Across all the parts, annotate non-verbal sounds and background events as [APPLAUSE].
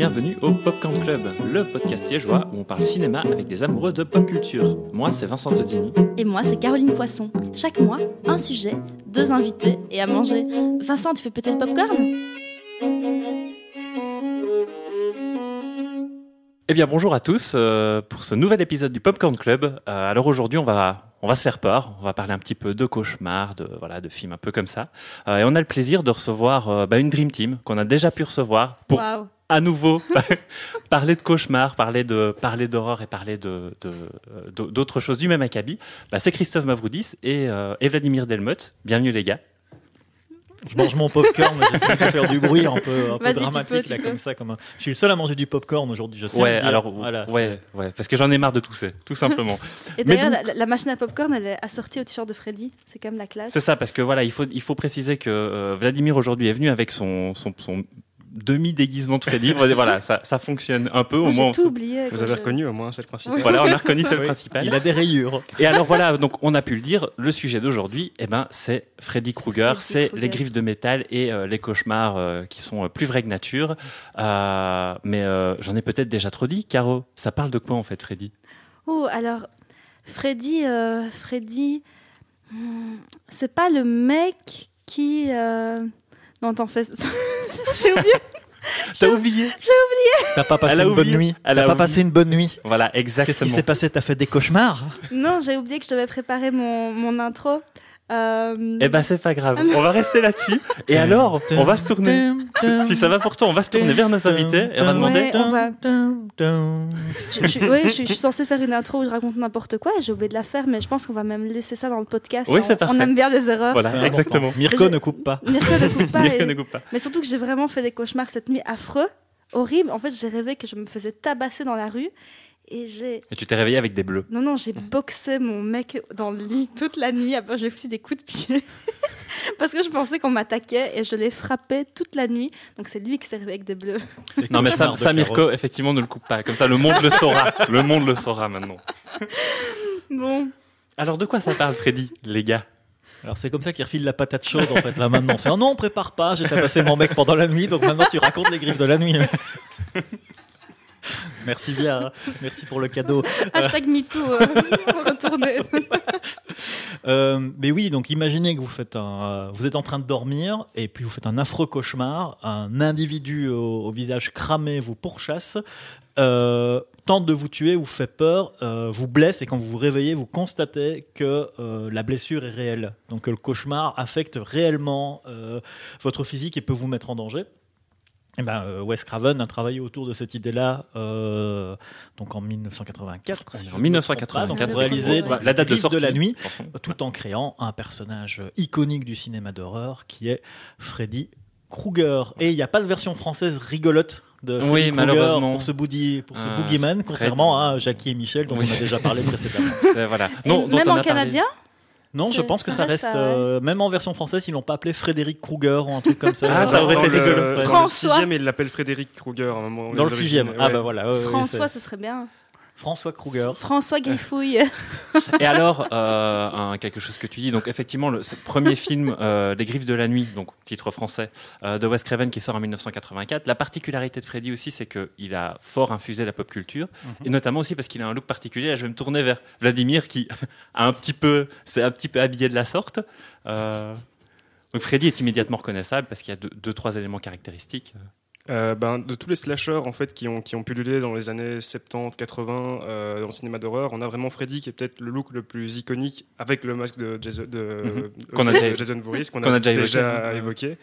bienvenue au Popcorn Club, le podcast liégeois où on parle cinéma avec des amoureux de pop culture. Moi, c'est Vincent Todini. Et moi, c'est Caroline Poisson. Chaque mois, un sujet, deux invités et à manger. Vincent, tu fais peut-être popcorn? Eh bien, bonjour à tous euh, pour ce nouvel épisode du Popcorn Club. Euh, alors aujourd'hui, on va on va se faire peur. On va parler un petit peu de cauchemars, de voilà, de films un peu comme ça. Euh, et on a le plaisir de recevoir euh, bah, une dream team qu'on a déjà pu recevoir pour Waouh à nouveau [LAUGHS] parler de cauchemars, parler de parler d'horreur et parler de euh, d'autres choses du même acabit. Bah, c'est Christophe Mavroudis et, euh, et Vladimir Delmotte. Bienvenue les gars. Je mange mon popcorn, mais j'essaie de faire du bruit un peu, un peu Vas-y, tu dramatique peux, tu là, peux. comme ça. Comme un- Je suis le seul à manger du popcorn aujourd'hui. Je tiens à Ouais, le dire. alors Voilà, ouais, ouais, parce que j'en ai marre de tousser, tout simplement. [LAUGHS] Et d'ailleurs, la, la machine à popcorn, elle est assortie au t-shirt de Freddy. C'est quand même la classe. C'est ça, parce que voilà, il faut, il faut préciser que euh, Vladimir aujourd'hui est venu avec son, son, son demi-déguisement de Freddy. voilà, ça, ça fonctionne un peu. Au moins, tout oublié. Vous avez je- reconnu au moins, c'est le principal. Oui. Voilà, on a [LAUGHS] reconnu, c'est le principal. Il a des rayures. Et alors voilà, donc on a pu le dire, le sujet d'aujourd'hui, eh ben, c'est Freddy Krueger, c'est les griffes de métal et euh, les cauchemars euh, qui sont euh, plus vrais que nature. Euh, mais euh, j'en ai peut-être déjà trop dit, Caro. Ça parle de quoi en fait, Freddy? Oh, alors, Freddy, euh, Freddy, hmm, c'est pas le mec qui. Non, t'en fais. [LAUGHS] J'ai oublié. T'as oublié T'as pas passé Elle a une bonne oublié. nuit. Elle T'as a pas oublié. passé une bonne nuit. Voilà, Qu'est-ce qui exactement. s'est passé? T'as fait des cauchemars? Non, j'ai oublié que je devais préparer mon, mon intro. Euh, Eh ben c'est pas grave, on va rester là-dessus. Et alors, on va se tourner. Si, ça va pour toi, on va se tourner vers nos invités et on va demander. Ouais, on va- Je, je- ouais, je, suis- je suis censée faire une intro où je raconte n'importe quoi et j'ai oublié de la faire, mais je pense qu'on va même laisser ça dans le podcast. Oui, On- c'est parfait. On aime bien les erreurs. Voilà, exactement. Mirko ne coupe pas. Mirko ne coupe pas. [LAUGHS] Mirko et- ne coupe pas. Mais surtout que j'ai vraiment fait des cauchemars cette nuit affreux, horribles. En fait, j'ai rêvé que je me faisais tabasser dans la rue et j'ai. Et tu t'es réveillé avec des bleus. Non, non, j'ai boxé mon mec dans le lit toute la nuit. Après, j'ai foutu des coups de pied. [LAUGHS] Parce que je pensais qu'on m'attaquait et je l'ai frappé toute la nuit. Donc c'est lui qui s'est réveillé avec des bleus. Non, mais ça. Mirko, effectivement, ne le coupe pas. Comme ça, le monde le saura. [LAUGHS] Le monde le saura maintenant. Bon, Alors, de quoi ça parle, Freddy, les gars? Alors c'est comme ça qu'il refile la patate chaude en fait là maintenant. C'est oh non, prépare pas, j'ai tabassé mon mec pendant la nuit, donc maintenant tu racontes les griffes de la nuit. [LAUGHS] [LAUGHS] Merci bien, hein. merci pour le cadeau. [LAUGHS] hashtag MeToo, euh, [LAUGHS] retourner. Euh, mais oui, donc imaginez que vous faites un, euh, vous êtes en train de dormir et puis vous faites un affreux cauchemar. Un individu au, au visage cramé vous pourchasse, euh, tente de vous tuer, vous fait peur, euh, vous blesse et quand vous vous réveillez, vous constatez que la blessure est réelle. Donc que le cauchemar affecte réellement votre physique et peut vous mettre en danger. Eh ben, euh, Wes Craven a travaillé autour de cette idée-là euh, donc en 1984. On est si en je me 1984. trompe pas, donc pour réaliser ouais. la date de sortie de la nuit tout en créant un personnage iconique du cinéma d'horreur qui est Freddy Krueger. Et il n'y a pas de version française rigolote de Freddy Oui, malheureusement. pour ce, pour ce Ah, boogeyman, Fred- contrairement à Jackie et Michel dont Oui. on a déjà parlé [LAUGHS] précédemment. Voilà. Non, même on en parlé. Non, je pense que ça reste, reste, ça, ouais. euh, même en version française, ils l'ont pas appelé Frédéric Krueger ou un truc comme ça. Ah, ça aurait dans été rigolo. Dans le sixième, il l'appelle Frédéric Krueger. à un moment, Dans le sixième. Ah bah voilà. François, ce serait bien. François Krueger. François Griffouille. Et alors, euh, un- quelque chose que tu dis, donc effectivement, le ce premier film, euh, Les Griffes de la Nuit, donc titre français, euh, de Wes Craven qui sort en 1984. La particularité de Freddy aussi, c'est qu'il a fort infusé la pop culture, et notamment aussi parce qu'il a un look particulier. Là, je vais me tourner vers Vladimir qui a un petit peu, c'est un petit peu habillé de la sorte. Euh, donc Freddy est immédiatement reconnaissable parce qu'il y a deux, deux, trois éléments caractéristiques. Euh, ben, de tous les slashers en fait qui ont qui ont pullulé dans les années 70, 80 euh, dans le cinéma d'horreur, on a vraiment Freddy qui est peut-être le look le plus iconique avec le masque de Jason, de, Mhm. de Qu'on a [LAUGHS] Jason Voorhees qu'on a, a déjà évoqué. évoqué.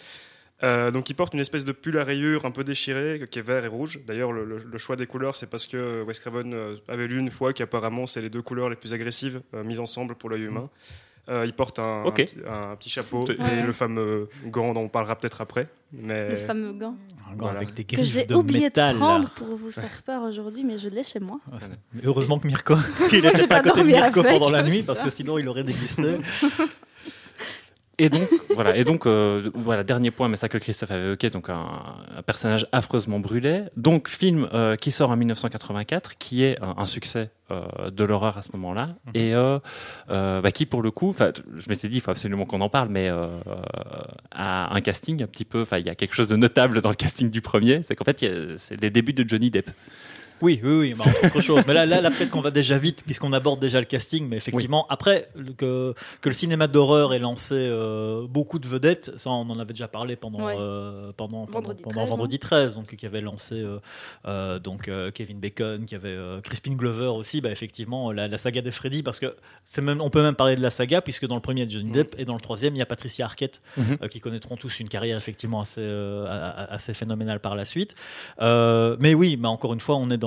Euh, donc il porte une espèce de pull à rayures un peu déchiré qui est vert et rouge. D'ailleurs le, le- le choix des couleurs c'est parce que Wes Craven euh, avait lu une fois qu'apparemment c'est les deux couleurs les plus agressives euh, mises ensemble pour l'œil humain. Euh, il porte un, petit- un petit chapeau Ouais. et le fameux gant dont on parlera peut-être après. Mais Le fameux gant. Un gant Voilà. avec des Que j'ai de oublié métal. de prendre pour vous faire peur aujourd'hui, mais je l'ai chez moi. Mais heureusement que Mirko, [LAUGHS] qu'il était J'ai pas à côté de Mirko avec, pendant la nuit parce que sinon il aurait dégusté. [LAUGHS] Et donc, [LAUGHS] voilà, et donc euh, voilà, dernier point, mais ça que Christophe avait évoqué, donc un, un personnage affreusement brûlé. Donc, film euh, qui sort en 1984, qui est un, un succès euh, de l'horreur à ce moment-là, et euh, euh, bah, qui, pour le coup, je m'étais dit, il faut absolument qu'on en parle, mais euh, a un casting un petit peu, enfin, il y a quelque chose de notable dans le casting du premier, c'est qu'en fait, c'est les débuts de Johnny Depp. Oui, oui, oui, bah, entre autres choses. Mais là, là, là peut-être qu'on va déjà vite, puisqu'on aborde déjà le casting. Mais effectivement, après que, que le cinéma d'horreur ait lancé euh, beaucoup de vedettes, ça, on en avait déjà parlé pendant, Ouais. euh, pendant, pendant Vendredi pendant 13, Vendredi 13, donc qui avait lancé euh, euh, donc euh, Kevin Bacon, qui avait euh, Crispin Glover aussi. Bah, effectivement, la, la saga des Freddy, parce que c'est même, on peut même parler de la saga, puisque dans le premier, il y a Johnny Depp, et dans le troisième, il y a Patricia Arquette, Mhm. euh, qui connaîtront tous une carrière effectivement assez, euh, assez phénoménale par la suite. Euh, mais oui, mais encore une fois, on est dans.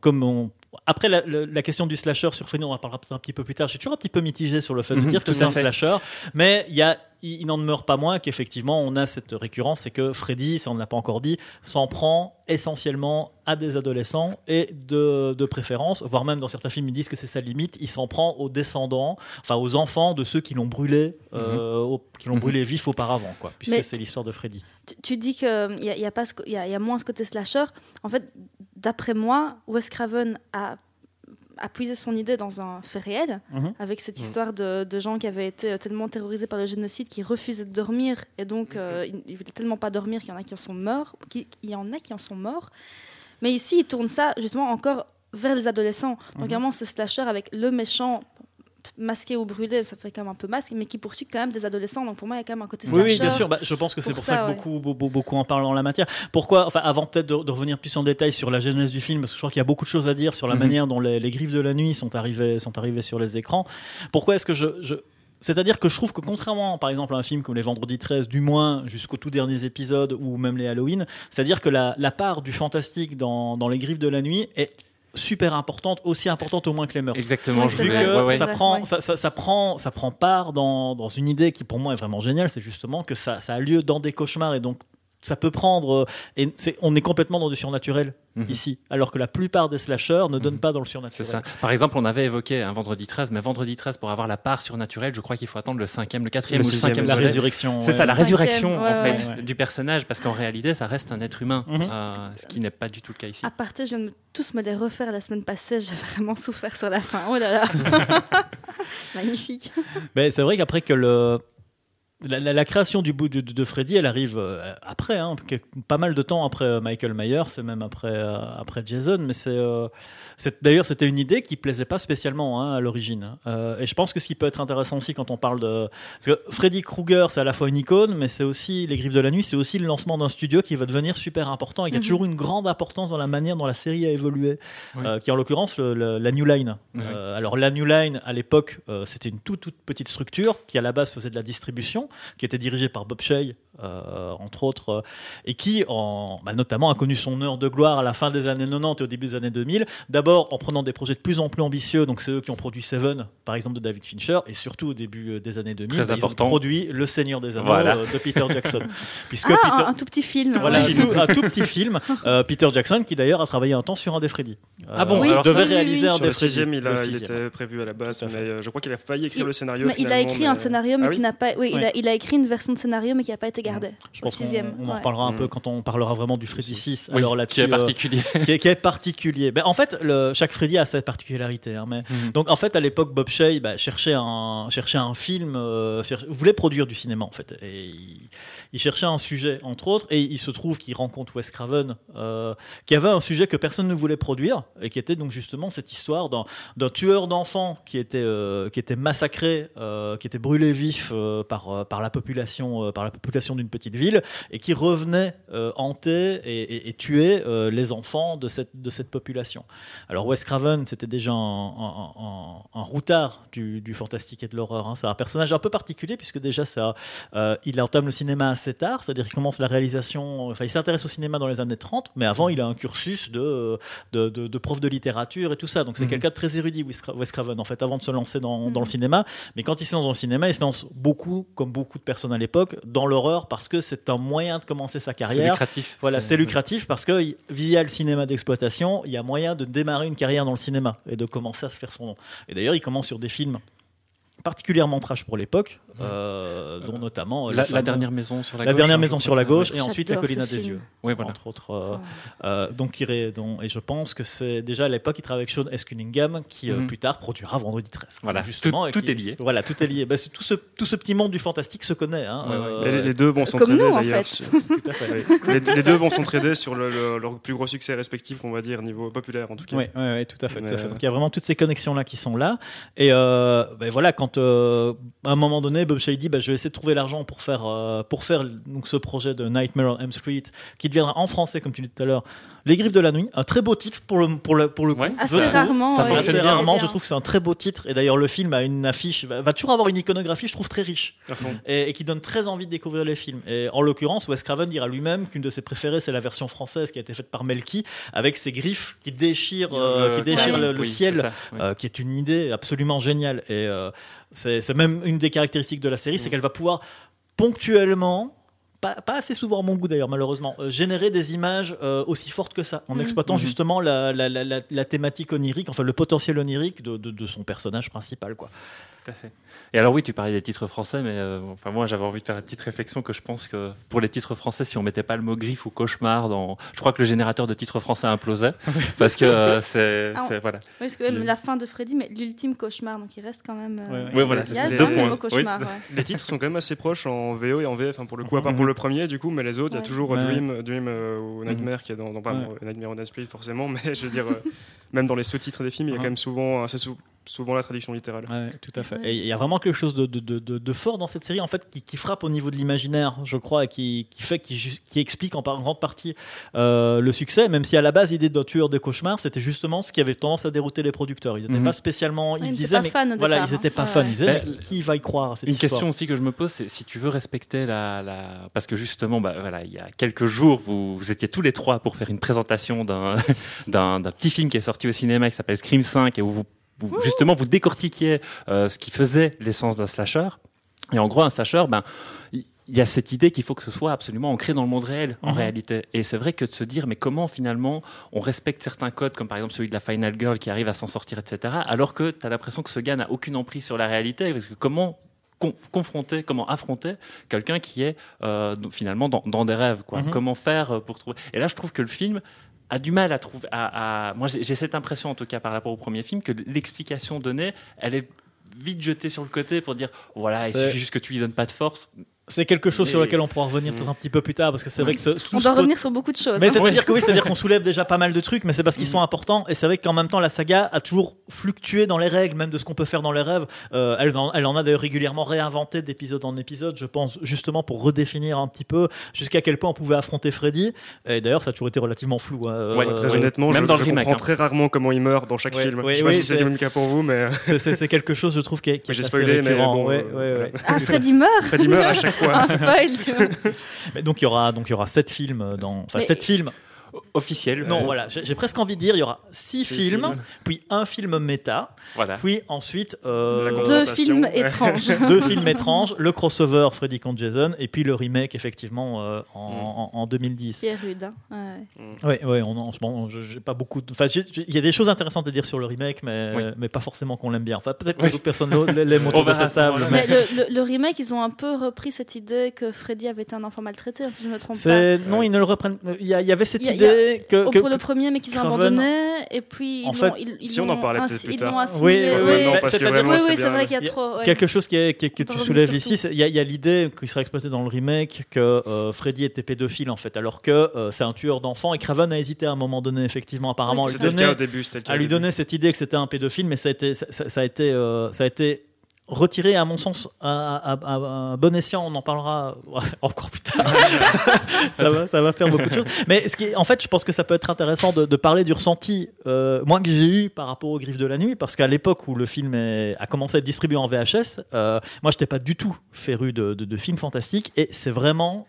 Comme on- Après, la, la- la question du slasher sur Freddy, on en parlera peut-être un petit peu plus tard. Je suis toujours un petit peu mitigé sur le fait de Mhm, dire que c'est un fait. slasher, mais il y a. Il il n'en demeure pas moins qu'effectivement, on a cette récurrence, c'est que Freddy, ça on ne l'a pas encore dit, s'en prend essentiellement à des adolescents et de, de préférence, voire même dans certains films, ils disent que c'est sa limite, il s'en prend aux descendants, enfin aux enfants de ceux qui l'ont brûlé, euh, au- qui l'ont Mhm. brûlé vif auparavant, quoi, puisque c'est l'histoire de Freddy. Tu, tu dis qu'il y, a- y a pas ce co- y a, y a moins ce côté slasher. En fait, d'après moi, Wes Craven a, a puisé son idée dans un fait réel, Mhm. avec cette Mhm. histoire de, de gens qui avaient été euh, tellement terrorisés par le génocide qu'ils refusaient de dormir, et donc euh, ils, ils voulaient tellement pas dormir qu'il y en a qui en sont morts. qui- Il y en a qui en sont morts. Mais ici, il tourne ça justement encore vers les adolescents. Donc Mhm. vraiment, ce slasher avec le méchant masqué ou brûlé, ça fait quand même un peu masque, mais qui poursuit quand même des adolescents. Donc pour moi, il y a quand même un côté Oui, slasher. oui, bien sûr. Bah, je pense que c'est pour pour ça, ça, que ouais. beaucoup, beaucoup, beaucoup en parlent en la matière. Pourquoi Enfin, avant peut-être de, de revenir plus en détail sur la genèse du film, parce que je crois qu'il y a beaucoup de choses à dire sur la Mhm. manière dont les, les griffes de la nuit sont arrivées, sont arrivées sur les écrans. Pourquoi est-ce que je, je- c'est-à-dire que je trouve que contrairement, par exemple, à un film comme Les Vendredis 13, du moins jusqu'aux tout derniers épisodes ou même les Halloween, c'est-à-dire que la, la part du fantastique dans, dans Les Griffes de la Nuit est super importante, aussi importante au moins que les meurtres. Exactement, je voulais. que ouais, ouais. ça, prend, ouais. ça, ça- ça prend, ça prend part dans, dans une idée qui pour moi est vraiment géniale, c'est justement que ça, ça a lieu dans des cauchemars et donc ça peut prendre. euh, Et on est complètement dans du surnaturel Mhm. ici, alors que la plupart des slashers ne donnent Mhm. pas dans le C'est surnaturel. ça. Par exemple, on avait évoqué un vendredi 13, mais vendredi 13, pour avoir la part surnaturelle, je crois qu'il faut attendre le cinquième, le quatrième Le ou le sixième, cinquième La résurrection. C'est ouais. ça, la Cinquième, résurrection ouais, en ouais. fait Ouais. du personnage, parce qu'en réalité, ça reste un être humain, Mhm. euh, ce qui n'est pas du tout le cas ici. À partir, je viens de tous me les refaire la semaine passée. J'ai vraiment souffert sur la fin. Oh là là. [LAUGHS] Magnifique. Mais c'est vrai qu'après que le. La, création du bout de, de- Freddy, elle arrive euh, après, hein, pas mal de temps après euh, Michael Myers, c'est même après, euh, après Jason, mais c'est- d'ailleurs c'était une idée qui plaisait pas spécialement hein, à l'origine. Euh, et je pense que ce qui peut être intéressant aussi quand on parle de, parce que Freddy Krueger c'est à la fois une icône, mais c'est aussi les Griffes de la Nuit, c'est aussi le lancement d'un studio qui va devenir super important et qui a Mhm. toujours une grande importance dans la manière dont la série a évolué, Oui. euh, qui est en l'occurrence le- le- la New Line. Oui. Euh, alors la New Line à l'époque euh, c'était une toute toute petite structure qui à la base faisait de la distribution, qui était dirigée par Bob Shea euh, entre autres, euh, et qui en, bah, notamment a connu son heure de gloire à la fin des années 90 et au début des années 2000. D'abord en prenant des projets de plus en plus ambitieux, donc c'est eux qui ont produit Seven par exemple de David Fincher, et surtout au début euh, des années 2000, Très bah, ils ont produit Le Seigneur des Anneaux Voilà. de Peter Jackson, [LAUGHS] puisque Ah, Peter un, un tout petit film. voilà, un Oui. tout, un tout petit film. [LAUGHS] Euh, Peter Jackson, qui d'ailleurs a travaillé un temps sur un des Freddy. Euh, Ah bon, il alors devait oui, réaliser oui, un Sur des le Freddy. sixième, il, a- Le il était prévu à la base, à mais euh, je crois qu'il a failli écrire Il- le scénario. Mais il a écrit mais- un scénario, mais Ah qui oui n'a pas. Oui, il, a, il a écrit une version de scénario, mais qui n'a pas été Je pense qu'on sixième. on en ouais. reparlera un Mm. peu quand on parlera vraiment du Freddy 6. Oui, Alors qui est euh, particulier. [LAUGHS] qui, est, qui est particulier. Ben, en fait, le, chaque Freddy a cette particularité. hein, mais... Mhm. Donc en fait, à l'époque, Bob Shea bah, cherchait, un, cherchait un film, euh, voulait produire du cinéma en fait. Et il, il cherchait un sujet, entre autres, et il se trouve qu'il rencontre Wes Craven, euh, qui avait un sujet que personne ne voulait produire, et qui était donc justement cette histoire d'un, d'un tueur d'enfants qui était, euh, qui était massacré, euh, qui était brûlé vif euh, par, euh, par la population, euh, par la population d'une petite ville, et qui revenait euh, hanter et, et- et tuer euh, les enfants de cette, de cette population. Alors Wes Craven, c'était déjà un, un- un- un routard du, du fantastique et de l'horreur. hein. C'est un personnage un peu particulier puisque déjà ça, euh, il entame le cinéma assez tard, c'est-à-dire qu'il commence la réalisation, enfin il s'intéresse au cinéma dans les années 30, mais avant il a un cursus de, de, de- de prof de littérature et tout ça. Donc c'est Mhm. quelqu'un de très érudit, Wes Cra- Wes Craven, en fait, avant de se lancer dans, Mhm. dans le cinéma. Mais quand il se lance dans le cinéma, il se lance beaucoup, comme beaucoup de personnes à l'époque, dans l'horreur parce que c'est un moyen de commencer sa C'est carrière. lucratif. Voilà, c'est lucratif parce que y- via le cinéma d'exploitation, il y a moyen de démarrer une carrière dans le cinéma et de commencer à se faire son nom. Et d'ailleurs, il commence sur des films particulièrement trash pour l'époque, euh, dont notamment euh, La, dernière maison sur la, la gauche. dernière hein, maison sur la gauche, et ensuite la colline à des yeux. Oui, voilà. entre autres. euh, euh, donc, et je pense que c'est déjà à l'époque, il travaille avec Sean S. Cunningham, qui euh, Mhm. plus tard produira Vendredi 13. Voilà, justement. tout- et tout qui- est lié. Voilà, tout est lié. Bah, tout, ce, tout ce petit monde du fantastique se connaît. hein, Ouais, euh, les, les deux vont s'entraider en fait. [LAUGHS] les, les deux vont s'entraider sur le- le- leur plus gros succès respectif, on va dire, niveau populaire en tout cas. Oui, ouais, ouais, tout à fait. tout à Mais, fait. euh, Donc il y a vraiment toutes ces connexions-là qui sont là. Et euh, ben voilà, quand euh, à un moment donné, Bob Shady dit bah, je vais essayer de trouver l'argent pour faire, euh, pour faire donc, ce projet de Nightmare on Elm Street, qui deviendra en français, comme tu dis tout à l'heure, Les Griffes de la Nuit. Un très beau titre pour le, pour le, pour le coup. Ouais. Assez rarement. ça ouais, fonctionne rarement, bien. je trouve que c'est un très beau titre. Et d'ailleurs, le film a une affiche, va toujours avoir une iconographie, je trouve, très riche. Et, et qui donne très envie de découvrir les films. Et en l'occurrence, Wes Craven dira lui-même qu'une de ses préférées, c'est la version française qui a été faite par Melky, avec ses griffes qui déchirent, euh, qui déchirent Ouais. le, le Oui, ciel. c'est ça, ouais. Euh, qui est une idée absolument géniale. Et euh, c'est c'est même une des caractéristiques de la série, c'est Mm. qu'elle va pouvoir ponctuellement, pas, pas assez souvent à mon goût d'ailleurs malheureusement, euh, générer des images euh, aussi fortes que ça, en Mm. exploitant Mhm. justement la, la- la- la- la thématique onirique, enfin le potentiel onirique de, de- de son personnage principal. Quoi. Tout à fait. Et alors oui, tu parlais des titres français, mais euh, enfin moi j'avais envie de faire une petite réflexion que je pense que pour les titres français, si on mettait pas le mot griffe ou cauchemar dans, je crois que le générateur de titres français implosait [LAUGHS] parce que euh, [LAUGHS] c'est, Ah, c'est- voilà. Oui, parce que même la fin de Freddy, mais l'ultime cauchemar, donc il reste quand même. euh. Ouais, voilà, il c'est Deux points. cauchemar. Oui, ouais. [LAUGHS] Les titres sont quand même assez proches en VO et en VF, hein, pour le coup, à part pour le premier du coup, mais les autres, il y a toujours Ouais. Dream, Dream euh, ou Nightmare qui est dans, dans pas Ouais. bon, Nightmare on Elm Street forcément, mais je veux dire, euh, même dans les sous-titres des films, il y a Ouais. quand même souvent, c'est sou- souvent la traduction littérale. Ouais, tout à fait. Ouais. Et il y a vraiment quelque chose de, de- de- de- de fort dans cette série, en fait, qui, qui frappe au niveau de l'imaginaire, je crois, et qui, qui fait, qui, explique en, grande partie euh, le succès, même si à la base, l'idée d'un tueur de cauchemar, c'était justement ce qui avait tendance à dérouter les producteurs. Ils n'étaient Mhm. pas spécialement, ils, Ils étaient disaient, pas mais fans voilà, départ, ils n'étaient hein. pas Ouais, fans. ouais. Ils disaient, mais qui va y croire à cette Une histoire question aussi que je me pose, c'est si tu veux respecter la, la... parce que justement, bah, voilà, il y a quelques jours, vous, vous étiez tous les trois pour faire une présentation d'un, [LAUGHS] d'un, d'un petit film qui est sorti au cinéma qui s'appelle Scream 5 et où vous, vous- justement vous décortiquiez euh, ce qui faisait l'essence d'un slasher. Et en gros, un slasher, ben, il y a cette idée qu'il faut que ce soit absolument ancré dans le monde réel, en Mhm. réalité. Et c'est vrai que de se dire, mais comment finalement on respecte certains codes, comme par exemple celui de la Final Girl qui arrive à s'en sortir, etc., alors que tu as l'impression que ce gars n'a aucune emprise sur la réalité, parce que comment con- confronter, comment affronter quelqu'un qui est euh, finalement dans, dans des rêves, quoi? Mhm. Comment faire euh, pour trouver? Et là, je trouve que le film a du mal à trouver. À, à- Moi, j'ai cette impression, en tout cas par rapport au premier film, que l'explication donnée, elle est vite jetée sur le côté pour dire voilà, il C'est- suffit juste que tu lui donnes pas de force. C'est quelque chose sur lequel on pourra revenir peut-être un petit peu plus tard, parce que c'est vrai que ce, tout On doit revenir sur beaucoup de choses. Mais hein. c'est-à-dire que oui, c'est-à-dire [LAUGHS] qu'on soulève déjà pas mal de trucs, mais c'est parce qu'ils Mm. sont importants. Et c'est vrai qu'en même temps, la saga a toujours fluctué dans les règles, même de ce qu'on peut faire dans les rêves. Euh, elle, en, elle en a d'ailleurs régulièrement réinventé d'épisode en épisode, je pense, justement pour redéfinir un petit peu jusqu'à quel point on pouvait affronter Freddy. Et d'ailleurs, ça a toujours été relativement flou. hein. Ouais, Euh, Très oui. honnêtement, Même je, dans le je remake, comprends hein. très rarement comment il meurt dans chaque Ouais, film. ouais, je sais pas oui, si c'est c'est- le même cas pour vous, mais c'est- c'est c'est quelque chose, je trouve, qui est, qui est [LAUGHS] spoilé, mais bon, euh. Ah, Freddy meurt Freddy meurt à chaque [LAUGHS] fois. [LAUGHS] Un spoil, tu vois. Mais donc il y aura donc il y aura sept films dans enfin Mais- sept films Officiel. non Euh, voilà j'ai presque envie de dire il y aura six, Six films, films. puis un film méta Voilà. puis ensuite euh, Deux films étranges. [LAUGHS] deux films étranges, le crossover Freddy contre Jason et puis le remake effectivement euh, en, en- en 2010. Qui est rude. hein. Ouais. Ouais, ouais, on, en ce moment, je- j'ai pas beaucoup. Enfin, il y a des choses intéressantes à dire sur le remake, mais, Oui. mais pas forcément qu'on l'aime bien. Enfin, peut-être que Oui. d'autres personnes l'aiment [LAUGHS] autour On de cette ça, table. mais- Mais le, le- le remake, ils ont un peu repris cette idée que Freddy avait été un enfant maltraité, hein, si je ne me trompe pas. C'est non, ils ne le reprennent. Il y, y avait cette Il que, Au- que- pour le premier, mais qu'ils ont abandonné, et puis ils En l'ont- fait, ils, ils si on en parlait peut-être plus tard. Oui, oui, oui, oui, non, parce que c'est-à-dire- vraiment, oui, c'est oui, bien- c'est vrai qu'il y a trop. ouais. quelque chose qui est, qui que tu soulèves ici, il y a, il y a l'idée qui sera exploitée dans le remake que euh, Freddy était pédophile en fait, alors que euh, c'est un tueur d'enfants et Craven a hésité à un moment donné effectivement apparemment à lui donner au début. à lui cette idée que c'était un pédophile, mais ça a été, ça, a été, euh, ça a été retiré à mon sens à, à- bon escient. On en parlera [LAUGHS] encore plus tard. [LAUGHS] ça va, ça va faire beaucoup de choses. Mais ce qui, est- en fait, je pense que ça peut être intéressant de, de parler du ressenti, euh, moi que j'ai eu par rapport aux Griffes de la nuit, parce qu'à l'époque où le film est- a commencé à être distribué en VHS, euh, moi, je n'étais pas du tout féru de, de- de films fantastiques, et c'est vraiment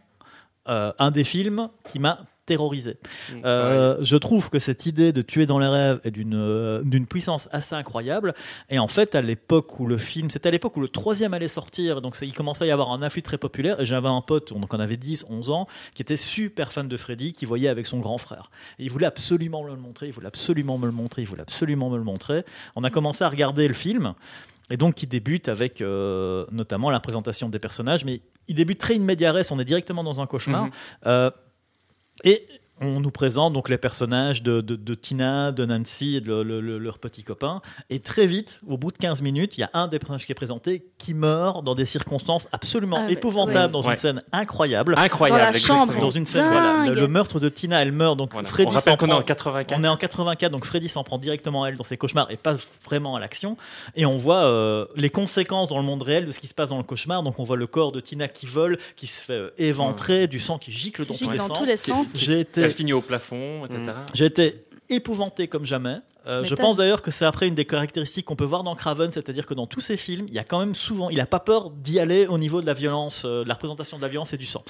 euh, un des films qui m'a terrorisé. Mm, Euh, je trouve que cette idée de tuer dans les rêves est d'une euh, d'une puissance assez incroyable. Et en fait, à l'époque où le film, c'était à l'époque où le troisième allait sortir, donc il commençait à y avoir un afflux très populaire. Et j'avais un pote, donc on avait 10, 11 ans, qui était super fan de Freddy, qui voyait avec son grand frère. Et il voulait absolument me le montrer, il voulait absolument me le montrer, il voulait absolument me le montrer. On a commencé à regarder le film. et donc qui débute avec euh, notamment la présentation des personnages, mais il débute très in media res, on est directement dans un cauchemar. Euh, et on nous présente donc les personnages de, de- de Tina, de Nancy et de le- le- le- leur petit copain. Et très vite, au bout de 15 minutes, il y a un des personnages qui est présenté qui meurt dans des circonstances absolument Ah, épouvantables, dans Ouais. une scène incroyable. Incroyable. Dans la exactement. chambre. Dans une scène, voilà, le, meurtre de Tina, elle meurt. Donc Voilà. Freddy On s'en est en prend- 84. on est en 84, donc Freddy s'en prend directement à elle dans ses cauchemars et passe vraiment à l'action. Et on voit euh, les conséquences dans le monde réel de ce qui se passe dans le cauchemar. Donc on voit le corps de Tina qui vole, qui se fait euh, éventrer, du sang qui gicle dans, Gicle tous les dans sens. tous les sens. J'ai été, Finit au plafond, etc. été épouvanté comme jamais. Euh, je pense d'ailleurs que c'est après une des caractéristiques qu'on peut voir dans Craven, c'est-à-dire que dans tous ses films, il y a quand même souvent, il n'a pas peur d'y aller au niveau de la violence, euh, de la représentation de la violence et du sang.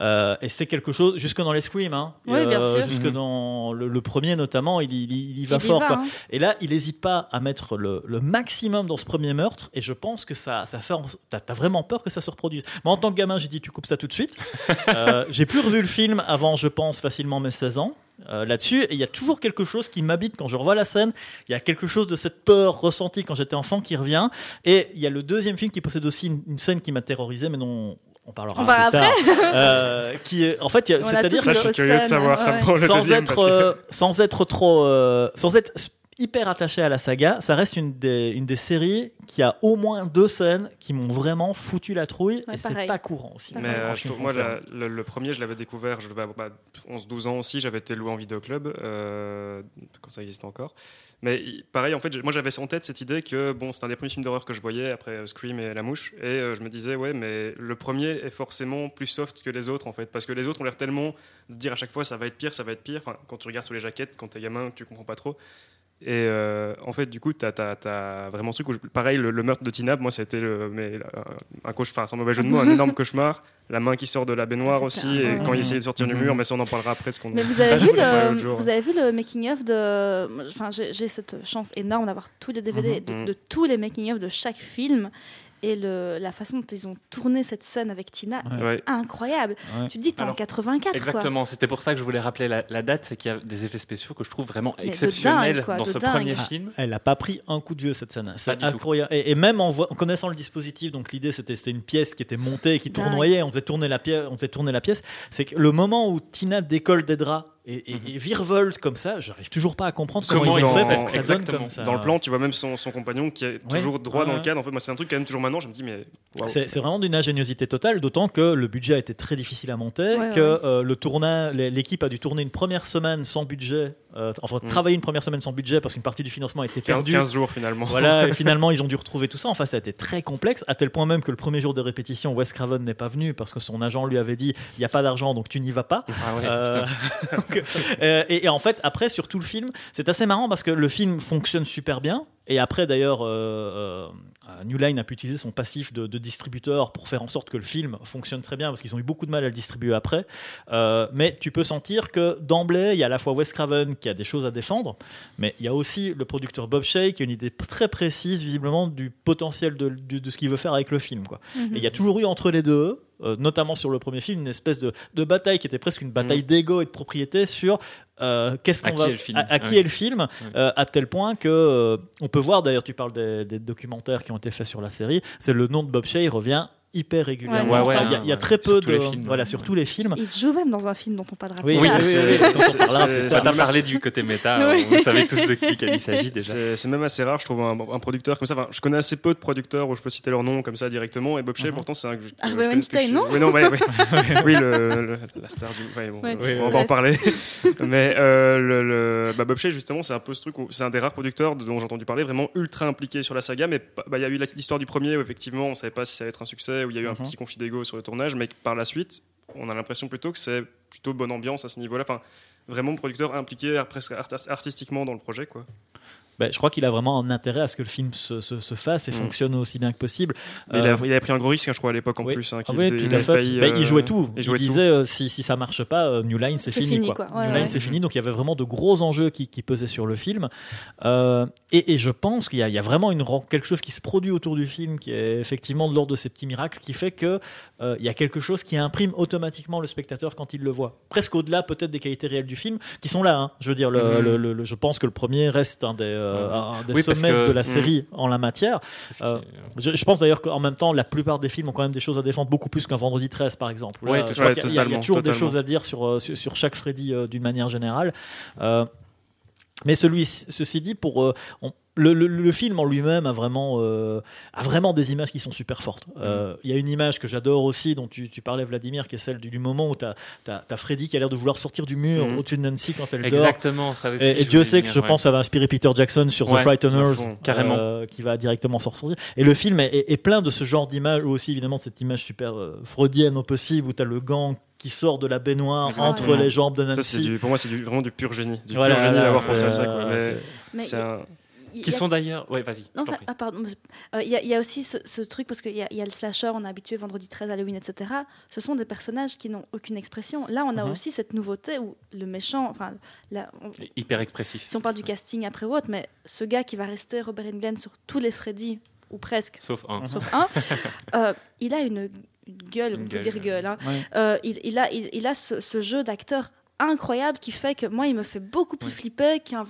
Euh, et c'est quelque chose, jusque dans les Scream, hein, Oui, bien sûr. jusque Mhm. dans le, le premier notamment, il, y- il y- il y va Il y fort. va, quoi. hein. Et là, il n'hésite pas à mettre le, le maximum dans ce premier meurtre, et je pense que ça, ça fait. T'as as vraiment peur que ça se reproduise. Moi, en tant que gamin, j'ai dit tu coupes ça tout de suite. [LAUGHS] Euh, j'ai plus revu le film avant, je pense, facilement mes 16 ans. Euh, là-dessus. Et il y a toujours quelque chose qui m'habite quand je revois la scène. Il y a quelque chose de cette peur ressentie quand j'étais enfant qui revient. Et il y a le deuxième film qui possède aussi une, une scène qui m'a terrorisé mais dont on parlera On plus tard. euh, qui est en fait c'est-à-dire que je suis curieux de savoir ça pour le sans deuxième. être, parce que- euh, sans être trop, euh, sans être hyper attaché à la saga, ça reste une des, une des séries qui a au moins deux scènes qui m'ont vraiment foutu la trouille Ouais, et c'est pas courant aussi. Mais euh, je trouve- moi, la- le, le premier, je l'avais découvert, je devais avoir bah, 11-12 ans aussi, j'avais été loué en vidéoclub, euh, quand ça existe encore. Mais il- pareil, en fait, moi j'avais en tête cette idée que bon, c'est un des premiers films d'horreur que je voyais après euh, Scream et La Mouche, et euh, je me disais, ouais, mais le premier est forcément plus soft que les autres en fait, parce que les autres ont l'air tellement de dire à chaque fois ça va être pire, ça va être pire. Quand tu regardes sur les jaquettes, quand t'es gamin, tu comprends pas trop. Et euh, en fait, du coup, t'as as, vraiment ce truc où, pareil, le, meurtre de Tinab, moi, euh, un cauchemar, enfin, sans mauvais jeu de mots, un énorme cauchemar. La main qui sort de la baignoire aussi, un- et ouais. quand il essaie de sortir du Mhm. mur, mais ça, on en parlera après. Ce qu'on Mais [LAUGHS] vous avez, vu le, jour. vous avez vu le making-of de. Enfin, j'ai j'ai cette chance énorme d'avoir tous les DVD de, Mhm. de tous les making-of de chaque film. Et le, la façon dont ils ont tourné cette scène avec Tina, Ouais. Ouais. incroyable. Ouais. Tu te dis, t'es en Alors, 84, quoi. Exactement, c'était pour ça que je voulais rappeler la, la date, c'est qu'il y a des effets spéciaux que je trouve vraiment Mais exceptionnels dingue, quoi, dans ce dingue. premier Ah. film. Elle n'a pas pris un coup de vieux cette scène. C'est incroyable. Et, et même en, vo- en connaissant le dispositif, donc l'idée c'était c'était une pièce qui était montée, et qui Dingue. tournoyait, on faisait tourner la pièce, on faisait tourner la pièce. C'est que le moment où Tina décolle des draps et, et, et virevolte comme ça, j'arrive toujours pas à comprendre comment, Comment ils ont fait font, pour que ça donne exactement. comme ça. Dans le plan, tu vois même son, son compagnon qui est toujours droit Ouais, dans ouais. le cadre. En fait, moi, c'est un truc quand même toujours maintenant. Je me dis, mais waouh. C'est vraiment d'une ingéniosité totale, d'autant que le budget a été très difficile à monter, Ouais, que ouais. euh, le tournage, l'é- l'équipe a dû tourner une première semaine sans budget, euh, enfin Mm. travailler une première semaine sans budget parce qu'une partie du financement a été 15, perdue. 15 jours finalement. Voilà, et [LAUGHS] finalement ils ont dû retrouver tout ça. Enfin, ça a été très complexe, à tel point même que le premier jour de répétition, Wes Craven n'est pas venu parce que son agent lui avait dit il n'y a pas d'argent donc tu n'y vas pas. Ah ouais, Euh, [LAUGHS] donc, euh, et, et en fait, après, sur tout le film, c'est assez marrant parce que le film fonctionne super bien. Et après, d'ailleurs, euh, euh, New Line a pu utiliser son passif de, de distributeur pour faire en sorte que le film fonctionne très bien parce qu'ils ont eu beaucoup de mal à le distribuer après. Euh, mais tu peux sentir que d'emblée, il y a à la fois Wes Craven qui a des choses à défendre, mais il y a aussi le producteur Bob Shea qui a une idée très précise, visiblement, du potentiel de, de- de ce qu'il veut faire avec le film. Quoi. Mhm. Et il y a toujours eu entre les deux, euh, notamment sur le premier film, une espèce de, de bataille qui était presque une bataille d'ego et de propriété sur euh, qu'est-ce À qu'on qui va est le film. à, à qui Ouais. est le film, euh, à tel point que euh, on peut voir d'ailleurs, tu parles des, des documentaires qui ont été faits sur la série, c'est le nom de Bob Shea revient hyper régulièrement. Ouais, ouais, il, y a, il y a ouais. très peu de films, voilà ouais. sur tous les films. Il joue même dans un film dont on parlera Oui, plus oui, tard. oui, oui, oui, t'as parlé du côté méta, [LAUGHS] Oui. vous savez tous de qui il [LAUGHS] s'agit déjà. C'est même assez rare, je trouve, un, un producteur comme ça. Enfin, je connais assez peu de producteurs où je peux citer leur nom comme ça directement. Et Bob Shea, Mhm. pourtant, c'est un que je, Harvey je je- non Oui, non, ouais, [LAUGHS] ouais. oui, le, le- la star du. ouais, bon, euh, on va en parler. Mais euh, le, le- bah, Bob Shea, justement, c'est un peu ce truc où c'est un des rares producteurs dont j'ai entendu parler, vraiment ultra impliqué sur la saga. Mais bah, il y a eu l'histoire du premier où, effectivement, on savait pas si ça allait être un succès, où il y a eu un Mhm. petit conflit d'ego sur le tournage. Mais par la suite, on a l'impression plutôt que c'est plutôt bonne ambiance à ce niveau-là. Enfin, vraiment producteur impliqué art- artistiquement dans le projet, quoi. Ben, je crois qu'il a vraiment un intérêt à ce que le film se, se- se fasse et Mm. fonctionne aussi bien que possible. Mais il, Euh, a, il avait pris un gros risque, hein, je crois, à l'époque en oui. plus. hein, Ah qu'il oui, tout il à a fait. failli, Ben, euh, il jouait tout. il Il, jouait tout. disait euh, si, si ça marche pas, euh, New Line c'est fini, fini, quoi. quoi. Ouais, New ouais. Line c'est fini. Donc il y avait vraiment de gros enjeux qui, qui pesaient sur le film. Euh, et, et je pense qu'il y, a- il y a vraiment une, quelque chose qui se produit autour du film qui est effectivement de l'ordre de ces petits miracles qui fait que euh, il y a quelque chose qui imprime automatiquement le spectateur quand il le voit. Presque au-delà peut-être des qualités réelles du film qui sont là. hein. Je veux dire, le, Mhm. le- le- le- je pense que le premier reste un des, euh, un des Oui, sommets que- de la Mm. série en la matière. Euh, Je, je pense d'ailleurs qu'en même temps, la plupart des films ont quand même des choses à défendre, beaucoup plus qu'un Vendredi 13, par exemple. Ouais, Là, tout- je crois ouais, qu'il y a- il y a, totalement, toujours des choses à dire sur, euh, sur, sur chaque Freddy euh, d'une manière générale. Mais celui, ceci dit, pour euh, on- le, le- le film en lui-même a vraiment, euh, a vraiment des images qui sont super fortes. Euh, Il y a une image que j'adore aussi, dont tu, tu parlais, Vladimir, qui est celle du, du moment où tu as, Freddy qui a l'air de vouloir sortir du mur Mhm. au-dessus de Nancy quand elle dort. Exactement, ça aussi. Et, et Dieu sait que je ouais. pense que ça va inspirer Peter Jackson sur Ouais, The Frighteners, fond, carrément. euh, qui va directement s'en ressortir. Et le film est, est- est plein de ce genre d'images, ou aussi évidemment cette image super freudienne au possible, où tu as le gant qui sort de la baignoire Exactement. entre les jambes de Ça, Nancy. du, pour moi, c'est du- vraiment du pur génie. Du Voilà, pur génie d'avoir pensé à ça. Quoi. Mais Mais c'est il un- il Qui sont d'ailleurs. Ouais, vas-y. Non, enfin, prie. ah, pardon. Euh, Il y, a- il y a aussi ce, ce truc, parce qu'il y, a- il y a le slasher, on est habitué vendredi 13, Halloween, etc. Ce sont des personnages qui n'ont aucune expression. Là, on a Mhm. aussi cette nouveauté où le méchant, enfin, là, on- Hyper expressif. si on parle du casting après ou autre, mais ce gars qui va rester Robert Englund sur tous les Freddy, ou presque, Sauf un. Sauf un, [LAUGHS] euh, il a une, une gueule, Une on peut gueule, dire gueule. hein. Ouais. Euh, il, il a, il, il a ce, ce jeu d'acteur incroyable qui fait que moi, il me fait beaucoup plus Ouais. flipper qu'un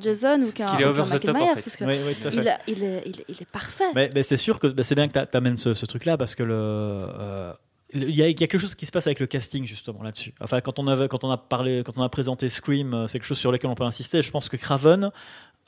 Jason ou qu'un the Michael en Myers, fait. parce que Oui, oui, tout à fait. il, a- il est, il, est- il est parfait. Mais, mais c'est sûr que bah, c'est bien que tu amènes ce, ce truc-là parce que le. euh, il y, a, il y a quelque chose qui se passe avec le casting justement là-dessus. Enfin, quand on avait, quand on a parlé, quand on a présenté Scream, euh, c'est quelque chose sur lequel on peut insister. Je pense que Craven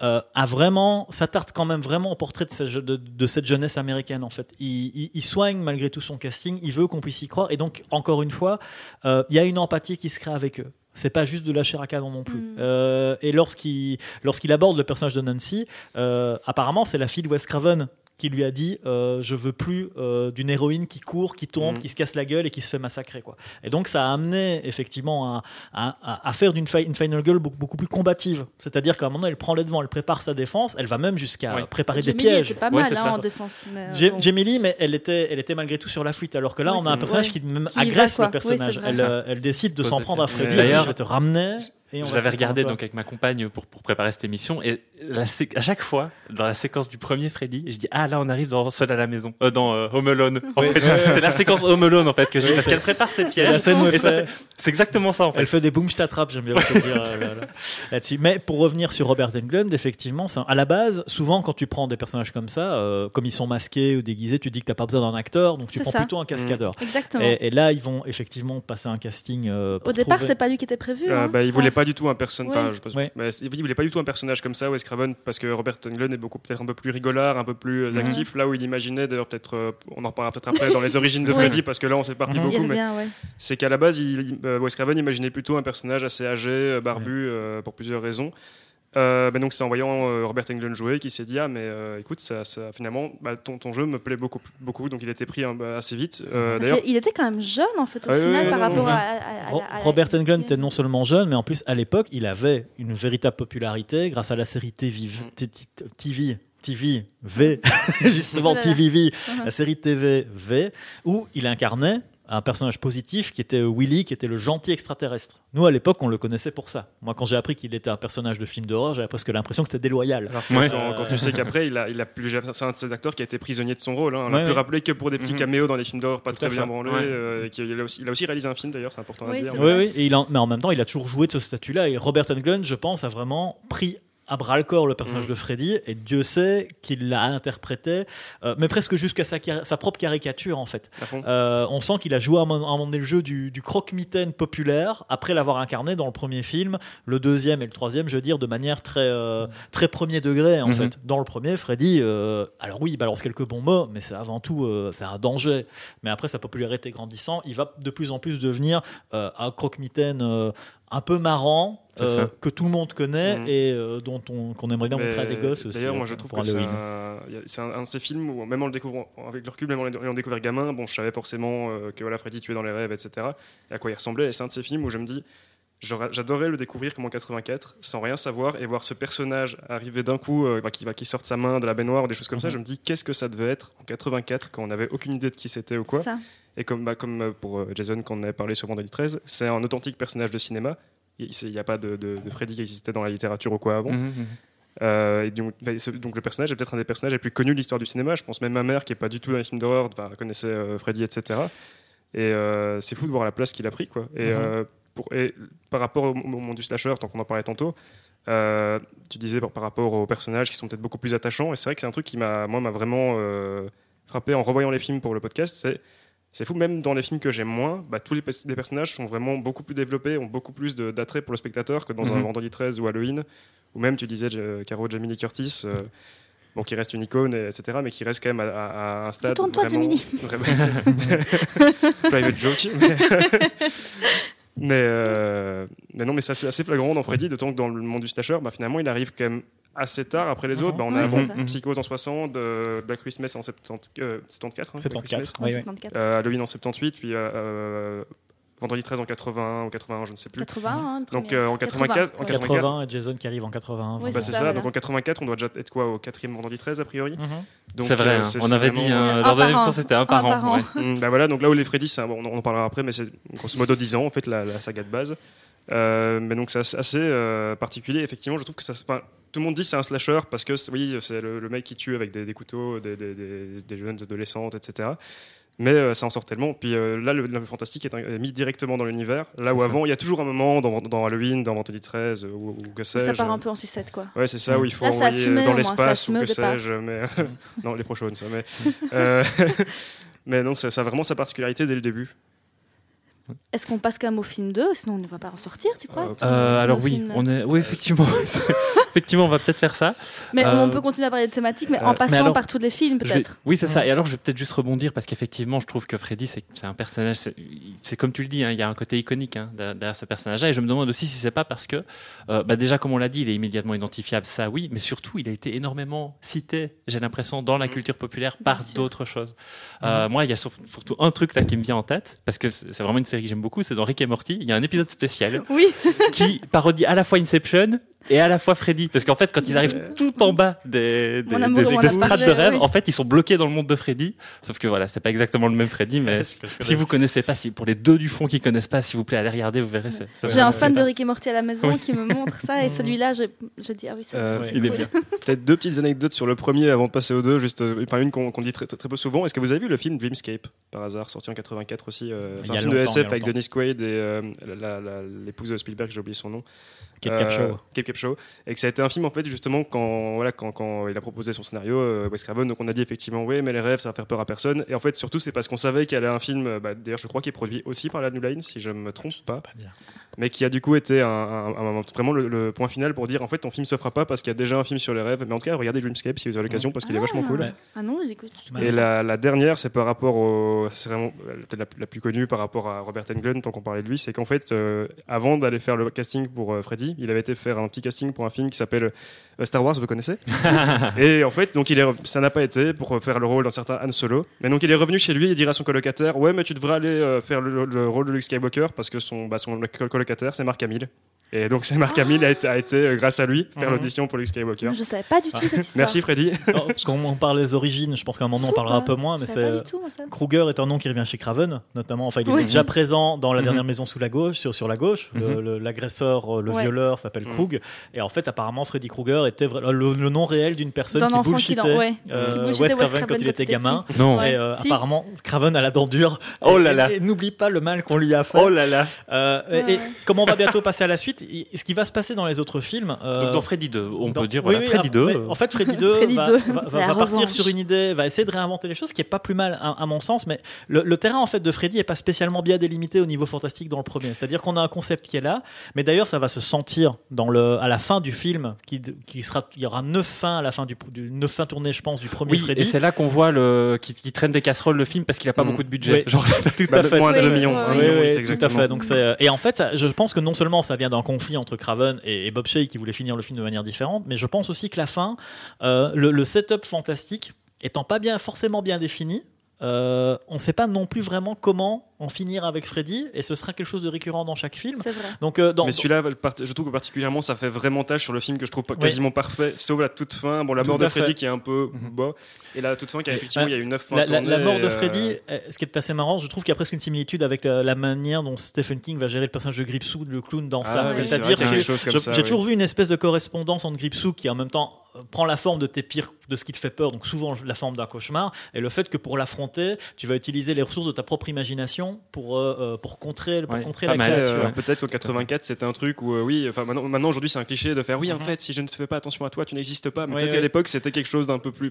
euh, a vraiment, s'attarde quand même vraiment au portrait de cette, je- de, de cette jeunesse américaine en fait. Il, il- il soigne malgré tout son casting. Il veut qu'on puisse y croire. Et donc encore une fois, euh, il y a une empathie qui se crée avec eux. C'est pas juste de la chair à canon non plus. Mm. Euh, et lorsqu'il lorsqu'il aborde le personnage de Nancy, euh, apparemment c'est la fille de Wes Craven qui lui a dit euh, je veux plus euh, d'une héroïne qui court, qui tombe, Mhm. qui se casse la gueule et qui se fait massacrer quoi. Et donc ça a amené effectivement à, à- à- à faire d'une fi- une final girl beaucoup, beaucoup plus combative. C'est-à-dire qu'à un moment elle prend les devants, elle prépare sa défense, elle va même jusqu'à Oui. préparer des pièges. était pas mal hein, ça. en défense. mais, euh, bon. Mais elle était, elle était malgré tout sur la fuite. Alors que là, Ouais, on a un personnage ouais. qui même Qui y va, agresse le personnage. Oui, elle, décide de s'en prendre à. Freddy. Je vais te ramener. Et on Je va l'avais regardé donc avec ma compagne pour, pour préparer cette émission et la sé- à chaque fois dans la séquence du premier Freddy, je dis ah là on arrive dans Seul à la maison, euh, dans euh, Home Alone. En Oui. fait, c'est la séquence Home Alone en fait que j'ai Oui, parce c'est- qu'elle prépare ses C'est la pièges. C'est exactement ça en fait. Elle fait des boom, je t'attrape, j'aime bien aussi dire euh, là- là- là-dessus. Mais pour revenir sur Robert Englund, effectivement, c'est un- à la base, souvent quand tu prends des personnages comme ça, euh, comme ils sont masqués ou déguisés, tu dis que t'as pas besoin d'un acteur, donc tu C'est prends ça. plutôt un cascadeur. Exactement. Et, et là, ils vont effectivement passer un casting. euh, pour Au départ, trouver- c'est pas lui qui était prévu. Euh, hein, bah, pas du tout un personnage. Ouais. Ouais. mais il pas du tout un personnage comme ça, Wes Craven, parce que Robert Englund est beaucoup peut-être un peu plus rigolard, un peu plus euh, Mhm. actif. Là où il imaginait, d'ailleurs peut-être, euh, on en reparlera peut-être après dans les origines de [LAUGHS] Oui. Freddy, parce que là on s'éparpille Mhm. Il beaucoup. Revient, c'est qu'à la base, il, euh, Wes Craven imaginait plutôt un personnage assez âgé, barbu, euh, pour plusieurs raisons. Euh, donc c'est en voyant euh, Robert Englund jouer qu'il s'est dit ah mais euh, écoute ça, ça- finalement bah, ton, ton jeu me plaît beaucoup beaucoup donc il était pris hein, bah, assez vite. Euh, d'ailleurs qu'il était quand même jeune en fait au final par rapport à, à- à- Robert Englund était non seulement jeune, mais en plus à l'époque, il avait une véritable popularité grâce à la série TV, T- T- TV, TV V, [LAUGHS] justement. [LAUGHS] TVV, la série TV V, où il incarnait un personnage positif qui était Willy, qui était le gentil extraterrestre. Nous, à l'époque, on le connaissait pour ça. Moi, quand j'ai appris qu'il était un personnage de film d'horreur, j'avais presque l'impression que c'était déloyal. Alors que Ouais. quand, quand tu sais qu'après, il a, il a plus, c'est un de ces acteurs qui a été prisonnier de son rôle. Hein. On l'a Ouais, plus ouais. rappelé que pour des petits Mhm. caméos dans les films d'horreur pas Tout très bien branlés. Ouais. euh, il, a aussi, il a aussi réalisé un film d'ailleurs, c'est important Oui, à dire. Oui, oui, et il en- mais en même temps, il a toujours joué de ce statut-là. Et Robert Englund, je pense, a vraiment pris à bras le corps le personnage Mhm. de Freddy. Et Dieu sait qu'il l'a interprété, euh, mais presque jusqu'à sa, propre caricature, en fait. Euh, on sent qu'il a joué à un moment donné le jeu du, du croque-mitaine populaire après l'avoir incarné dans le premier film, le deuxième et le troisième, je veux dire, de manière très, euh, très premier degré en Mhm. fait. Dans le premier, Freddy, alors oui, il balance quelques bons mots, mais c'est avant tout c'est un danger. Mais après sa popularité grandissant, il va de plus en plus devenir un croque-mitaine un peu marrant. Euh, ça. que tout le monde connaît Mhm. et euh, dont on qu'on aimerait bien Mais montrer à des gosses aussi. D'ailleurs, euh, moi je trouve que c'est un, un, un de ces films où, même en le découvrant avec le recul, même en l'ayant découvert gamin, bon, je savais forcément euh, que voilà, Freddy tuait dans les rêves, etc. Et à quoi il ressemblait. Et c'est un de ces films où je me dis, j'adorais le découvrir comme en 84, sans rien savoir, et voir ce personnage arriver d'un coup, euh, bah, qui, qui sort de sa main de la baignoire ou des choses comme ça. Mhm. Je me dis, qu'est-ce que ça devait être en 84 quand on n'avait aucune idée de qui c'était ou quoi. Ça. Et comme, bah, comme euh, pour euh, Jason, quand on avait parlé sur Vendredi 13, c'est un authentique personnage de cinéma. Il n'y a pas de, de- de Freddy qui existait dans la littérature ou quoi avant. Mhm, mhm. Euh, et donc, bah, donc le personnage est peut-être un des personnages les plus connus de l'histoire du cinéma. Je pense même ma mère, qui est pas du tout dans les films d'horreur, connaissait euh, Freddy, etc. Et euh, c'est fou de voir la place qu'il a pris. Quoi. Et, pour, et par rapport au, au monde du slasher, tant qu'on en parlait tantôt, Euh, tu disais par, par rapport aux personnages qui sont peut-être beaucoup plus attachants, et c'est vrai que c'est un truc qui m'a, moi, m'a vraiment euh, frappé en revoyant les films pour le podcast. C'est, c'est fou, même dans les films que j'aime moins, bah, tous les, pers- les personnages sont vraiment beaucoup plus développés, ont beaucoup plus de- d'attrait pour le spectateur que dans un Mhm. Vendredi 13 ou Halloween, ou même tu disais euh, Caro Jamie Lee Curtis. euh, Bon, qui reste une icône, et- etc., mais qui reste quand même à, à- à un stade. Retourne-toi, vraiment, Jamie [LAUGHS] vraiment- [LAUGHS] Private joke. Mais, [LAUGHS] mais, euh, mais non, mais c'est assez, flagrant dans Freddy, d'autant que dans le monde du slasher, bah, finalement, il arrive quand même assez tard après les autres. Bah, on a bon, vrai. Psychose en 60, euh, Black Christmas en 70, euh, 74. hein, Black 74. Christmas. Oui, oui. 74. Euh, Halloween en 78, puis euh, euh, Vendredi 13 en 81 ou 81, je ne sais plus. 80, hein, le Donc euh, en 84, en 80, 80 et Jason qui arrive en 80. Oui, Bah, c'est ça, ça, voilà. donc en 84, on doit déjà être quoi au quatrième vendredi 13 a priori. Donc, C'est vrai, euh, hein. c'est- on c'est avait vraiment- dit, Un lors de l'émission, c'était un par an. ouais. Mm, [LAUGHS] bah voilà, donc là où les Freddy, c'est un- bon, on en parlera après, mais c'est grosso modo 10 ans en fait la, la saga de base. Euh, mais donc c'est assez, assez, euh, particulier. Effectivement, je trouve que ça. tout le monde dit c'est un slasher parce que c'est- oui, c'est le, le mec qui tue avec des, des couteaux, des, des- des- des jeunes adolescentes, etc. Mais euh, ça en sort tellement. Puis euh, là, le, le fantastique est, est mis directement dans l'univers. Là où ça. avant, il y a toujours un moment dans, dans Halloween, dans Vendredi 13 ou, ou que Ça sais-je. part un peu en sucette, quoi. Ouais, c'est ça où il faut Là, envoyer assumé, dans c'est l'espace ou que sais-je. Mais [LAUGHS] non, les prochaines, ça. Mais, euh, [LAUGHS] mais non, ça, ça a vraiment sa particularité dès le début. Est-ce qu'on passe quand même au film 2 Sinon, on ne va pas en sortir, tu crois? Euh, Euh, alors oui, film- on est, oui effectivement, [LAUGHS] effectivement, on va peut-être faire ça. Mais euh, on peut continuer à parler de thématiques, mais euh, en mais passant alors, par tous les films, vais- peut-être. Oui, c'est ça. Et alors, je vais peut-être juste rebondir parce qu'effectivement, je trouve que Freddy, c'est c'est un personnage. c'est- comme tu le dis, hein, il y a un côté iconique hein, derrière ce personnage-là. Et je me demande aussi si c'est pas parce que, euh, bah, déjà, comme on l'a dit, il est immédiatement identifiable, ça oui, mais surtout, il a été énormément cité, j'ai l'impression, dans la culture populaire par d'autres choses. Euh, Moi, il y a sur- surtout un truc là qui me vient en tête parce que c'est c'est vraiment une série que j'aime beaucoup. C'est dans Rick et Morty. Il y a un épisode spécial Oui, qui parodie à la fois Inception et à la fois Freddy. Parce qu'en fait, quand ils arrivent tout en bas des, des, amour, strates de rêve, oui. en fait, ils sont bloqués dans le monde de Freddy. Sauf que voilà, c'est pas exactement le même Freddy, mais si vous connaissez pas, si pour les deux du fond qui connaissent pas, s'il vous plaît, allez regarder, vous verrez. j'ai un fan de. Rick et Morty à la maison Oui. qui me montre ça, et [LAUGHS] celui-là, je, je dis, ah oui, c'est Euh, il est cool. bien. [LAUGHS] Peut-être deux petites anecdotes sur le premier avant de passer aux deux. Juste, euh, enfin, une qu'on dit très, très, très peu souvent. Est-ce que vous avez vu le film Dreamscape par hasard, sorti en 84 aussi euh, C'est un a film de SF avec. Dennis Quaid et euh, l'épouse de Spielberg, j'ai oublié son nom. Kate Euh, Capshaw. Capshaw. Et que ça a été un film en fait justement quand voilà quand, quand il a proposé son scénario euh, Wes Craven donc on a dit effectivement oui mais les rêves ça va faire peur à personne et en fait surtout c'est parce qu'on savait qu'il y avait un film euh, bah, d'ailleurs je crois qu'il est produit aussi par la New Line si je me trompe pas Pas bien. mais qui a du coup été un, un- un- vraiment le, le point final pour dire en fait ton film se fera pas parce qu'il y a déjà un film sur les rêves mais en tout cas regardez Dreamscape si vous avez l'occasion parce qu'il est vachement cool Ouais. Ah non, j'écoute. je Ouais. et la, la dernière, c'est par rapport au. C'est vraiment euh, la, la plus connue par rapport à Robert Englund, tant qu'on parlait de lui. C'est qu'en fait, euh, avant d'aller faire le casting pour euh, Freddy, il avait été faire un petit casting pour un film qui s'appelle euh, Star Wars, vous connaissez? [LAUGHS] Et en fait, donc il est, ça n'a pas été pour faire le rôle d'un certain Han Solo. Mais donc il est revenu chez lui et dire à son colocataire Ouais, mais tu devrais aller euh, faire le, le rôle de Luke Skywalker parce que son, bah, colocataire, c'est Mark Hamill. Et donc c'est Mark Hamill a été, a été, euh, grâce à lui, faire Mhm. l'audition pour Luke Skywalker. Je savais pas du tout cette [LAUGHS] histoire. Merci Freddy. Non, parce qu'on on parle des origines, je pense qu'à un moment on Fou, parlera un peu moins, mais c'est. pas du tout, moi, ça. Kruger est un nom qui revient chez Craven, notamment. Enfin, il était Oui. déjà présent dans la Mhm. dernière maison sous la gauche, sur, sur la gauche. Mhm. L'agresseur, euh, le, Ouais. violeur s'appelle Mhm. Krug. Et en fait, apparemment, Freddy Krueger était vra- le, le nom réel d'une personne qui enfant qui bullshitait ouais, euh, qui Wes bullshitait Wes Craven quand il quand était il était gamin. Non. Et euh, apparemment, Craven a la dent dure. Oh Et- là là. N'oublie pas le mal qu'on lui a fait. Oh là là. Et- Ouais, et ouais. comme on va bientôt passer à la suite, ce qui va se passer dans les autres films. euh, Donc dans Freddy 2, on dans- peut dire oui, voilà, oui, Freddy ah, 2. ouais, euh, En fait, Freddy [LAUGHS] 2 Freddy va, 2, va- va- la va partir sur une idée, va essayer de réinventer les choses, qui est pas plus mal à, à mon sens. Mais le, le terrain en fait de Freddy est pas spécialement bien délimité au niveau fantastique dans le premier. C'est-à-dire qu'on a un concept qui est là, mais d'ailleurs ça va se sentir dans le à la fin du film, qui, qui sera, il y aura neuf fins à la fin du, du neuf fins tournées, je pense, du premier Oui, Freddy. et c'est là qu'on voit le qui, qui traîne des casseroles le film parce qu'il a pas Mhm. beaucoup de budget. Oui. Genre, [LAUGHS] tout [LAUGHS] Bah, à fait. moins de Oui, 2 oui, millions. oui, un oui. Oui, million, oui, huit, tout à fait. Donc c'est euh, et en fait, ça- je pense que non seulement ça vient d'un conflit entre Craven et, Bob Shea qui voulait finir le film de manière différente, mais je pense aussi que la fin, euh, le, le setup fantastique étant pas bien forcément bien défini. Euh, on ne sait pas non plus vraiment comment en finir avec Freddy, et ce sera quelque chose de récurrent dans chaque film. Vrai. Donc, euh, dans, Mais celui-là, je trouve que particulièrement, ça fait vraiment tâche sur le film que je trouve pas- Oui. quasiment parfait, sauf la toute fin. Bon, la Tout mort de fait. Freddy qui est un peu Mhm. bas, et la toute fin qui a effectivement, Ouais. il y a eu 9 fins la, la- mort de euh, Freddy, euh, ce qui est assez marrant, je trouve qu'il y a presque une similitude avec la, la manière dont Stephen King va gérer le personnage de Gripsou, le clown dans Ah ça. oui, C'est-à-dire que j'ai oui. toujours vu une espèce de correspondance entre Gripsou qui en même temps prend la forme de tes pires, de ce qui te fait peur, donc souvent la forme d'un cauchemar, et le fait que pour l'affronter, tu vas utiliser les ressources de ta propre imagination pour, euh, euh, pour contrer, pour Ouais, contrer la mal, créature. Euh, Peut-être qu'en 84 c'était un truc où euh, oui, enfin maintenant, maintenant aujourd'hui c'est un cliché de faire oui en fait si je ne fais pas attention à toi tu n'existes pas. Mais Oui, peut-être oui. qu'à l'époque c'était quelque chose d'un peu plus.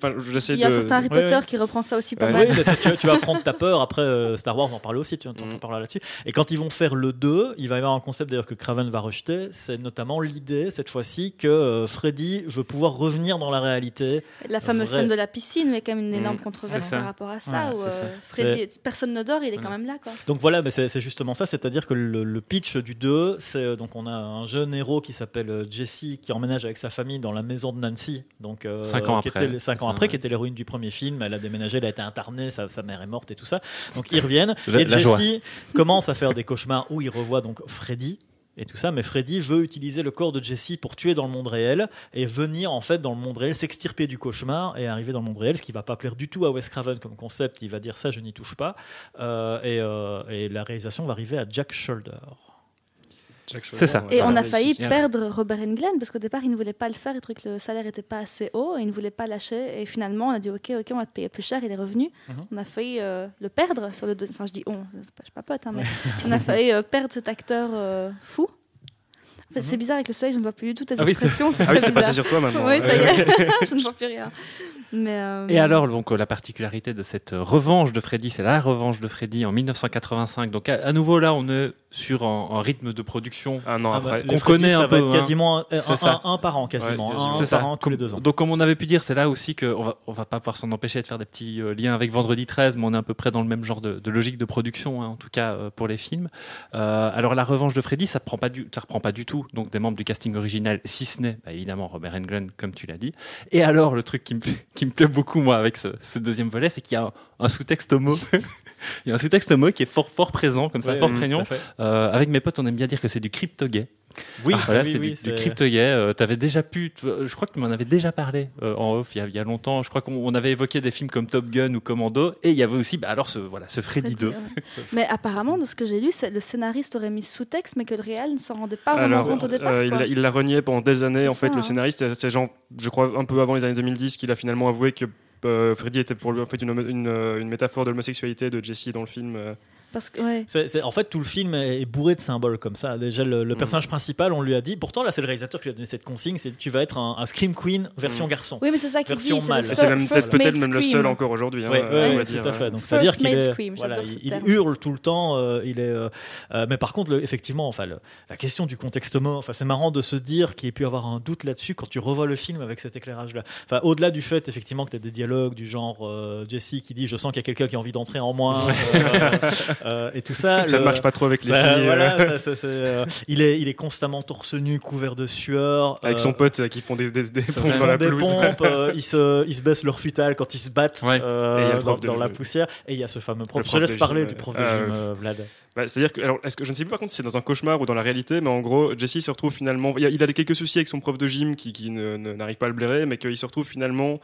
Il y a de. certains Harry Potter qui reprend ça aussi pas Ouais. mal. Oui, tu, tu affrontes ta peur. Après, euh, [LAUGHS] Star Wars en parle aussi, tu entends Mhm. parler là-dessus. Et quand ils vont faire le 2, il va y avoir un concept d'ailleurs que Craven va rejeter. C'est notamment l'idée, cette fois-ci, que euh, Freddy veut pouvoir revenir dans la réalité. La fameuse Vrai. scène de la piscine, mais quand même une énorme Mm, controverse c'est ça. par rapport à ça. Ouais, où, c'est euh, ça. Freddy, personne ne dort, il est quand même là. Quoi. Donc voilà, mais c'est c'est justement ça. C'est-à-dire que le, le pitch du 2, c'est euh, donc on a un jeune héros qui s'appelle euh, Jesse qui emménage avec sa famille dans la maison de Nancy. Donc euh, Cinq ans qui après. était- cinq ans Ça, après, ouais. qui était l'héroïne du premier film. Elle a déménagé, elle a été internée, sa, sa mère est morte et tout ça. Donc ils reviennent La- et la joie. Jesse commence à faire des cauchemars où il revoit donc Freddy. Et tout ça, mais Freddy veut utiliser le corps de Jesse pour tuer dans le monde réel et venir en fait dans le monde réel, s'extirper du cauchemar et arriver dans le monde réel, ce qui va pas plaire du tout à Wes Craven comme concept. Il va dire ça, je n'y touche pas. Euh, et, euh, et la réalisation va arriver à Jack Shoulder. C'est ça. Et on a failli perdre Robert Englund parce qu'au départ, il ne voulait pas le faire. Il trouvait que le salaire n'était pas assez haut et il ne voulait pas lâcher. Et finalement, on a dit OK, OK, on va te payer plus cher. Il est revenu. Mhm. On a failli euh, le perdre sur le deuxième. Enfin, je dis on, c'est pas, je papote, hein, mais on a [LAUGHS] failli euh, perdre cet acteur euh, fou. En fait, c'est bizarre avec le soleil, je ne vois plus du tout tes Ah oui, expressions. Ah oui c'est passé sur toi maintenant. Oui, ça y [LAUGHS] est, [LAUGHS] je ne vois plus rien. Mais, euh, Et alors, donc, euh, la particularité de cette euh, revanche de Freddy, c'est la revanche de Freddy en 1985. Donc, à, à nouveau, là, on est sur un, un rythme de production. Un an Ah bah, après. les qu'on Freddy, connaît ça un va peu, être hein. quasiment un, C'est un- ça. un- un par an, quasiment. Ouais, quasiment. un C'est ça. par an tous Comme- les deux ans. Donc, comme on avait pu dire, c'est là aussi qu'on va, on va pas pouvoir s'en empêcher de faire des petits euh, liens avec Vendredi 13, mais on est à peu près dans le même genre de, de logique de production, hein, en tout cas euh, pour les films. Euh, alors, la revanche de Freddy, ça prend pas du, ça reprend pas du tout. Donc, des membres du casting original, si ce n'est bah, évidemment Robert Englund, comme tu l'as dit. Et alors, le truc qui me, qui me plaît beaucoup, moi, avec ce, ce deuxième volet, c'est qu'il y a un, un sous-texte homo. [LAUGHS] Il y a un sous-texte homo qui est fort, fort présent, comme ça, Ouais, fort oui, prégnant. Euh, avec mes potes, on aime bien dire que c'est du crypto-gay. Oui, Voilà, oui, c'est oui, du, crypto-gay. Euh, t'avais déjà pu, tu- je crois que tu m'en avais déjà parlé euh, en off il y, a, il y a longtemps. Je crois qu'on on avait évoqué des films comme Top Gun ou Commando, et il y avait aussi, bah, alors ce voilà, ce Freddy 2. ouais. [LAUGHS] Mais apparemment, de ce que j'ai lu, le scénariste aurait mis sous-texte, mais que le réel ne s'en rendait pas vraiment Alors, compte au départ. euh, il l'a- il l'a renié pendant des années. En fait, ça, le hein. scénariste, c'est- c'est genre, je crois, un peu avant les années 2010 qu'il a finalement avoué que euh, Freddy était pour lui en fait une, une, une métaphore de l'homosexualité de Jesse dans le film. euh. Parce que, ouais. C'est- c'est- en fait, tout le film est bourré de symboles comme ça. Déjà, le, le Mm. personnage principal, on lui a dit. Pourtant, là, c'est le réalisateur qui lui a donné cette consigne c'est tu vas être un, un Scream Queen version Mm. garson. Oui, mais c'est ça qu'il dit. Version c'est mâle. le Et c'est fir- même peut-être même le seul encore aujourd'hui. hein, Ouais, ouais, on va tout dire. à fait. Donc, First c'est-à-dire qu'il made est, scream, voilà, j'adore il, hurle tout le temps. euh, il est, euh, euh, mais par contre, le- effectivement, enfin, le- la question du contexte mort, enfin, c'est marrant de se dire qu'il ait pu avoir un doute là-dessus quand tu revois le film avec cet éclairage-là. Enfin, au-delà du fait, effectivement, que tu as des dialogues du genre euh, Jesse qui dit, je sens qu'il y a quelqu'un qui a envie d'entrer en moi, [LAUGHS] euh, et tout ça. Ça ne marche pas trop avec les ça, filles. euh, voilà, ça, ça, c'est, euh, il, est, il est constamment torse nu, couvert de sueur. avec euh, son pote qui font des, des, des pompes dans la des pelouse. pompes, euh, ils, se, ils se baissent leur futal quand ils se battent Ouais. euh, dans, prof de- dans la poussière. Et il y a ce fameux prof. Le Je prof laisse parler gym, du prof de gym, euh, Vlad. Bah, C'est-à-dire que, alors, est-ce que je ne sais plus par contre si c'est dans un cauchemar ou dans la réalité, mais en gros, Jesse se retrouve finalement. Il a, il a quelques soucis avec son prof de gym qui, qui n'arrive pas à le blairer, mais qu'il se retrouve finalement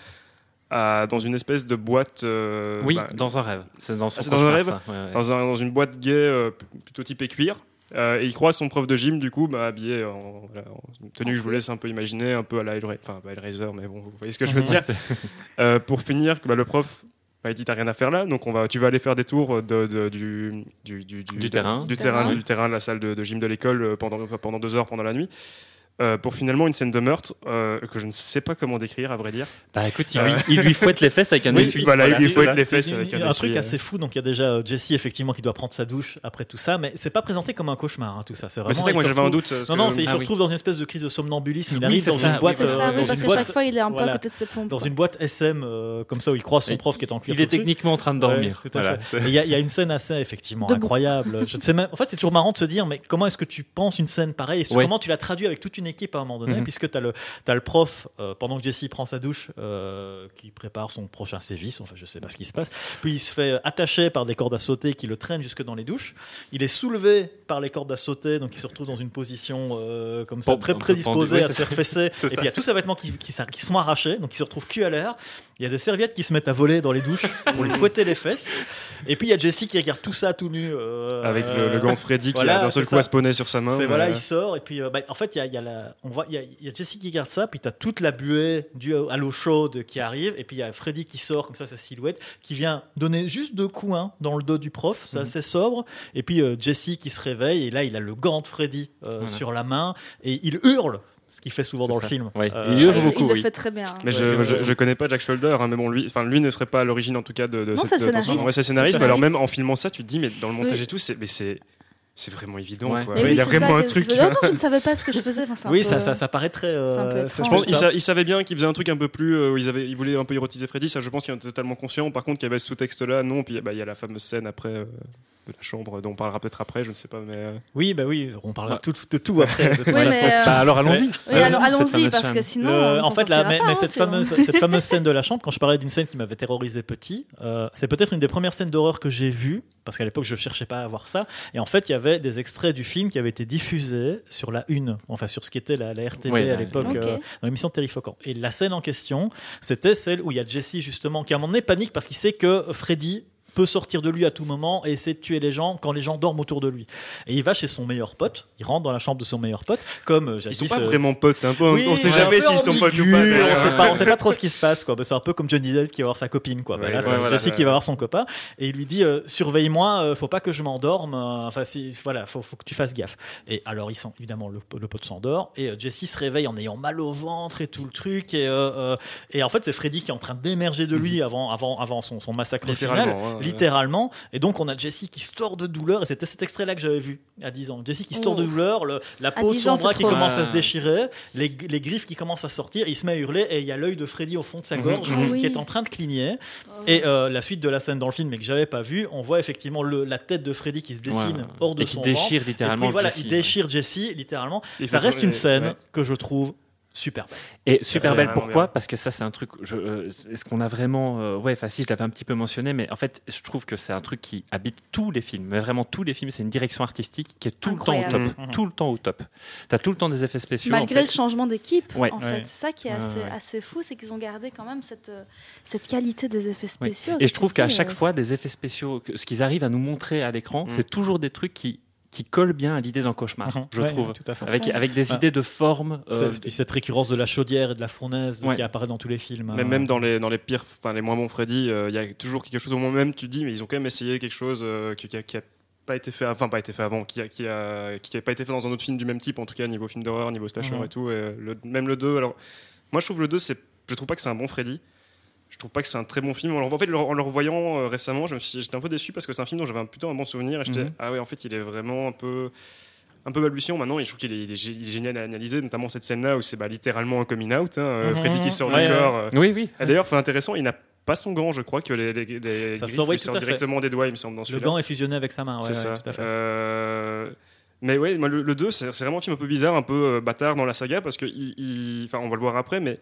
à- dans une espèce de boîte. euh, Oui, bah, dans un rêve. C'est dans, Ah, un rêve ça. Ouais, ouais. dans, un- dans une boîte gay euh, plutôt typée cuir. Euh, et il croise son prof de gym, du coup, bah, habillé en, voilà, en tenue que je vous laisse un peu imaginer, un peu à la Hellra- enfin, pas Hellraiser, mais bon, vous voyez ce que je [LAUGHS] veux dire. Euh, pour finir, bah, le prof, bah, il dit t'as rien à faire là, donc on va, tu vas aller faire des tours de, de- du, du, du, Du terrain. du terrain, terrain. du terrain de la salle de, de gym de l'école pendant, pendant deux heures pendant la nuit. Euh, pour finalement une scène de meurtre euh, que je ne sais pas comment décrire, à vrai dire. Bah écoute, il lui, [LAUGHS] il lui fouette les fesses avec un Oui, essuie. voilà, il lui fouette les fesses avec un un truc assez fou. Donc il y a déjà euh, Jesse effectivement qui doit prendre sa douche après tout ça, mais c'est pas présenté comme un cauchemar hein, tout ça. C'est Mais vraiment. c'est ça que moi j'avais un doute. Non, que- non, c'est- il Ah se oui. retrouve dans une espèce de crise de somnambulisme. Il Oui, arrive dans ça, une boîte, c'est C'est euh, ça, dans une boîte, chaque fois, il est un peu à côté de ses pompes. dans une boîte SM euh, comme ça où il croise son prof qui est en cuir. Il est techniquement en train de dormir. Il y, a- une scène assez effectivement incroyable. Je ne sais même. En fait, c'est toujours marrant de se dire, mais comment est-ce que tu penses une scène pareille? Et comment tu la traduis avec toute une équipe à un moment donné, Mhm. puisque tu as le, t'as le prof euh, pendant que Jesse prend sa douche, euh, qui prépare son prochain sévice. Enfin, je sais pas ce qui se passe. Puis il se fait attacher par des cordes à sauter qui le traînent jusque dans les douches. Il est soulevé par les cordes à sauter, donc il se retrouve dans une position euh, comme ça, très prédisposée à se faire fesser. [LAUGHS] Et puis il y a tous ses vêtements qui, qui, sont arrachés, donc il se retrouve cul à l'air. Il y a des serviettes qui se mettent à voler dans les douches pour lui [LAUGHS] fouetter les fesses. Et puis il y a Jesse qui regarde tout ça tout nu. Avec le, le gant de Freddy qui voilà, a d'un seul coup a spawné sur sa main. voilà, il sort et puis bah, en fait il y a, il y a la, a, on voit, il y a, y a Jessie qui garde ça, puis tu as toute la buée due à l'eau chaude qui arrive, et puis il y a Freddy qui sort comme ça, sa silhouette, qui vient donner juste deux coups hein, dans le dos du prof, c'est Mhm. assez sobre, et puis euh, Jessie qui se réveille, et là il a le gant de Freddy euh, Voilà. sur la main, et il hurle, ce qu'il fait souvent C'est dans ça. le film. Euh, Il hurle beaucoup, il le oui. fait très bien. Mais Ouais, je, ouais, je, connais pas Jack Shoulder, hein, mais bon, lui, enfin, lui ne serait pas à l'origine en tout cas de, de Non, cette c'est scénariste. Ouais, mais alors même en filmant ça, tu te dis, mais dans le montage Oui. et tout, c'est, mais c'est, c'est vraiment évident. Ouais. Quoi. Il y a vraiment ça un truc. Ah non, je ne savais pas ce que je faisais. Enfin, Oui, peu- ça, ça, ça paraît très. euh. Je pense ça- qu'ils sa- ils savaient bien qu'ils faisaient un truc un peu plus. euh, où ils, avaient, ils voulaient un peu érotiser Freddy, ça je pense qu'ils en étaient totalement conscients. Par contre, qu'il y avait ce sous-texte-là, non. Puis bah, il y a la fameuse scène après euh, de la chambre, dont on parlera peut-être après, je ne sais pas. Mais, euh, Oui, bah oui, on parlera Ouais. tout, de tout après. de [LAUGHS] toute Oui, façon. mais, euh, Bah, alors allons-y. Oui, alors allons-y, parce scène. que sinon. Le- on en fait, là, mais, pas, mais hein, cette, fameuse, cette fameuse scène de la chambre, quand je parlais d'une scène qui m'avait terrorisé petit, euh, c'est peut-être une des premières scènes d'horreur que j'ai vues, parce qu'à l'époque, je cherchais pas à voir ça. Et en fait, il y avait des extraits du film qui avaient été diffusés sur la Une, enfin sur ce qui était la, la RTB à l'époque, euh, dans l'émission Faucon. Et la scène en question, c'était celle où il y a Jesse, justement, qui à un moment donné panique parce qu'il sait que Freddy peut sortir de lui à tout moment et essayer de tuer les gens quand les gens dorment autour de lui. Et il va chez son meilleur pote, il rentre dans la chambre de son meilleur pote, comme euh, ils sont pas euh, vraiment potes, c'est un peu. oui, on sait jamais s'ils sont potes ou pas. On sait pas, on sait pas trop ce qui se passe. quoi. Bah, c'est un peu comme Johnny Depp qui va voir sa copine. Quoi. Bah, Ouais, là, ouais, c'est voilà, ouais. qui va voir son copain et il lui dit euh, surveille-moi, euh, faut pas que je m'endorme. Enfin, si, voilà, faut, faut que tu fasses gaffe. Et alors, il sent évidemment le, le pote s'endort et Jesse se réveille en ayant mal au ventre et tout le truc. Et, et en fait, c'est Freddy qui est en train d'émerger de lui avant, avant, avant son, son massacre final Littéralement. Et donc, on a Jessie qui se tord de douleur. Et c'était cet extrait-là que j'avais vu à 10 ans. Jessie qui se tord de douleur, le- la peau de 10 son ans, bras qui trop. commence à se Ah. déchirer, les, les griffes qui commencent à sortir. Il se met à hurler et il y a l'œil de Freddy au fond de sa Mhm. gorge Ah oui. qui est en train de cligner. Oh. Et euh, la suite de la scène dans le film, mais que j'avais pas vu, on voit effectivement le- la tête de Freddy qui se dessine Ouais. hors de Et qui son déchire ventre. littéralement. Et puis voilà, Jessie. il déchire Jessie littéralement. Il Ça reste une scène ouais. que je trouve super belle. Et super belle, pourquoi? Bien. Parce que ça, c'est un truc. je- euh, Est-ce qu'on a vraiment. euh, ouais, enfin, si, je l'avais un petit peu mentionné, mais en fait, je trouve que c'est un truc qui habite tous les films. Mais vraiment, tous les films, c'est une direction artistique qui est tout Incroyable. le temps au top. Mhm. Tout le temps au top. T'as tout le temps des effets spéciaux. en Malgré fait. le changement d'équipe, Ouais. en Ouais. fait. C'est ça qui est Ouais, assez, ouais. assez fou, c'est qu'ils ont gardé quand même cette, euh, cette qualité des effets spéciaux. Et je trouve qu'à chaque euh, fois, des effets spéciaux, que- ce qu'ils arrivent à nous montrer à l'écran, Mm. c'est toujours des trucs qui, qui collent bien à l'idée d'un cauchemar, Mhm. je Ouais, trouve. tout à fait. Avec, avec des Ah. idées de forme. euh, puis cette récurrence de la chaudière et de la fournaise Ouais. qui apparaît dans tous les films. Mais euh, même dans les, dans les pires, enfin les moins bons Freddy, euh, il y a toujours quelque chose au moment même, tu dis, mais ils ont quand même essayé quelque chose euh, qui, qui a, qui a pas été fait, enfin pas été fait avant, qui a, qui a, qui a pas été fait dans un autre film du même type, en tout cas niveau film d'horreur, niveau slasher Mhm. et tout. Et le, même le 2, alors moi je trouve le 2, c'est, je trouve pas que c'est un bon Freddy. Je trouve pas que c'est un très bon film. En fait, en le revoyant euh, récemment, j'étais un peu déçu parce que c'est un film dont j'avais un- plutôt un bon souvenir. Et j'étais, Mhm. ah ouais, en fait, il est vraiment un peu, un peu balbutiant maintenant. Et je trouve qu'il est, il est gé- il est génial à analyser, notamment cette scène-là où c'est bah, littéralement un coming out. hein, euh. Freddy qui sort Ouais, du ouais. corps. euh, Oui, oui. et D'ailleurs, fait intéressant, il n'a pas son gant, je crois, que les, les, les Ça griffes lui sortent directement des doigts, il me semble, dans Le gant est fusionné avec sa main. ouais, c'est ouais, ça. tout à fait. Euh, Mais ouais, le, le 2, c'est c'est vraiment un film un peu bizarre, un peu bâtard dans la saga, parce que, il, il- enfin, on va le voir après, mais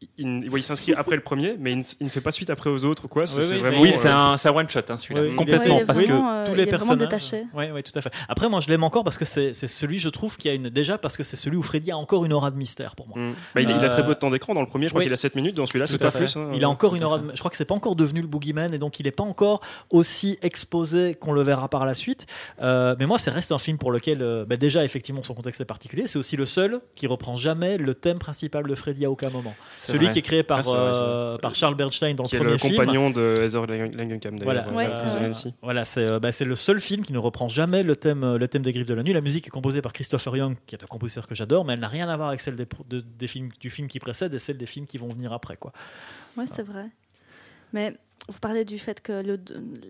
il, il- ouais, il s'inscrit après le premier, mais il ne, il ne fait pas suite après aux autres, quoi. C'est Oui, c'est oui, vraiment. Oui, euh, c'est un, c'est un one shot, hein, celui-là. Oui, oui, Complètement, Ouais, il est parce que euh, tous il les personnages. Ouais, ouais, tout à fait. Après, moi, je l'aime encore parce que c'est c'est celui, je trouve, qui a une déjà parce que c'est celui où Freddy a encore une aura de mystère pour moi. mm. Bah, il, il a très Euh, peu de temps d'écran dans le premier, je crois oui. qu'il a 7 minutes, dans celui-là, c'est pas plus. hein. il a encore une aura. de- Je crois que c'est pas encore devenu le boogeyman et donc il n'est pas encore aussi exposé qu'on le verra par la suite. Euh, mais moi, c'est reste un film pour lequel, euh, bah, déjà, effectivement, son contexte est particulier. C'est aussi le seul qui reprend jamais le thème principal de Freddy à aucun moment. Celui vrai. qui est créé par, Ah, vrai, euh, par Charles Bernstein dans qui le est le premier film. compagnon de Heather Langenkamp, Voilà, d'ailleurs. Euh, euh. Voilà, c'est euh, bah, c'est le seul film qui ne reprend jamais le thème, le thème des Griffes de la Nuit. La musique est composée par Christopher Young, qui est un compositeur que j'adore, mais elle n'a rien à voir avec celle des, de- des films, du film qui précède et celle des films qui vont venir après. Quoi. Ouais, c'est vrai. Mais vous parlez du fait que le,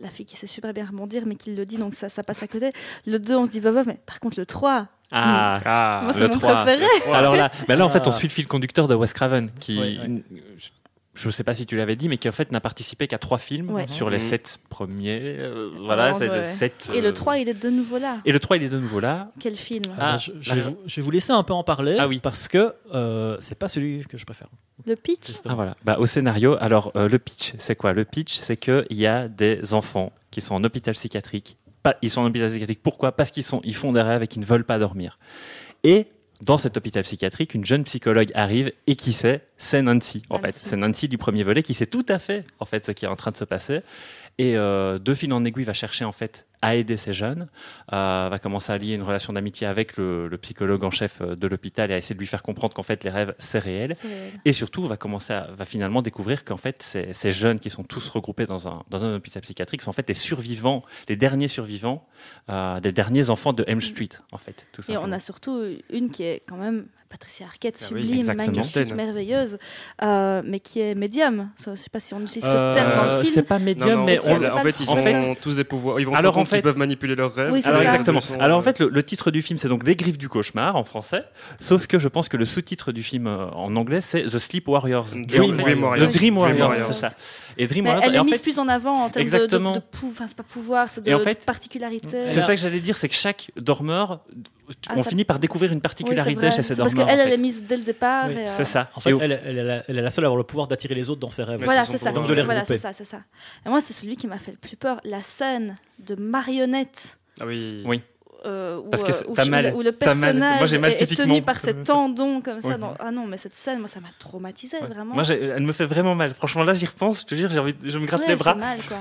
la fille qui sait super bien rebondir, mais qui le dit, donc ça, ça passe à côté. Le 2, on se dit, bah, bah, mais par contre, le 3, Ah, Ah, moi, le c'est mon 3. préféré. [LAUGHS] Alors là, là en fait, on Ah. suit le fil conducteur de Wes Craven, qui, Oui, oui. je ne sais pas si tu l'avais dit, mais qui en fait n'a participé qu'à trois films Ouais. sur les Mhm. sept premiers. euh, voilà, Oh, c'est ouais. sept. Et euh, le 3, il est de nouveau là. Et le 3, il est de nouveau là. Quel film Ah, je, je vais vous, je vais vous laisser un peu en parler Ah oui. parce que euh, c'est pas celui que je préfère. Le pitch justement. Ah voilà. Bah, au scénario, alors euh, le pitch, c'est quoi? Le pitch, c'est qu'il y a des enfants qui sont en hôpital psychiatrique. Pas, ils sont en hôpital psychiatrique. Pourquoi? Parce qu'ils sont, ils font des rêves et qu'ils ne veulent pas dormir. Et dans cet hôpital psychiatrique, une jeune psychologue arrive et qui sait c'est Nancy, en fait. C'est Nancy du premier volet qui sait tout à fait, en fait, ce qui est en train de se passer. Et euh, de fil en aiguille, va chercher, en fait, à aider ces jeunes, euh, va commencer à lier une relation d'amitié avec le, le psychologue en chef euh, de l'hôpital et à essayer de lui faire comprendre qu'en fait, les rêves, c'est réel. Et surtout, va commencer à, va finalement découvrir qu'en fait, ces, ces jeunes qui sont tous regroupés dans un, dans un hôpital psychiatrique sont en fait des survivants, les derniers survivants, euh, des derniers enfants de M Street, en fait. Tout Et on a surtout une qui est quand même Patricia Arquette, Ah sublime, magnifique, merveilleuse, euh, mais qui est médium. Je ne sais pas si on utilise ce Euh, terme dans le c'est film. pas Non, médium, non, mais c'est- on, c'est en pas fait, ils le- ont en fait- tous des pouvoirs. Ils vont Alors, en fait- qu'ils peuvent manipuler leurs rêves. Oui, c'est Alors ça. exactement. Ils sont- Alors en fait, le, le titre du film, c'est donc Les Griffes du cauchemar en français. Sauf que je pense que le sous-titre du film euh, en anglais, c'est The Sleep Warriors. Dream- Dream Warriors. The Dream Dream Warriors, Warriors. c'est ça. Et Dream Warriors. elle est en mise plus en avant en termes de, de, Exactement. de pou- enfin c'est pas pouvoir, c'est de, particularité. c'est ça que j'allais dire, c'est que chaque dormeur, Ah, on ça- finit par découvrir une Oui, particularité vrai. chez ces C'est Parce qu'elle, elle est mise dès le départ. Oui, euh, C'est ça. En fait, elle, elle est la, elle est la seule à avoir le pouvoir d'attirer les autres dans ses rêves. Voilà, c'est ça. Donc de les Voilà, c'est ça, c'est ça. Et moi, c'est celui qui m'a fait le plus peur. La scène de marionnette. Ah oui. Oui. euh, où, Parce que euh, où mal- où le t'as mal. personnage Moi, j'ai mal est, est tenu par ses tendons comme ça. Oui. dans- Ah non, mais cette scène, moi, ça m'a traumatisé Ouais. vraiment. Moi, elle me fait vraiment mal. Franchement, là, j'y repense. Je te jure, j'ai envie, je me gratte Ouais, les elle bras. fait mal, quoi.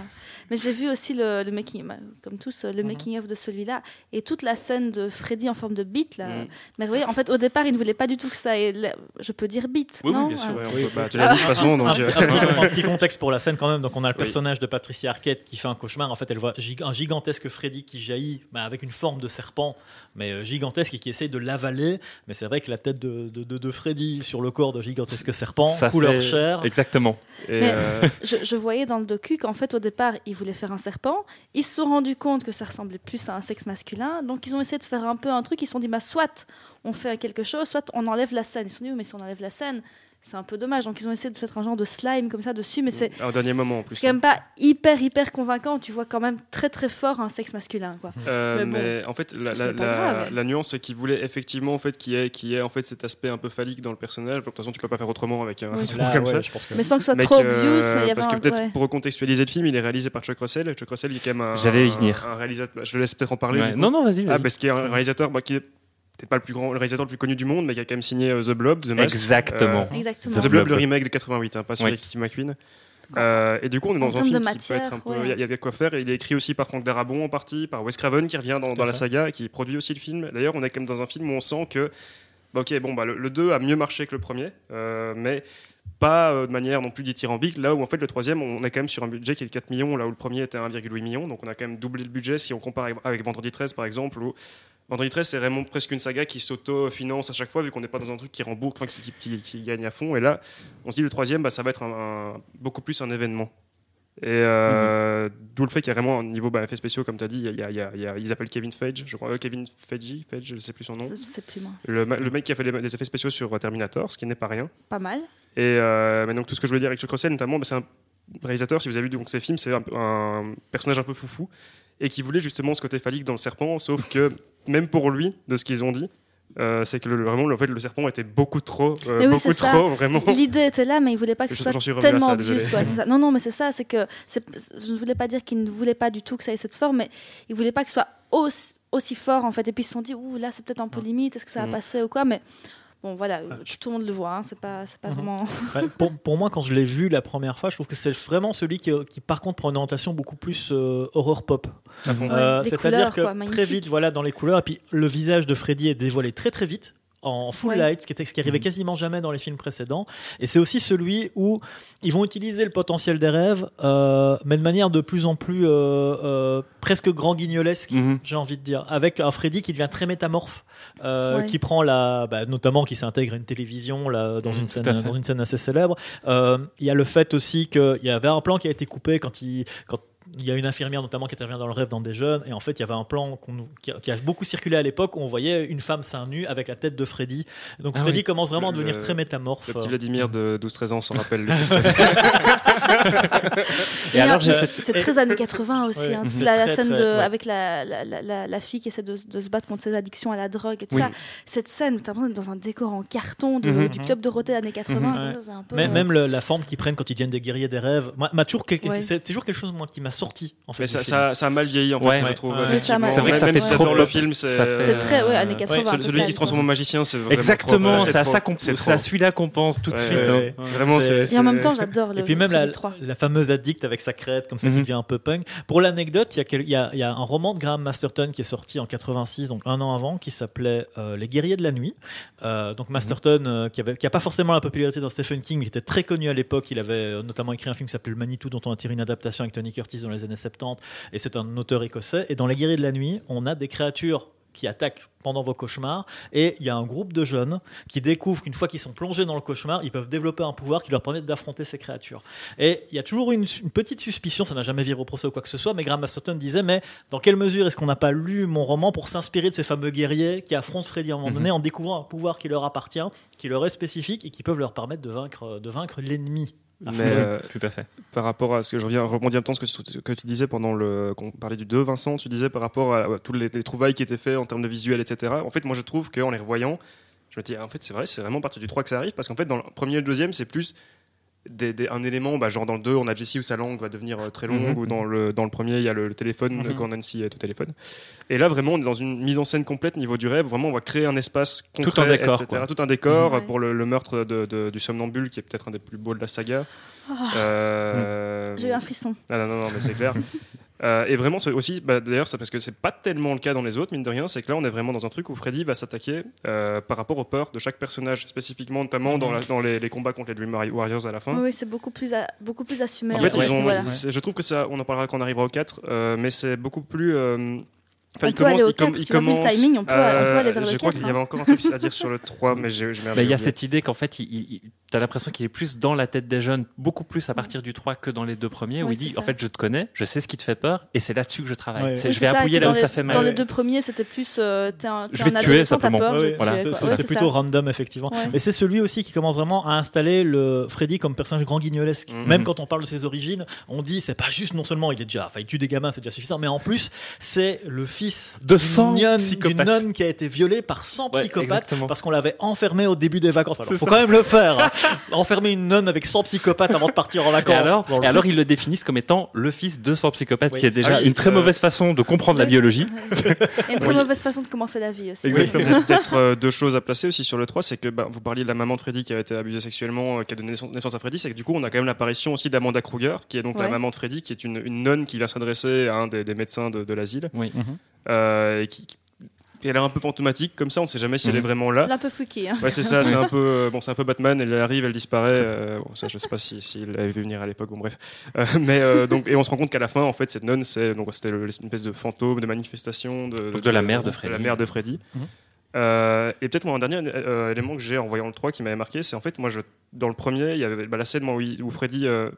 Mais j'ai vu aussi le, le making, bah, comme tous, le Mhm. making of de celui-là et toute la scène de Freddy en forme de beat là. Mhm. merveilleux. En fait, au départ, il ne voulait pas du tout que ça. ait Je peux dire beat, Oui, oui, non bien sûr. Euh, Ouais, on Oui. peut- bah, tu l'as dit de toute façon, donc. petit- euh, un petit, un petit contexte pour la scène quand même. Donc on a le Oui. personnage de Patricia Arquette qui fait un cauchemar. En fait, elle voit un gigantesque Freddy qui jaillit bah, avec une forme de serpent, mais euh, gigantesque et qui essaie de l'avaler. Mais c'est vrai que la tête de, de, de- de Freddy sur le corps de gigantesque serpent, Ça couleur fait- chair. Exactement. Et, Mais- euh, [LAUGHS] je, je voyais dans le docu qu'en fait, au départ, ils voulaient faire un serpent. Ils se sont rendus compte que ça ressemblait plus à un sexe masculin. Donc, ils ont essayé de faire un peu un truc. Ils se sont dit, bah, soit on fait quelque chose, soit on enlève la scène. Ils se sont dit, mais si on enlève la scène, c'est un peu dommage. Donc, ils ont essayé de faire un genre de slime comme ça dessus. Mais c'est au dernier moment en plus. c'est quand même pas hyper, hyper convaincant. Tu vois quand même très, très fort un sexe masculin. Quoi. Euh, Mais bon, mais en fait, la, la- la- grave. la nuance, c'est qu'il voulait effectivement en fait, qu'il y ait, qu'il y ait en fait cet aspect un peu phallique dans le personnage. De toute façon, tu peux pas faire autrement avec un Oui, Là, comme ouais, ça. je pense que- Mais sans que ce soit Mec, trop euh, obvious. Mais il y avait parce que peut-être ouais. pour recontextualiser le film, il est réalisé par Chuck Russell. Chuck Russell, il est quand même un, J'allais y venir. un réalisateur. Je le laisse peut-être en parler. Ouais. Non, non, vas-y. Ah, vas-y. parce qu'il a un réalisateur bah, qui est peut-être pas le plus grand, le réalisateur le plus connu du monde, mais qui a quand même signé euh, The Blob, The Mask. Exactement. Euh, Exactement. The The Blob, le remake de 88, hein, pas celui Oui. avec Steve McQueen. Euh, et du coup, on est dans En un film de qui peut matière, être un peu. Il y a- il y, a de quoi faire. Il est écrit aussi par Frank Darabont en partie, par Wes Craven qui revient dans, la saga, qui produit aussi le film. D'ailleurs, on est quand même dans un film où on sent que. bah, ok, bon, bah, le, le 2 a mieux marché que le premier, euh, mais pas euh, de manière non plus dithyrambique. Là où en fait le troisième, on est quand même sur un budget qui est de 4 millions, là où le premier était 1,8 million. Donc on a quand même doublé le budget si on compare avec, Vendredi 13 par exemple, où Vendredi 13 c'est vraiment presque une saga qui s'auto-finance à chaque fois vu qu'on n'est pas dans un truc qui rembourse, qui, qui- gagne à fond. Et là, on se dit le troisième, bah, ça va être beaucoup plus un événement. Et euh, d'où le fait qu'il y a vraiment un niveau bah, effets spéciaux, comme tu as dit, il y a- il y a- il y a- ils appellent Kevin Feige, je crois, euh, Kevin Feige, Feige, je ne sais plus son nom. Je sais plus moi. Le, mec qui a fait les, les effets spéciaux sur euh, Terminator, ce qui n'est pas rien. Pas mal. Et euh, mais donc tout ce que je voulais dire avec Chuck Russell, notamment, bah, c'est un réalisateur, si vous avez vu donc, ses films, c'est un, un personnage un peu foufou et qui voulait justement ce côté phallique dans le serpent, sauf que même pour lui, de ce qu'ils ont dit, euh, c'est que le, vraiment le, fait, le serpent était beaucoup trop, euh, oui, beaucoup trop, vraiment. L'idée était là, mais il voulait pas que ce soit tellement ça, obvious. quoi, ça. Non, non, mais c'est ça, c'est que je ne voulais pas dire qu'il ne voulait pas du tout que ça ait cette forme, mais il voulait pas que ce soit aussi, aussi fort en fait. Et puis ils se sont dit, ouh là, c'est peut-être un peu limite, est-ce que ça va Mhm. passer ou quoi, mais bon, voilà, Ah, tout, tout le monde le voit, hein, c'est pas, c'est pas Mhm. vraiment. [LAUGHS] Ouais, pour, pour moi, quand je l'ai vu la première fois, je trouve que c'est vraiment celui qui, qui, par contre, prend une orientation beaucoup plus euh, horreur pop. Ouais, Euh, C'est-à-dire que quoi, très vite, voilà, dans les couleurs, et puis le visage de Freddy est dévoilé très très vite en full Ouais. light, ce qui, était, ce qui arrivait quasiment jamais dans les films précédents. Et c'est aussi celui où ils vont utiliser le potentiel des rêves, euh, mais de manière de plus en plus euh, euh, presque grand guignolesque. Mhm. J'ai envie de dire, avec un Freddy qui devient très métamorphe, euh, Ouais. qui prend la, bah, notamment qui s'intègre à une télévision là, dans, Mhm, une scène, dans une scène assez célèbre. Euh, Il y a le fait aussi qu'il y avait un plan qui a été coupé quand il, quand il y a une infirmière notamment qui intervient dans le rêve dans des jeunes et en fait il y avait un plan qui, a, qui a beaucoup circulé à l'époque où on voyait une femme seins nue avec la tête de Freddy donc Ah Freddy oui. commence vraiment à devenir le- très métamorphe Le petit Vladimir de 12-13 ans s'en rappelle. le [LAUGHS] Et alors, c'est très années 80 aussi. Ouais. hein, la, scène très, de, ouais. avec la, la, la- fille qui essaie de, de se battre contre ses addictions à la drogue et tout Oui. ça. Cette scène, t'as l'impression d'être dans un décor en carton de- Mhm. du club Dorothée années 80. Mhm. comme ça, c'est un peu, même, euh, même le- la forme qu'ils prennent quand ils deviennent des guerriers des rêves c'est toujours quelque chose moi qui m'a sortie. En fait, Mais ça, film. ça, ça a mal vieilli en fait, Ouais. je trouve. Ouais. C'est vrai que ça Même fait si trop j'adore le film, c'est. Fait- très, ouais, années Euh, 80. Celui- qui se transforme en magicien, c'est vraiment. Exactement, c'est à celui-là qu'on pense tout de Ouais, suite. ouais. hein. Vraiment, C'est-. Et en même temps, j'adore le Et puis même la, Freddy 3. la fameuse addict avec sa crête, comme ça, qui Mhm. devient un peu punk. Pour l'anecdote, il y, a un roman de Graham Masterton qui est sorti en 86, donc un an avant, qui s'appelait euh, Les Guerriers de la Nuit. Euh, donc Masterton, euh, qui n'a pas forcément la popularité dans Stephen King, mais qui était très connu à l'époque. Il avait notamment écrit un film qui s'appelait Le Manitou, dont on a tiré une adaptation avec Tony Curtis dans les années 70. Et c'est un auteur écossais. Et dans Les Guerriers de la Nuit, on a des créatures qui attaquent pendant vos cauchemars. Et il y a un groupe de jeunes qui découvrent qu'une fois qu'ils sont plongés dans le cauchemar, ils peuvent développer un pouvoir qui leur permet d'affronter ces créatures. Et il y a toujours une, une petite suspicion, ça n'a jamais viré au procès ou quoi que ce soit, mais Graham Masterton disait, mais dans quelle mesure est-ce qu'on n'a pas lu mon roman pour s'inspirer de ces fameux guerriers qui affrontent Freddy à un moment donné en découvrant un pouvoir qui leur appartient, qui leur est spécifique et qui peuvent leur permettre de vaincre, de vaincre l'ennemi? Mais Oui, euh, tout à fait. par rapport à ce que je reviens rebondir un temps ce que, ce que tu disais pendant le qu'on parlait du 2 Vincent tu disais par rapport à, à toutes les, les trouvailles qui étaient faites en termes de visuel etc en fait moi je trouve qu'en les revoyant je me dis en fait c'est vrai c'est vraiment à partir du 3 que ça arrive parce qu'en fait dans le premier et le deuxième c'est plus des- des- un élément bah, genre dans le 2 on a Jessie où sa langue va devenir euh, très longue Mhm. ou dans le, dans le premier il y a le, le téléphone Mhm. quand Nancy est au téléphone et là vraiment on est dans une mise en scène complète niveau du rêve vraiment on va créer un espace concret, un décor, etc. quoi. tout un décor pour le, le meurtre de- de- du somnambule qui est peut-être un des plus beaux de la saga Euh, J'ai eu un frisson. ah non, non, non, mais c'est clair. [LAUGHS] Euh, et vraiment, aussi, bah, d'ailleurs, parce que c'est pas tellement le cas dans les autres, mine de rien, c'est que là, on est vraiment dans un truc où Freddy va s'attaquer euh, par rapport aux peurs de chaque personnage, spécifiquement, notamment dans, la- dans les, les combats contre les Dream Warriors à la fin. Oui, c'est beaucoup plus, beaucoup plus assumé. En fait, ils ont, voilà. je trouve que ça, on en parlera quand on arrivera au 4, euh, mais c'est beaucoup plus. Euh, enfin, On il peut aller au il com- 4, il tu vois, vu le commence, timing, on peut- on peut aller vers le Je crois 4, qu'il y avait hein. encore un truc à dire sur le 3, mais j'ai Bah, il y a cette idée qu'en fait, il, il- il- t'as l'impression qu'il est plus dans la tête des jeunes, beaucoup plus à partir du 3 que dans les deux premiers, où il dit en fait, je te connais, je sais ce qui te fait peur, et c'est là-dessus que je travaille. Ouais. C'est- Oui, je vais ça, appuyer là où les- ça fait mal. Dans les deux premiers, c'était plus. euh, t'es un, t'es Je vais un te tuer, simplement. c'est- plutôt random effectivement. Mais c'est celui aussi qui commence vraiment à installer le Freddy comme personnage grand guignolesque. Mhm. Même quand on parle de ses origines, on dit c'est pas juste non seulement il est déjà, enfin il tue des gamins, c'est déjà suffisant, mais en plus c'est le fils De d'une 100 nonne- psychopathes. d'une nonne qui a été violée par 100 Ouais, psychopathes exactement. parce qu'on l'avait enfermé au début des vacances. Alors C'est faut ça. quand même le faire. hein. [LAUGHS] Enfermer une nonne avec 100 psychopathes avant de partir en Et vacances. alors, Dans le et alors, ils le définissent comme étant le fils de 100 psychopathes, Oui. qui est déjà Ah oui, une très euh, mauvaise façon de comprendre la biologie. [LAUGHS] Et une très mauvaise façon de commencer la vie aussi. Exactement. Peut-être euh, deux choses à placer aussi sur le 3, c'est que bah, vous parliez de la maman de Freddy qui a été abusée sexuellement, euh, qui a donné naissance, à Freddy, c'est que du coup on a quand même l'apparition aussi d'Amanda Kruger, qui est donc la maman de Freddy, qui est une, une nonne qui vient s'adresser à un des, des médecins de, de l'asile, Oui. Mhm. Euh, et qui, qui- elle a l'air un peu fantomatique comme ça, on ne sait jamais si elle Mhm. est vraiment là. Elle est un peu freaky. Hein. Ouais, c'est ça, c'est [LAUGHS] un peu euh, bon, c'est un peu Batman. Elle arrive, elle disparaît. euh, bon, ça, je sais pas si s'il l'avait vu venir à l'époque. Bon, bref. Euh, mais euh, donc, et on se rend compte qu'à la fin, en fait, cette nonne, c'est donc c'était le- une espèce de fantôme, de manifestation de, Donc de la mère de Freddy. la mère de Freddy. Mhm. Euh, et peut-être moi un dernier euh, élément que j'ai en voyant le 3 qui m'avait marqué, c'est en fait moi je, dans le premier il y avait bah, la scène moi, où, il- où Freddy euh,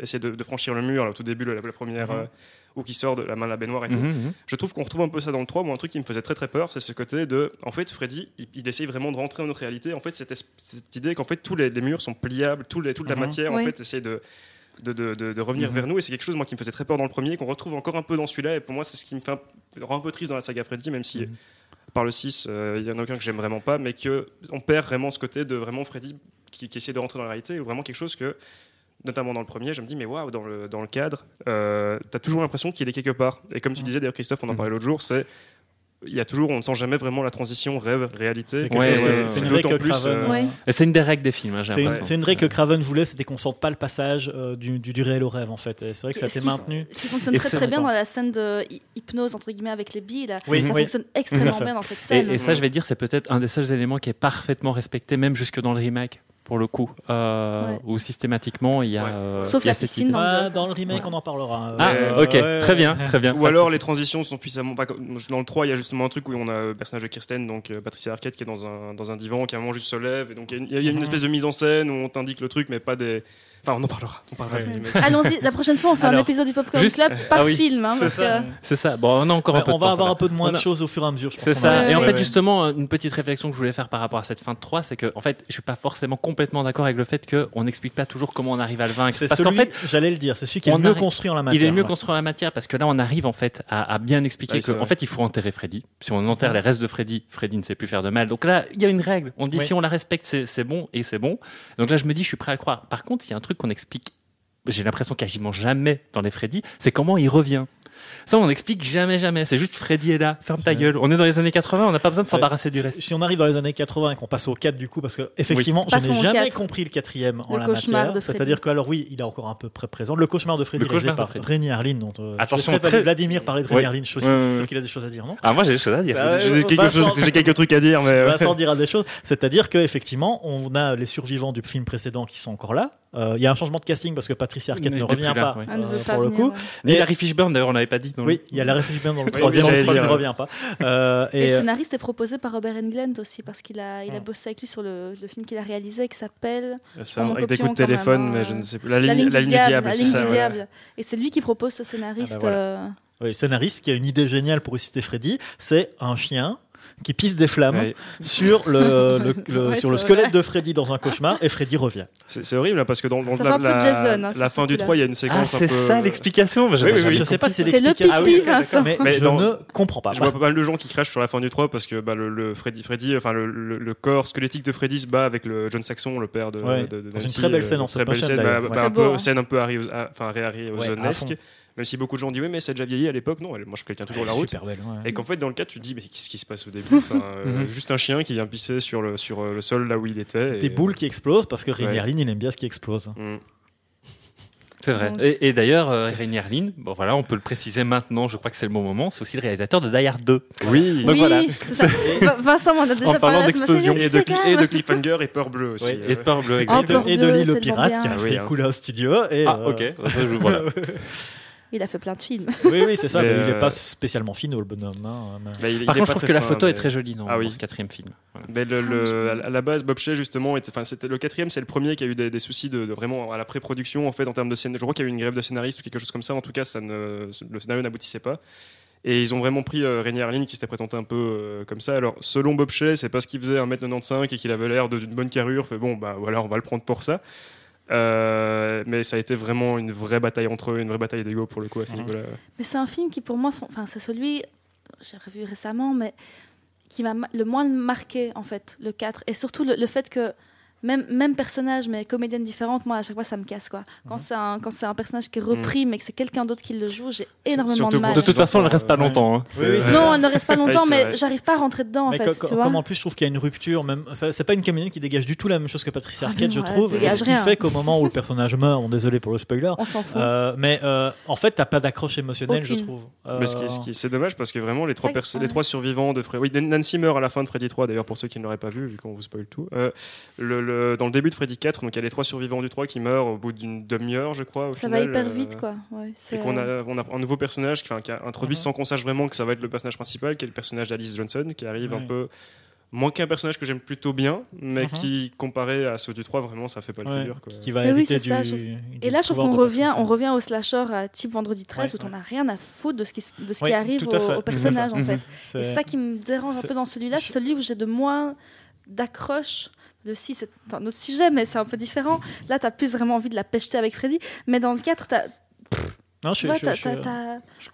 essaie de, de franchir le mur là, au tout début la, la première Mhm. Euh, où qui sort de la main de la baignoire et tout. Mhm, mhm. Je trouve qu'on retrouve un peu ça dans le 3, moi un truc qui me faisait très très peur, c'est ce côté de, en fait, Freddy, il, il essaye vraiment de rentrer dans notre réalité. En fait, cette, cette idée qu'en fait tous les, les murs sont pliables, tous les, toute la Mhm. matière Oui. en fait essaie de de, de, de- de revenir vers nous et c'est quelque chose moi qui me faisait très peur dans le premier qu'on retrouve encore un peu dans celui-là et pour moi c'est ce qui me fait un, rend un peu triste dans la saga Freddy même si par le 6 euh, il y en a aucun que j'aime vraiment pas mais que on perd vraiment ce côté de vraiment Freddy qui, qui essaie de rentrer dans la réalité ou vraiment quelque chose que notamment dans le premier, je me dis, mais waouh, dans le, dans le cadre, euh, tu as toujours l'impression qu'il est quelque part. Et comme tu disais, d'ailleurs, Christophe, on en Mhm. parlait l'autre jour, c'est. Il y a toujours, on ne sent jamais vraiment la transition rêve-réalité. C'est Ouais, ouais, que plus, Craven, euh, Ouais. Et c'est une des règles des films, hein, C'est une, règle que Craven voulait, c'était qu'on sente pas le passage euh, du, du, du réel au rêve en fait. C'est vrai que ça s'est maintenu. Ce qui fonctionne Et très très bien dans la scène de hy- hypnose entre guillemets avec les billes là. Oui, ça oui. fonctionne extrêmement bien dans cette Et, scène. et ça, je vais dire, c'est peut-être un des seuls éléments qui est parfaitement respecté, même jusque dans le remake, pour le coup, euh, Ouais. où systématiquement il y a. Ouais. euh, Sauf il y a la piscine idée. dans le Ah, dans le remake, Ouais. on en parlera. Ah, Euh, ok, ouais, très bien, très bien. Ou alors les transitions sont suffisamment. pas comme- Dans le 3, il y a justement un truc où on a le personnage de Kirsten, donc euh, Patricia Arquette, qui est dans un, dans un divan, qui à un moment juste se lève. Et donc il y a une- il y, a une Mhm. espèce de mise en scène où on t'indique le truc, mais pas des. Enfin, on en parlera. On parlera Ouais. [LAUGHS] Allons-y, la prochaine fois on fait un épisode du Popcorn juste- Club par Ah oui, film. hein, c'est ça. que- C'est ça. Bon, on a encore un peu de on va temps, avoir un peu de moins de a- choses au fur et à mesure. C'est ça. Et en fait, justement, une petite réflexion que je voulais faire par rapport à cette fin de 3, c'est que, en fait, je suis pas forcément complètement d'accord avec le fait qu'on n'explique pas toujours comment on arrive à le vaincre. c'est Parce celui, qu'en fait, j'allais le dire, c'est celui qui est mieux arrive- construit en la matière. il est mieux construit la matière parce que là, on arrive en fait à, bien expliquer Ouais, c'est que, en vrai. fait, il faut enterrer Freddy. Si on enterre les restes de Freddy, Freddy ne sait plus faire de mal. Donc là, il y a une règle. On dit si on la respecte, c'est bon et c'est bon. Donc là, je me dis, je suis prêt à le croire. Par contre, il y a un truc qu'on explique j'ai l'impression quasiment jamais dans les Freddy, c'est comment il revient. Ça, on n'explique jamais, jamais. C'est juste Freddy est là, ferme ta gueule. On est dans les années 80, on n'a pas besoin de s'embarrasser du reste. Si on arrive dans les années 80 et qu'on passe au 4 du coup, parce que effectivement, je n'ai jamais 4. compris le quatrième en Le la cauchemar matière. de Freddy. C'est-à-dire que alors oui, il est encore un peu près présent. Le cauchemar de Freddy, Le cauchemar par. Rémi Harlin, dont euh, Attention, très- Vladimir parler de Rémi Ouais. Harlin. Je ouais. qu'il a des choses à dire, non? Ah, moi, j'ai des choses à dire. Bah, J'ai quelque Vincent- chose- j'ai quelques trucs à dire, mais. Vincent dira des choses. C'est-à-dire qu'effectivement, on a les survivants du film précédent qui sont encore là. Euh, Il y a un changement de casting parce que Patricia Arquette Il ne revient plus là, pas ouais. On ne euh, pas pour le venir, coup. ouais. Mais Et- Larry Fishburne, d'ailleurs, on l'avait pas dit. dans Oui, il y a la Fishburne dans le troisième, oui, qu'il ne revient pas. Euh, Et et, le scénariste est proposé par Robert Englund aussi, parce qu'il a, il a Ah. bossé avec lui sur le, le film qu'il a réalisé qui s'appelle avec des coups de téléphone, hein, mais euh, je ne sais plus. La La ligne, du ligne du diable. Et c'est lui qui propose ce scénariste. Ah bah euh, oui, scénariste qui a une idée géniale pour ressusciter Freddy, c'est un chien qui pisse des flammes Ouais. sur le, le- le- [LAUGHS] Ouais, sur le c'est squelette vrai. de Freddy dans un cauchemar et Freddy revient. C'est c'est horrible hein, parce que dans, la, Jason, hein, la fin du truc-là. 3, il y a une Ah, séquence un c'est peu. ça l'explication Oui, oui. Je sais pas si c'est C'est le l'explication, pipi, oui, Vincent. mais, Mais je dans- ne comprends pas. Je vois pas mal de gens qui crachent sur la fin du 3 parce que bah, le, le Freddy, Freddy, enfin le, le- le corps squelettique de Freddy se bat avec le John Saxon, le père de, Ouais, de, de dans une très belle euh, scène en très belle scène, bah, d'ailleurs. bah, Très peu hein. scène un peu Harry, enfin Même si beaucoup de gens disent oui mais c'est déjà vieilli à l'époque, non, elle- moi je tient toujours Elle la route. super belle. ouais. Et qu'en fait dans le 4 tu te dis mais qu'est-ce qui se passe au début Enfin, [LAUGHS] euh, Mhm. Juste un chien qui vient pisser sur le, sur euh, le sol là où il était. Des et- boules qui explosent parce que Rémi Ouais. Il aime bien ce qui explose. Mm. C'est vrai. Et, et d'ailleurs, euh, Rainier Lynn, bon voilà, on peut le préciser maintenant, je crois que c'est le bon moment, c'est aussi le réalisateur de Die Hard 2. Oui. Donc oui, voilà. ça. [LAUGHS] Vincent m'en a déjà En parlant d'explosion Et de, et de Cliffhanger et Peur Bleu aussi. Et de Peur Bleu, Oh, exact. et de, Peur et de bleue, Lille le tellement pirate bien. qui a Ah oui, fait hein. couler un studio. Et, Ah, euh, ok. Ça, je- voilà. [LAUGHS] Il a fait plein de films. oui, oui, c'est ça. Mais, mais il n'est euh, pas spécialement finot, le bonhomme. hein, mais- Bah, il- Par il contre, je trouve que la photo est très jolie dans, Ah oui. dans ce quatrième film. Voilà. Mais le, Ah, le- à, la base, Bob Shea, justement, était, enfin, c'était le quatrième, c'est le premier qui a eu des, des soucis de, de vraiment à la pré-production, en fait, en termes de scénario. Je crois qu'il y a eu une grève de scénaristes ou quelque chose comme ça. En tout cas, ça ne, le scénario n'aboutissait pas. Et ils ont vraiment pris euh, Rainier qui s'était présenté un peu euh, comme ça. Alors, selon Bob Shea, c'est parce qu'il faisait 1m95 et qu'il avait l'air d'une bonne carrure. Fait bon, bah voilà, on va le prendre pour ça. Euh, mais ça a été vraiment une vraie bataille entre eux, une vraie bataille d'ego pour le coup à ce niveau-là. Mais c'est un film qui, pour moi, enfin, c'est celui, j'ai revu récemment, mais qui m'a ma- le moins marqué, en fait, le 4. Et surtout le, le fait que, même, même personnage, mais comédienne différente, moi, à chaque fois, ça me casse, quoi. Quand c'est un, quand c'est un personnage qui est repris, mais que c'est quelqu'un d'autre qui le joue, j'ai énormément de mal. De toute façon, elle reste pas longtemps. hein. Oui, oui, c'est Non, elle ne reste pas [LAUGHS] longtemps, mais j'arrive pas à rentrer dedans, en Mais fait. tu co- vois. comme en plus je trouve qu'il y a une rupture, même c'est pas une comédienne qui dégage du tout la même chose que Patricia Ah Arquette, je non, trouve. Et ce qui rien. fait qu'au moment où le personnage meurt, bon, désolé pour le spoiler, On s'en fout. euh, mais euh, en fait t'as pas d'accroche émotionnelle, je trouve. Mais Euh, c'est dommage parce que vraiment les trois, les trois survivants de Freddy. Oui, Nancy meurt à la fin de Freddy 3 d'ailleurs pour ceux qui ne l'auraient pas vu vu qu'on vous spoil tout. Le, le- dans le début de Freddy 4, donc il y a les trois survivants du 3 qui meurent au bout d'une demi-heure, je crois. Au ça final, va hyper euh, vite, quoi. Ouais, Et qu'on a, on a un nouveau personnage qui, qui a introduit Mhm. sans qu'on sache vraiment que ça va être le personnage principal, qui est le personnage d'Alice Johnson, qui arrive Ouais. un peu. Moins qu'un personnage que j'aime plutôt bien, mais Mhm. qui, comparé à ceux du 3, vraiment, ça fait pas le ouais, figure. Quoi. qui va oui, ça, du Et là, je trouve qu'on revient, on revient au slasher euh, type Vendredi 13 Ouais, où on ouais. n'a rien à foutre de ce qui, de ce Ouais, qui arrive à au, au personnage, en [LAUGHS] fait. C'est- Et ça qui me dérange un peu dans celui-là, celui où j'ai de moins d'accroche. Le 6, c'est un autre sujet, mais c'est un peu différent. Là, tu as plus vraiment envie de la pêcher avec Freddy. Mais dans le 4, t'as- Non, je, tu vois, je-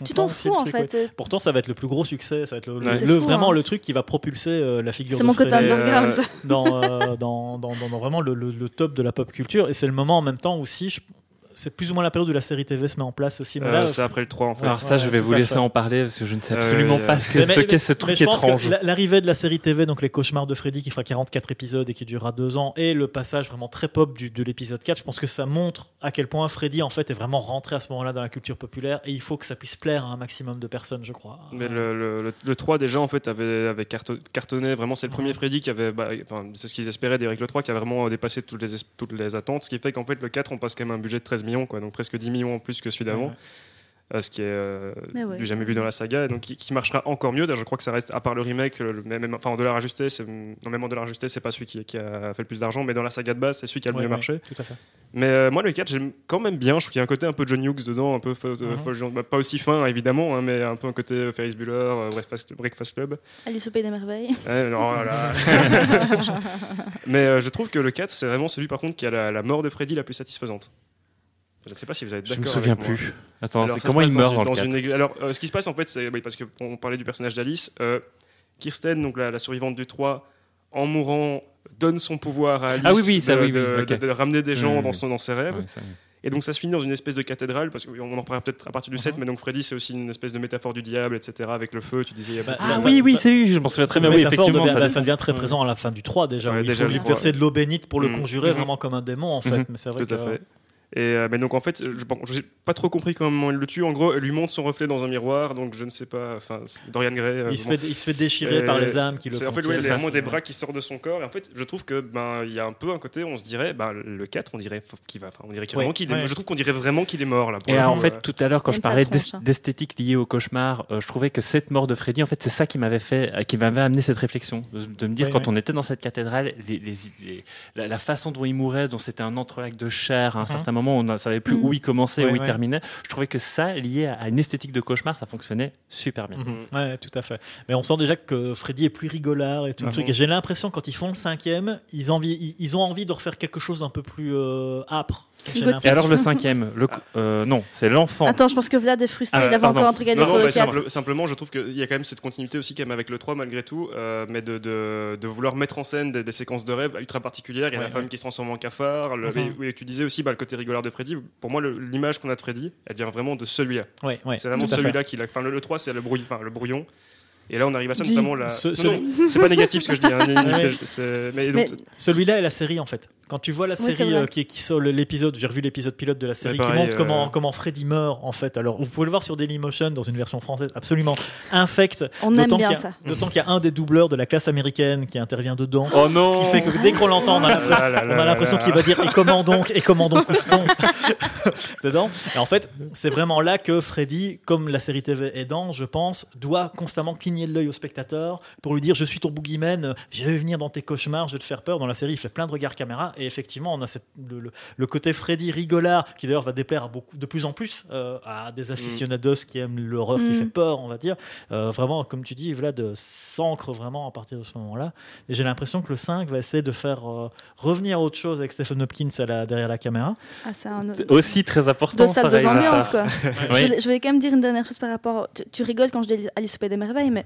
tu t'en fous, en ouais. fait. Pourtant, ça va être le plus gros succès. Ça va être le, Ouais. fou, vraiment hein. le truc qui va propulser euh, la figure C'est de mon côté euh, underground. dans, euh, dans, dans, dans- dans vraiment le, le- le top de la pop culture. Et c'est le moment en même temps aussi, je- c'est plus ou moins la période où la série TV se met en place aussi. Euh, c'est après le 3, en fait. Alors ça, Ouais, je vais vous laisser en parler parce que je ne sais Euh, absolument pas ce qu'est ce mais truc je pense que étrange. la- L'arrivée de la série TV, donc les cauchemars de Freddy, qui fera 44 épisodes et qui durera deux ans, et le passage vraiment très pop du, de l'épisode 4, je pense que ça montre à quel point Freddy en fait est vraiment rentré à ce moment-là dans la culture populaire et il faut que ça puisse plaire à un maximum de personnes, je crois. Mais le, le, le- le 3 déjà en fait avait, avait carto- cartonné vraiment c'est le premier Freddy qui avait bah, enfin, c'est ce qu'ils espéraient d'Eric le 3 qui a vraiment dépassé toutes les, es- toutes les attentes ce qui fait qu'en fait le 4 on passe quand même un budget de 13 millions quoi donc presque 10 millions en plus que celui d'avant Ouais. Euh, ce qui est euh, Mais ouais. du jamais vu dans la saga donc qui, qui marchera encore mieux D'ailleurs, je crois que ça reste à part le remake le, le- même, enfin en dollar ajusté c'est non même en dollar ajusté c'est pas celui qui, qui a fait le plus d'argent mais dans la saga de base c'est celui qui a le Ouais, mieux ouais, marché Tout à fait. mais euh, moi, le 4, j'aime quand même bien. Je trouve qu'il y a un côté un peu John Hughes dedans, un peu fa- folle genre- bah, pas aussi fin évidemment, hein, mais un peu un côté Ferris Bueller, euh, Breakfast, Breakfast Club. Alice au Pays des Merveilles. Non, voilà. [LAUGHS] mais euh, je trouve que le 4, c'est vraiment celui par contre qui a la, la mort de Freddy la plus satisfaisante. Je ne sais pas si vous êtes Je d'accord. me souviens avec plus. Attends, Alors, comment il meurt dans, dans le dans une 4 église. Alors, euh, ce qui se passe en fait, c'est oui, parce qu'on parlait du personnage d'Alice. euh, Kirsten, donc la, la survivante du 3, en mourant, donne son pouvoir à Alice Ah oui, oui, ça, de, oui, oui, de- ok. de- de ramener des gens dans, son, dans ses rêves. Ouais, ça, oui. Et donc ça se finit dans une espèce de cathédrale, parce qu'on en reparlera peut-être à partir du 7, Mhm. mais donc Freddy c'est aussi une espèce de métaphore du diable, etc. Avec le feu, tu disais. il y a Bah, ça- Ah ça- oui, oui, ça- c'est je m'en souviens très bien. Oui, effectivement. devient, ça- bah, ça devient très présent à la fin du 3 déjà. Ouais, où il faut lui verser de l'eau bénite pour le conjurer Mhm. vraiment comme un démon en fait. Mhm. Mais c'est vrai Tout à fait. Et euh, mais donc en fait, je n'ai pas trop compris comment il le tue. En gros, elle lui montre son reflet dans un miroir, donc je ne sais pas. Enfin, Dorian Gray. euh, Il se, bon. fait, il se fait déchirer Et par les âmes qui le C'est en fait ouais, vraiment des bras qui sortent de son corps. Et en fait, je trouve que ben il y a un peu un côté, on se dirait, ben, le 4, on dirait qu'il va, enfin, on dirait Ouais, vraiment qu'il ouais. Je trouve qu'on dirait vraiment qu'il est mort là. pour Et en fait, euh. tout à l'heure, quand je parlais hein. d'es- d'esthétique liée au cauchemar, euh, je trouvais que cette mort de Freddy, en fait, c'est ça qui m'avait fait, euh, qui m'avait amené cette réflexion, de, de me dire Oui, quand oui. on était dans cette cathédrale, les, les- les- la, la façon dont il mourait, dont c'était un entrelac de chair, à un Mhm. certain moment, on ne savait plus Mhm. où il commençait, où il terminait. Je trouvais que ça, lié à, une esthétique de cauchemar, ça fonctionnait super bien. Mhm. Ouais, tout à fait. Mais on sent déjà que Freddy est plus rigolard et tout le Ah truc. bon j'ai l'impression quand ils font le cinquième, ils, envie, ils, ils ont envie de refaire quelque chose d'un peu plus euh, âpre. Et alors le cinquième, le, euh, non, c'est l'enfant. Attends, je pense que Vlad est frustré. Ah, il avait pardon. encore un truc à dire Non, sur non, le bah, 4. simple- simplement, je trouve qu'il y a quand même cette continuité aussi quand même avec le 3 malgré tout, euh, mais de, de, de vouloir mettre en scène des, des séquences de rêve ultra particulières. Il y a Ouais, la femme ouais. qui se transforme en cafard. Le, et- oui, tu disais aussi bah, le côté rigolard de Freddy. Pour moi, l'image qu'on a de Freddy, elle vient vraiment de celui-là. Ouais, ouais, c'est vraiment celui-là qui l'a. Enfin, le, le 3, c'est le, brouillon. Et là, on arrive à ça, notamment la. Ce- c'est pas négatif ce que je dis. hein, mais donc, Mais Celui-là est la série en fait. Quand tu vois la Oui, série euh, qui, qui sort le- l'épisode, j'ai revu l'épisode pilote de la série pareil, qui montre euh, comment, comment Freddy meurt en fait. Alors vous pouvez le voir sur Dailymotion dans une version française absolument infecte. on aime bien ça. D'autant qu'il y a un des doubleurs de la classe américaine qui intervient dedans. Oh Ce non qui fait que dès qu'on l'entend, on a l'impression, Ah l'impression qu'il va dire et comment donc et comment donc [LAUGHS] dedans. Et en fait, c'est vraiment là que Freddy, comme la série TV aidant, je pense, doit constamment cligner de l'œil au spectateur pour lui dire je suis ton boogeyman, je vais venir dans tes cauchemars, je vais te faire peur. Dans la série, il fait plein de regards caméra et effectivement, on a cette- le, le- le côté Freddy rigolard qui d'ailleurs va déplaire à beaucoup, de plus en plus euh, à des aficionados qui aiment l'horreur qui Mm. fait peur, on va dire. Euh, vraiment, comme tu dis, Vlad s'ancre vraiment à partir de ce moment-là. Et j'ai l'impression que le 5 va essayer de faire euh, revenir autre chose avec Stephen Hopkins à la- derrière la caméra. Ah, un aussi très important. salles, ce deux ambiances, réalisateur. quoi. [LAUGHS] Oui. je, voulais, je voulais quand même dire une dernière chose par rapport. Tu, tu rigoles quand je dis Alice au Pays des Merveilles, mais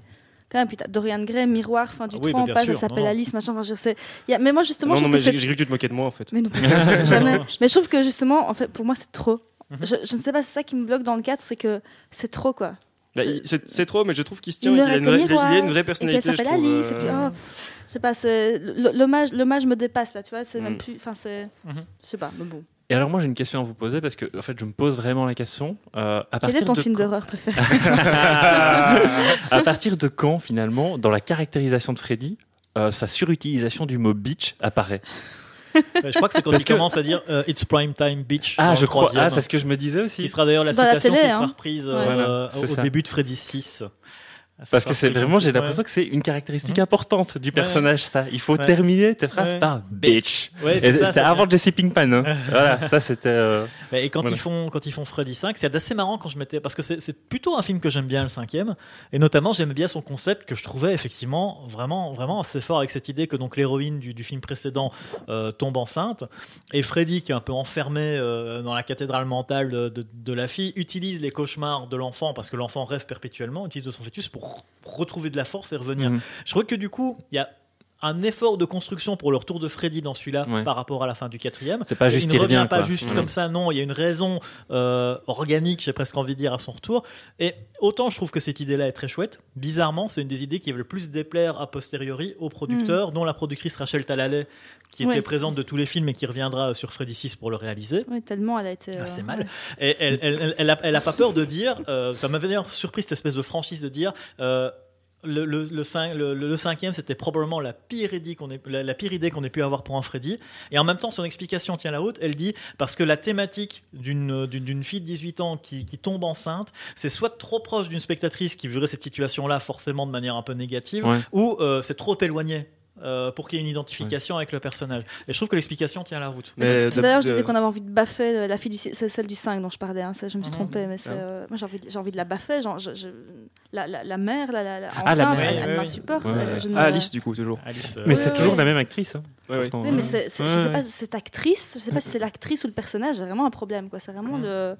quand même, putain, Dorian Gray, miroir, fin du Ah oui, 3, mais on bien passe, sûr, elle s'appelle. Alice, machin. Enfin, je sais. Y a- mais moi, justement, non, je non, mais j'ai cru que tu te moquais de moi en fait. Mais non, [LAUGHS] jamais. Mais je trouve que justement, en fait, pour moi, c'est trop. Mhm. Je, je ne sais pas, c'est ça qui me bloque dans le 4, c'est que c'est trop, quoi. Bah, c'est trop, mais je trouve qu'il se Il tient. et a une il a- une vraie Et elle personnalité. je s'appelle Alice, et puis, euh, oh, je sais pas, l'hommage me dépasse, là, tu vois, c'est même Mm. plus. Enfin, c'est. Mhm. Je sais pas, mais bon. Et alors moi j'ai une question à vous poser parce que en fait je me pose vraiment la question. euh, à Quel partir est ton de film quand- d'horreur préféré [LAUGHS] à partir de quand finalement dans la caractérisation de Freddy euh, sa surutilisation du mot bitch apparaît? Euh, je crois que c'est quand Parce il que- commence à dire euh, It's prime time, bitch. Ah je crois. Ah c'est ce que je me disais Qui aussi. sera d'ailleurs la Dans la citation télé, qui sera hein. reprise Ouais. euh, Voilà, c'est au ça. début de Freddy 6. Parce que c'est vraiment j'ai l'impression que c'est une caractéristique Mhm. importante du personnage ça. Il faut terminer tes phrases par bitch. C'était avant. Jesse Pinkman. hein. [LAUGHS] voilà ça c'était. euh, Et quand ils font quand ils font Freddy 5, c'est assez marrant quand je mettais parce que c'est plutôt un film que j'aime bien le cinquième et notamment j'aimais bien son concept que je trouvais effectivement vraiment vraiment assez fort avec cette idée que donc l'héroïne du, du film précédent euh, tombe enceinte et Freddy qui est un peu enfermé euh, dans la cathédrale mentale de la fille utilise les cauchemars de l'enfant parce que l'enfant rêve perpétuellement utilise de son fœtus pour retrouver de la force et revenir. mhm. Je trouve que du coup il y a un effort de construction pour le retour de Freddy dans celui-là Ouais. par rapport à la fin du quatrième. C'est pas juste il ne il revient revient pas quoi. juste Ouais. comme ça, non. Il y a une raison euh, organique, j'ai presque envie de dire, à son retour. Et autant je trouve que cette idée-là est très chouette, bizarrement, c'est une des idées qui va le plus déplaire a posteriori aux producteurs, dont la productrice Rachel Talalay, qui Ouais. était présente de tous les films et qui reviendra sur Freddy 6 pour le réaliser. Oui, tellement elle a été. Ah, euh, c'est mal. ouais. Et elle, elle, elle, elle a, elle a pas peur de dire, euh, ça m'avait d'ailleurs surpris cette espèce de franchise de dire. Le, le, le, cin- le- le- le cinquième, c'était probablement la pire, idée qu'on ait, la, la pire idée qu'on ait pu avoir pour un Freddy. Et en même temps, son explication tient la route. Elle dit parce que la thématique d'une fille de 18 ans qui, qui tombe enceinte, c'est soit trop proche d'une spectatrice qui vivrait cette situation-là forcément de manière un peu négative, Ouais. ou euh, c'est trop éloigné. Euh, pour qu'il y ait une identification avec le personnage. Et je trouve que l'explication tient la route. Tout à l'heure, je disais qu'on avait envie de baffer euh, la fille du c'est celle du 5 dont je parlais. hein, ça, je me suis Mhm. trompée, mais c'est, Ah. euh, moi j'ai envie, de- j'ai envie de la baffer. Genre, je- je- la, la, la mère, la, la, la Ah, la mère, elle, m'insupporte. Ouais, ouais. je ne- Ah, Alice, du coup, toujours. Alice, euh, Mais c'est toujours la même actrice. hein. Oui, mais c'est, c'est- ouais, je sais pas, cette actrice, je sais pas si c'est l'actrice ou le personnage, j'ai vraiment un problème. Quoi. C'est vraiment Mhm. le.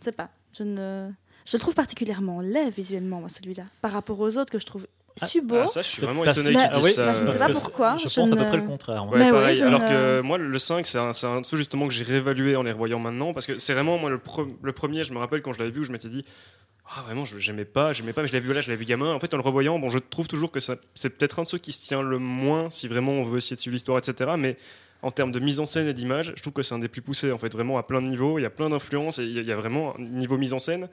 Je sais pas. Je ne. Je le trouve particulièrement laid visuellement, moi, celui-là, par rapport aux autres que je trouve Subo. Ah, ça, je suis C'est vraiment étonné qu'ils oui, disent ça. bah, je ne sais pas pourquoi, Je je pense à peu près le contraire. Alors ne- que moi, le 5, c'est un, c'est un truc justement que j'ai réévalué en les revoyant maintenant. Parce que c'est vraiment, moi, le, pre- le premier, je me rappelle quand je l'avais vu, où je m'étais dit, ah, vraiment, je j'aimais pas, j'aimais pas, mais je l'avais vu là, je l'avais vu gamin. En fait, en le revoyant, bon, je trouve toujours que c'est peut-être un de ceux qui se tient le moins, si vraiment on veut essayer de suivre l'histoire, etc. Mais en termes de mise en scène et d'image, je trouve que c'est un des plus poussés, en fait, vraiment à plein de niveaux. Il y a plein d'influences et il y a- il y a vraiment un niveau mise en scène.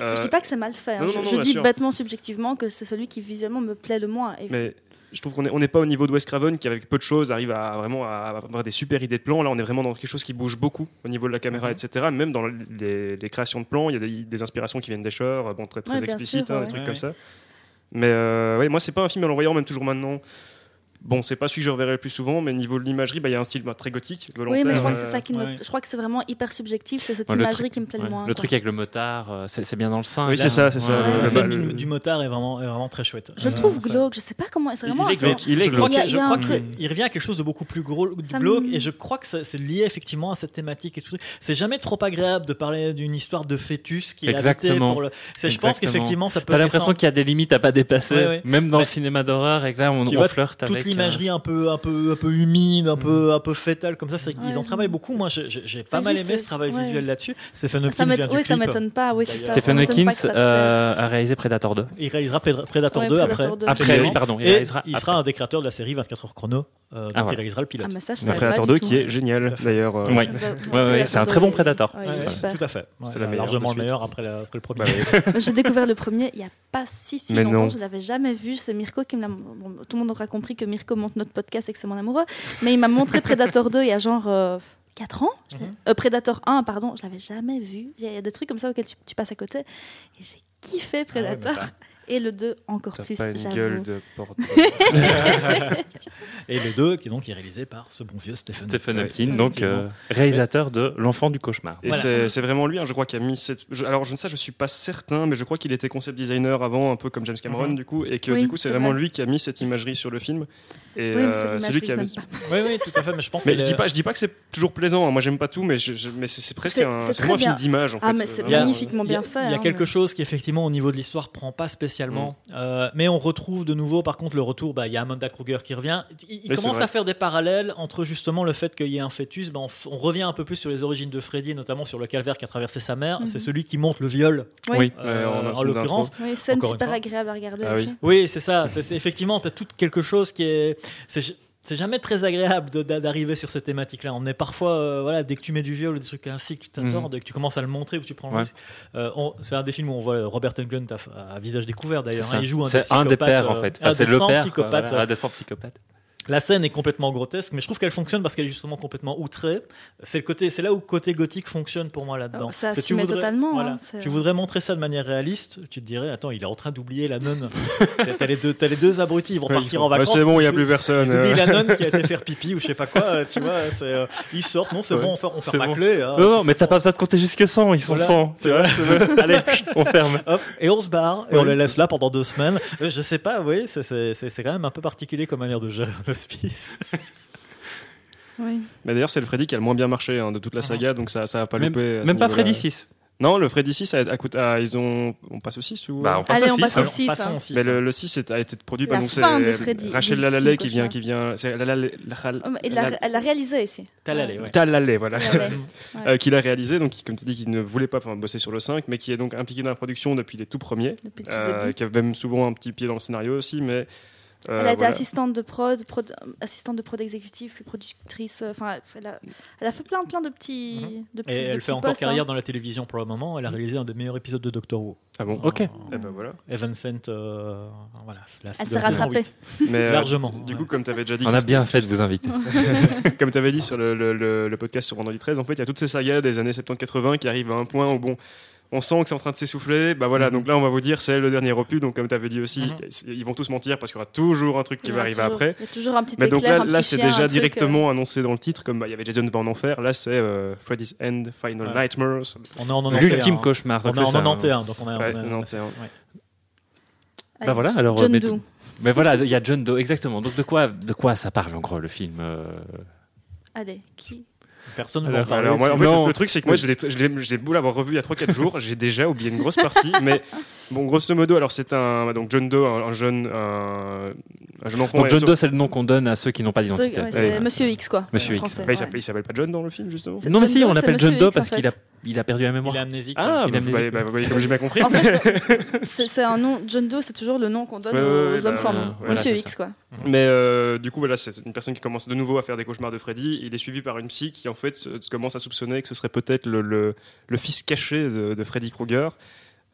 Euh, Je dis pas que c'est mal fait. hein. non, non, je non, je bien dis sûr. bêtement subjectivement que c'est celui qui visuellement me plaît le moins. Et Mais je trouve qu'on n'est on n'est pas au niveau de Wes Craven qui, avec peu de choses, arrive à vraiment à avoir des super idées de plans. Là, on est vraiment dans quelque chose qui bouge beaucoup au niveau de la caméra, etc. Même dans les, les créations de plans, il y a des, des inspirations qui viennent des Shore, bon, très, très Ouais, explicites, sûr, hein, ouais. des trucs Ouais, comme ouais. ça. Mais euh, ouais, moi, c'est pas un film en le voyant, même toujours maintenant. Bon, c'est pas celui que je reverrai le plus souvent, mais niveau de l'imagerie, bah, il y a un style bah, très gothique, volontaire. oui, mais je crois que c'est ça qui me. ouais. Je crois que c'est vraiment hyper subjectif. C'est cette Ouais, imagerie truc- qui me plaît Ouais. le moins. Le quoi. truc avec le motard, euh, c'est bien dans le 5. Oui, c'est ça, c'est ça, Ouais, le- le- scène du, le- du motard est vraiment, est vraiment très chouette. Je le Euh, trouve ça- glauque. Je sais pas comment. C'est vraiment. il est glauque. Il est glauque. Il y a- Je crois qu'il- revient à quelque chose de beaucoup plus gros, glauque, et je crois que c'est lié effectivement à cette thématique et tout. C'est jamais trop agréable de parler d'une histoire de fœtus qui est habité Exactement. pour le. c'est- Je pense qu'effectivement ça peut. T'as l'impression qu'il y a des limites à pas dépasser, même dans le cinéma d'horreur, et que là on, flirte avec. Euh, l'imagerie un peu un peu un peu humide un peu un peu fétale comme ça c'est Ouais, ils en travaillent beaucoup moi j'ai- pas mal aimé ce travail ouais. visuel là-dessus Stephen Hawking oui, ça m'étonne pas. Oui, ça. Stephen Hawking euh, a réalisé Predator 2. il réalisera Pred- Predator Ouais, 2 Predator après 2. Après, Absolument. pardon, il et réalisera il sera un des créateurs de la série 24 heures chrono euh, donc Ah, il réalisera le pilote Ah, ça, Predator pas 2 du qui est génial, d'ailleurs. euh, Ouais. Ouais, ouais, c'est un très bon 2, Predator. ouais, tout à fait Ouais, C'est largement le meilleur après, la- après le premier Bah oui. J'ai découvert le premier il y a pas si si longtemps. non. Je l'avais jamais vu. C'est Mirko qui me l'a. bon, tout le monde aura compris que Mirko monte notre podcast et que c'est mon amoureux. Mais il m'a montré Predator 2 il y a genre. euh, 4 ans Mhm. Euh, Predator 1, pardon, je l'avais jamais vu. Il y, a- il y a des trucs comme ça auxquels tu, tu passes à côté. Et j'ai kiffé Ah ouais, Predator. Et le 2 encore T'as plus, pas une j'avoue. gueule de porte. [LAUGHS] et le 2 qui est donc est réalisé par ce bon vieux Stephen Stephen Hawking, donc euh, réalisateur de L'Enfant du cauchemar. Et Voilà. c'est c'est vraiment lui, hein, je crois, qui a mis cette. je- alors, je ne sais, je suis pas certain, mais je crois qu'il était concept designer avant, un peu comme James Cameron, Mhm. du coup, et que Oui, du coup, c'est c'est vraiment vrai. lui qui a mis cette imagerie sur le film. Et Oui, euh, c'est c'est lui qui a. pas. oui oui tout à fait mais je pense Mais je est- dis pas, je dis pas que c'est toujours plaisant. hein. Moi, j'aime pas tout, mais, je- je- mais c'est c'est presque C'est- un, un film bien. d'image en Ah, fait. mais c'est Euh, magnifiquement bien fait. Il y a hein, quelque chose qui effectivement au niveau de l'histoire prend pas spécialement, Mm. Euh, mais on retrouve de nouveau par contre le retour. Bah, il y a Amanda Kruger qui revient. Il, commence à faire des parallèles entre justement le fait qu'il y ait un fœtus. Bah, on, revient un peu plus sur les origines de Freddy, notamment sur le calvaire qu'a traversé sa mère. Mhm. C'est celui qui monte le viol Oui. Euh, en l'occurrence. Oui, scène super agréable à regarder Ah oui. aussi. Oui, c'est ça. C'est c'est- effectivement, tu as tout quelque chose qui est. C'est c'est jamais très agréable d'arriver sur ces thématiques-là. On est parfois, euh, voilà, dès que tu mets du viol ou des trucs ainsi, que tu t'attends, Mhm. dès que tu commences à le montrer ou tu prends le Ouais. risque. Euh, c'est un des films où on voit Robert Englund à, à visage découvert d'ailleurs. Hein. il joue un, des psychopathe, pères en euh, fait. Enfin, c'est le père. quoi, psychopathes, voilà, un des 100 psychopathes. La scène est complètement grotesque, mais je trouve qu'elle fonctionne parce qu'elle est justement complètement outrée. C'est le côté, c'est là où le côté gothique fonctionne pour moi là-dedans. Oh, ça C'est- tu voudrais- totalement, voilà, hein, tu voudrais montrer ça de manière réaliste, tu te dirais, attends, il est en train d'oublier la nonne. T'as- les deux, les deux abrutis, ils vont ouais, partir ils en bah, vacances. c'est bon, il n'y a plus personne. Ils oublient la nonne qui a été faire pipi ou je sais pas quoi, euh, tu vois. euh, ils sortent, non, c'est Ouais. bon, on ferme, on ferme la bon. clé. hein. Non, non, mais t'as pas besoin de compter jusque 100, ils sont Voilà. 100. C'est vrai. [LAUGHS] Allez, on ferme. Hop, et on se barre, et on les laisse là pendant deux semaines. Euh, Je sais pas, oui, c'est- quand même un peu particulier comme manière de gérer hospice. [LAUGHS] Oui. Mais d'ailleurs, c'est le Freddy qui a le moins bien marché hein, de toute la Ah. saga, donc ça, ça a pas Même, loupé. même pas. Freddy 6. Non, le Freddy 6 a, a coûté- a- ils ont, on passe au 6 ou? Bah, on passe Allez, au on 6. passe au Alors, 6. passons hein. au six, Mais hein. le, le 6 est- a été produit par donc c'est Freddy, Rachel le Lalalay qui vient qui vient c'est Lalalay- Oh, Elle l'a elle l'a réalisé ici. T'as l'allée, ouais. Talalay, voilà. Talalay. [LAUGHS] Euh, qui l'a réalisé, donc qui, comme tu dis, qui ne voulait pas enfin, bosser sur le 5, mais qui est donc impliqué dans la production depuis les tout premiers, Depuis le tout euh, début. qui avait même souvent un petit pied dans le scénario aussi, mais euh, Elle a été voilà. assistante de prod, prod- euh, assistante de prod exécutive, puis productrice. euh, Enfin, elle, a, elle a fait plein, plein de petits, de petits Et de elle petits fait encore postes, carrière hein. dans la télévision pour le moment. Elle a réalisé un des meilleurs épisodes de Doctor Who. Ah bon Ok. Euh, Eh ben voilà. Heaven Sent, euh, voilà. la- Elle s'est rattrapée. 8. [LAUGHS] Mais, euh, Largement. Du ouais. coup, comme tu avais déjà dit, On a bien fait de vous inviter. [LAUGHS] comme tu avais dit sur le, le- le- le podcast sur Vendredi 13, en fait, il y a toutes ces sagas des années 70-80 qui arrivent à un point où bon. On sent que c'est en train de s'essouffler. Bah voilà, Mhm. donc là on va vous dire c'est le dernier opus. Donc comme tu avais dit aussi, Mhm. ils vont tous mentir parce qu'il y aura toujours un truc qui va arriver toujours- après. Il y a toujours un petit Mais donc éclair, là, là c'est déjà truc, euh, directement annoncé dans le titre, comme bah, il y avait Jason va en enfer. Là c'est euh, Freddy's End, Final Ouais. Nightmares. On est en 91. L'ultime hein. cauchemar. On est en c'est ça, hein. 91, donc on est, Ouais, est- 91. ouais. Allez, Bah voilà, alors, John mais- Doe. Mais voilà, il y a John Doe, exactement. Donc de quoi, de quoi ça parle en gros le film euh, Allez, qui? Personne ne Alors, parler. Alors, moi, en fait, le truc, c'est que moi, je l'ai- beau l'avoir revu il y a 3-4 jours, j'ai déjà oublié une grosse partie. mais bon, grosso modo, alors c'est un. Donc, John Doe, un, un jeune, un, un jeune enfant. Donc John Doe, c'est le nom qu'on donne à ceux qui n'ont pas d'identité. ouais, c'est Ouais. Monsieur X, quoi. Monsieur X. français, Bah, il ouais. s'appelle il s'appelle pas John dans le film, justement Non, mais John si, on l'appelle John Doe parce qu'il a, il a perdu la mémoire. Il est amnésique. Ah, Il bah, a vous amnésie. voyez, bah, voyez comme j'ai bien compris. En fait, [LAUGHS] c'est un nom. John Doe, c'est toujours le nom qu'on donne Ouais, aux hommes bah, sans nom. voilà, Monsieur X, quoi. Mais euh, du coup, voilà, c'est une personne qui commence de nouveau à faire des cauchemars de Freddy. Il est suivi par une psy qui, en fait, se, se commence à soupçonner que ce serait peut-être le, le, le fils caché de, de Freddy Krueger.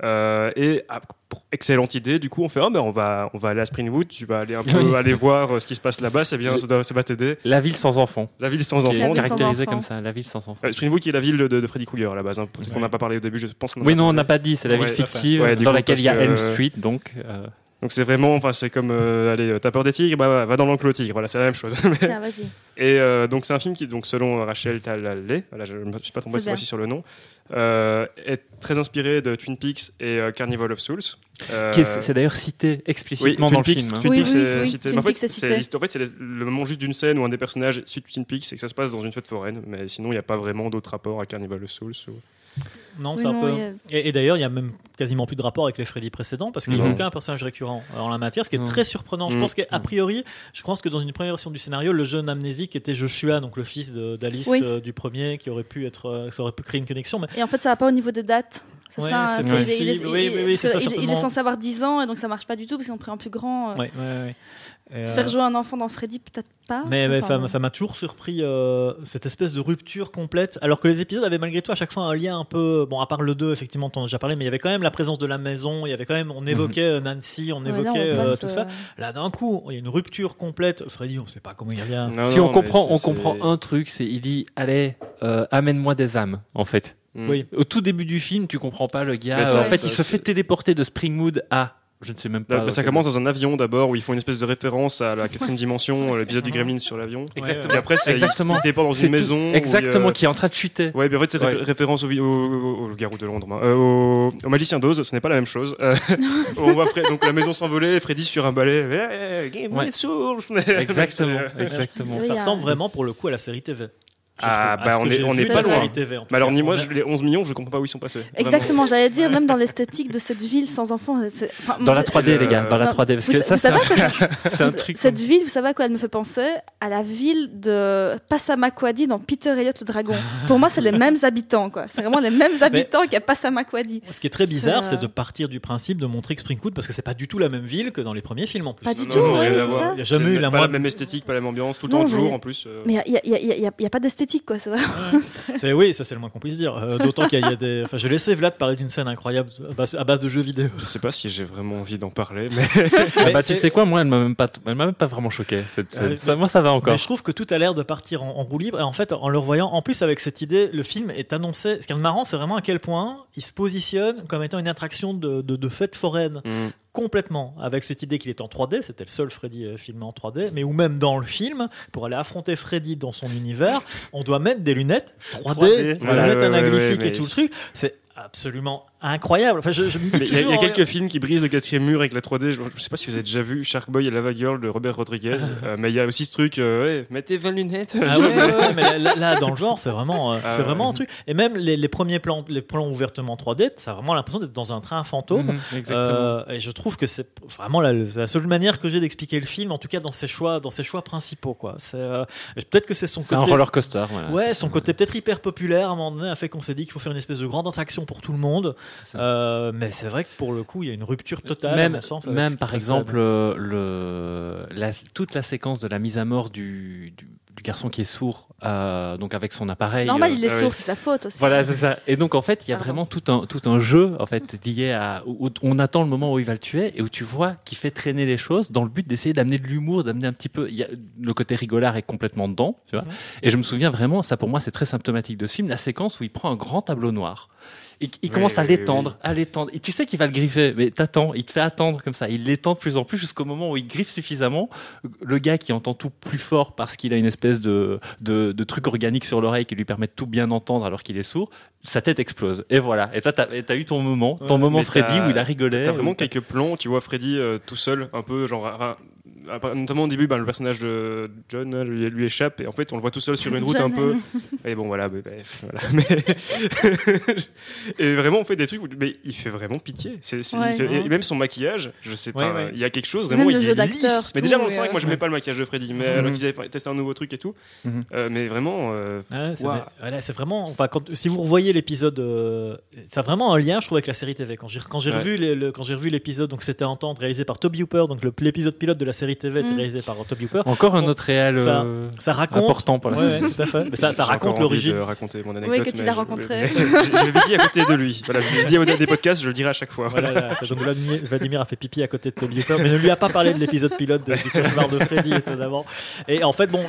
Euh, et ah, pour- excellente idée, du coup, on fait oh, ben, on, va, on va aller à Springwood, tu vas aller un [LAUGHS] peu Oui. aller voir euh, ce qui se passe là-bas, c'est bien, ça, doit- ça va t'aider. La ville sans enfants. La ville sans enfants. ville sans caractérisée comme ça, la ville sans enfants. Euh, Springwood qui est la ville de, de Freddy Krueger à la base. hein. Peut-être qu'on n'a pas parlé au début, je pense qu'on Oui, a non, on n'a pas dit, c'est la ville fictive ouais, dans coup, laquelle il y a Elm Street, donc. euh, Donc c'est vraiment, enfin, c'est comme, euh, allez, euh, t'as peur des tigres, bah, va dans l'enclos tigre, voilà, c'est la même chose. [LAUGHS] Ah. Et euh, donc c'est un film qui, donc selon Rachel Talalay, voilà, je ne me suis pas trompé cette fois-ci sur le nom, euh, est très inspiré de Twin Peaks et euh, Carnival of Souls. Euh, C'est d'ailleurs cité oui, explicitement Twin dans le Peaks, film. hein. Twin Oui, Peaks, oui, c'est oui, cité. Twin Mais en fait, Peaks, cité. en fait, c'est le moment juste d'une scène où un des personnages suit Twin Peaks et que ça se passe dans une fête foraine, mais sinon il n'y a pas vraiment d'autre rapport à Carnival of Souls. ou- Non, Oui, c'est un peu. y a- Et, et d'ailleurs, il n'y a même quasiment plus de rapport avec les Freddy précédents parce qu'il n'y a Mhm. aucun personnage récurrent en la matière, ce qui est Mhm. très surprenant. Je Mhm. pense qu'a priori, je pense que dans une première version du scénario, le jeune amnésique était Joshua, donc le fils d'Alice Oui. euh, du premier, qui aurait pu être, euh, ça aurait pu créer une connexion. Mais Et en fait, ça va pas au niveau des dates. C'est Ouais, ça. il est- il est- possible. Oui, oui, oui, il- c'est ça, il- Il est certainement. censé avoir 10 ans et donc ça marche pas du tout parce qu'ils ont pris un plus grand. euh, ouais, ouais, euh, Faire jouer un enfant dans Freddy, peut-être pas. Mais, mais ça Enfin, m'a- ça m'a toujours surpris euh, cette espèce de rupture complète. Alors que les épisodes avaient malgré tout à chaque fois un lien un peu. Bon, à part le 2, effectivement, t'en as déjà parlé, mais il y avait quand même la présence de la maison. Il y avait quand même. On évoquait euh, Nancy, on ouais, là, évoquait euh, tout ça. Là, d'un coup, il y a une rupture complète. Freddy, on sait pas comment il revient. Non, Si non, on comprend, on comprend un truc, c'est il dit allez, euh, amène-moi des âmes, en fait. Mm. Oui. Au tout début du film, tu comprends pas le gars. Euh, ça, en fait, il se fait téléporter de Springwood à je ne sais même Bah, pas. bah, ça commence dans un avion d'abord où ils font une espèce de référence à la quatrième dimension, l'épisode du Gremlin sur l'avion. Exactement. Puis après, c'est Exactement. il se dans une maison. Exactement, qui est en train de chuter. Ouais, mais en fait, c'est Ouais. ré- référence au, vi- au, au- au Garou de Londres, hein. Euh, au, au Magicien d'Oz, ce n'est pas la même chose. Euh, [LAUGHS] on voit Fred- donc la maison s'envoler, Freddy sur un balai. Eh. [LAUGHS] Exactement, euh, exactement. Ça ressemble vraiment pour le coup à la série TV. Ah, trouve. bah, on est- on est pas la loin. TV, Mais alors, ni moi, je- les 11 millions, je comprends pas où ils sont passés. Exactement, j'allais dire, même dans l'esthétique de cette ville sans enfants. enfin, Dans la vous- 3D, les gars, dans la Non, 3D. Parce vous que ça, [LAUGHS] c'est un, truc. Cette ville, vous savez à quoi elle me fait penser? À la ville de Passamaquoddy dans Peter Elliot le dragon. Pour moi, c'est les mêmes habitants, quoi. C'est vraiment les mêmes habitants qu'à Passamaquoddy. Ce qui est très bizarre, C'est, de partir du principe de montrer que Springwood, parce que c'est pas du tout la même ville que dans les premiers films en plus. Pas du tout. Il y a jamais eu la pas la moindre- même esthétique, pas la même ambiance, tout le temps de jour mais- en plus. euh. Mais il n'y a pas d'esthétique, quoi. C'est vrai. [LAUGHS] C'est oui, ça c'est le moins qu'on puisse dire. Euh, D'autant qu'il y a- il y a des. Enfin, je laissais Vlad parler d'une scène incroyable à base, à base de jeux vidéo. Je sais pas si j'ai vraiment envie d'en parler, mais [LAUGHS] Ah bah, tu sais quoi, moi, elle m'a même pas, elle m'a même pas vraiment choqué. cette scène. Euh, Ça, moi, ça va encore. Mais je trouve que tout a l'air de partir en, en roue libre. Et en fait, en le revoyant, en plus avec cette idée, le film est annoncé. Ce qui est marrant, c'est vraiment à quel point il se positionne comme étant une attraction de, de, de fête foraine. Mm. Complètement. Avec cette idée qu'il est en 3D, c'était le seul Freddy euh, filmé en 3D, mais ou même dans le film, pour aller affronter Freddy dans son univers, on doit mettre des lunettes 3D, 3D, des voilà, lunettes ouais, ouais, anaglyphiques ouais, et tout le truc. C'est absolument incroyable. Enfin, je, je me dis Mais il y a, il y a toujours, quelques films qui brisent le quatrième mur avec la 3D. Je, je sais pas si vous avez déjà vu Shark Boy et Lava Girl de Robert Rodriguez, [LAUGHS] euh, mais il y a aussi ce truc, euh, ouais, mettez 20 lunettes. Ah ouais, ouais, ouais, [LAUGHS] mais là, dans le genre, c'est vraiment, euh, Ah c'est ouais. vraiment un truc. Et même les, les premiers plans, les plans ouvertement 3D, ça a vraiment l'impression d'être dans un train fantôme. Mhm, exactement. Euh, et je trouve que c'est vraiment la, la seule manière que j'ai d'expliquer le film, en tout cas dans ses choix, dans ses choix principaux. Quoi. C'est, euh, peut-être que c'est son c'est un côté. roller coaster. Voilà. Ouais, son côté peut-être hyper populaire à un moment donné a fait qu'on s'est dit qu'il faut faire une espèce de grande attraction pour tout le monde. Euh, mais c'est vrai que pour le coup, il y a une rupture totale. à même, mon sens, par exemple, euh, le, la- toute la séquence de la mise à mort du, du- du garçon qui est sourd, euh, donc avec son appareil. C'est normal, euh, il est ah sourd, c'est sa faute aussi. Voilà, c'est ça. Et donc en fait, il y a vraiment tout un tout un jeu en fait lié à où on attend le moment où il va le tuer et où tu vois qu'il fait traîner les choses dans le but d'essayer d'amener de l'humour, d'amener un petit peu. Il y a, le côté rigolard est complètement dedans, tu vois. Mhm. Et je me souviens vraiment, ça pour moi c'est très symptomatique de ce film, la séquence où il prend un grand tableau noir. Il Oui, commence à oui, l'étendre, à l'étendre. Et tu sais qu'il va le griffer, mais t'attends, il te fait attendre comme ça. Il l'étend de plus en plus jusqu'au moment où il griffe suffisamment. Le gars qui entend tout plus fort parce qu'il a une espèce de, de, de truc organique sur l'oreille qui lui permet de tout bien entendre alors qu'il est sourd, sa tête explose. Et voilà. Et toi, t'as as eu ton moment, ton Ouais, moment Freddy où il a rigolé. T'as vraiment quelques plans, tu vois Freddy euh, tout seul, un peu genre notamment au début, ben, le personnage de John hein, lui, lui échappe et en fait on le voit tout seul sur une route un peu. Et bon voilà, mais, bref, voilà. [LAUGHS] Mais- [LAUGHS] et vraiment on fait des trucs, où- mais il fait vraiment pitié. Ouais. et même son maquillage, je sais pas, Ouais, ouais. il y a quelque chose Même vraiment. le il jeu est d'acteur. Mais déjà dans le et, 5, moi je mets pas le maquillage de Freddy, mais Mhm. alors qu'ils avaient testé un nouveau truc et tout. Mhm. Euh, mais vraiment, euh, c'est voilà, vraiment. Enfin, quand, si vous revoyez l'épisode, euh, ça a vraiment un lien, je trouve, avec la série TV. Quand j'ai quand j'ai Ouais. revu les- le, quand j'ai revu l'épisode, donc c'était Entendre réalisé par Toby Hooper, donc l'épisode pilote de la série TV Mm. réalisé par Toby Hooper. Encore un autre réel ça- euh, Ça raconte. important pour la Ouais, ouais, tout à fait. Mais ça, raconte l'origine. raconter mon anecdote. que tu l'as rencontré. [LAUGHS] J'ai pipi à côté de lui. Voilà, je le dis au des podcasts, je le dirai à chaque fois. Voilà, là, ça, donc Vladimir, a fait pipi à côté de Toby Hooper, mais ne lui a pas parlé de l'épisode pilote de, du cauchemar de Freddy, [LAUGHS] étonnamment. Et en fait, bon,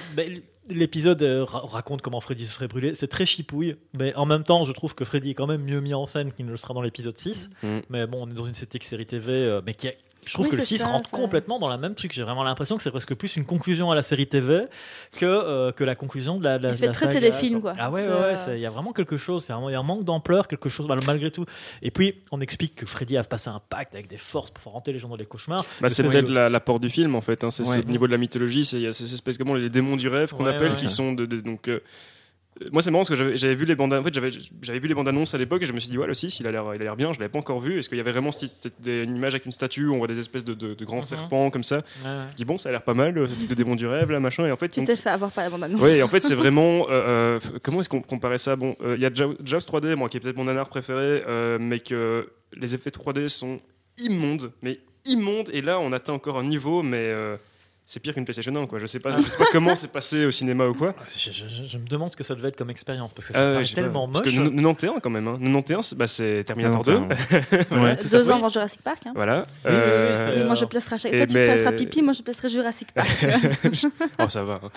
l'épisode euh, ra- raconte comment Freddy se ferait brûler. C'est très chipouille, mais en même temps, je trouve que Freddy est quand même mieux mis en scène qu'il ne le sera dans l'épisode 6. Mm. Mais bon, on est dans une série TV, euh, mais qui a- Je trouve Oui, que le c'est 6 ça, rentre ça. complètement dans la même truc. J'ai vraiment l'impression que c'est presque plus une conclusion à la série TV que, euh, que la conclusion de la, de la- Il de fait la très saga, téléfilm, quoi. Ah ouais, C'est, ouais, ouais, euh, il y a vraiment quelque chose. Il y a un manque d'ampleur, quelque chose mal- malgré tout. Et puis, on explique que Freddy a passé un pacte avec des forces pour rentrer les gens dans les cauchemars. Bah, c'est peut-être la- l'apport du film en fait. hein. C'est Ouais. ce niveau de la mythologie. c'est- Il y a ces espèces comment les démons du rêve qu'on Ouais, appelle, ouais, qui ouais. sont de, de- donc. euh, moi c'est marrant parce que j'avais j'avais vu les bandes en fait j'avais j'avais vu les bandes annonces à l'époque et je me suis dit ouais le 6 il a l'air il a l'air bien je l'avais pas encore vu est-ce qu'il y avait vraiment des- une image avec une statue où on voit des espèces de, de- de grands Mhm. serpents comme ça? Je dis bon ça a l'air pas mal euh, truc de démons du rêve là machin et en fait Tu donc- t'es fait avoir par la bande-annonce. Oui, en fait, c'est [LAUGHS] vraiment. euh, euh, comment est-ce qu'on comparait ça? Bon, euh, il y a Jaws Jaws 3D, moi, qui est peut-être mon nanar préféré, euh, mais que les effets 3D sont immondes, mais immondes. Et là, on atteint encore un niveau, mais euh, c'est pire qu'une PlayStation 1, quoi. Je sais pas, je sais pas comment c'est passé au cinéma ou quoi. Je, je- me demande ce que ça devait être comme expérience parce que ça Ah pas. tellement Parce moche. que 91 quand même. Hein. 91, c'est- bah, c'est Terminator 2. [LAUGHS] Ouais, Euh, Deux ans avant Jurassic Park. Hein. Voilà. Oui, oui, oui, Euh, Et moi, je placerai Toi, tu mais- placeras Pipi, moi, je placerai Jurassic Park. [LAUGHS] [LAUGHS] Oh, ça va. hein.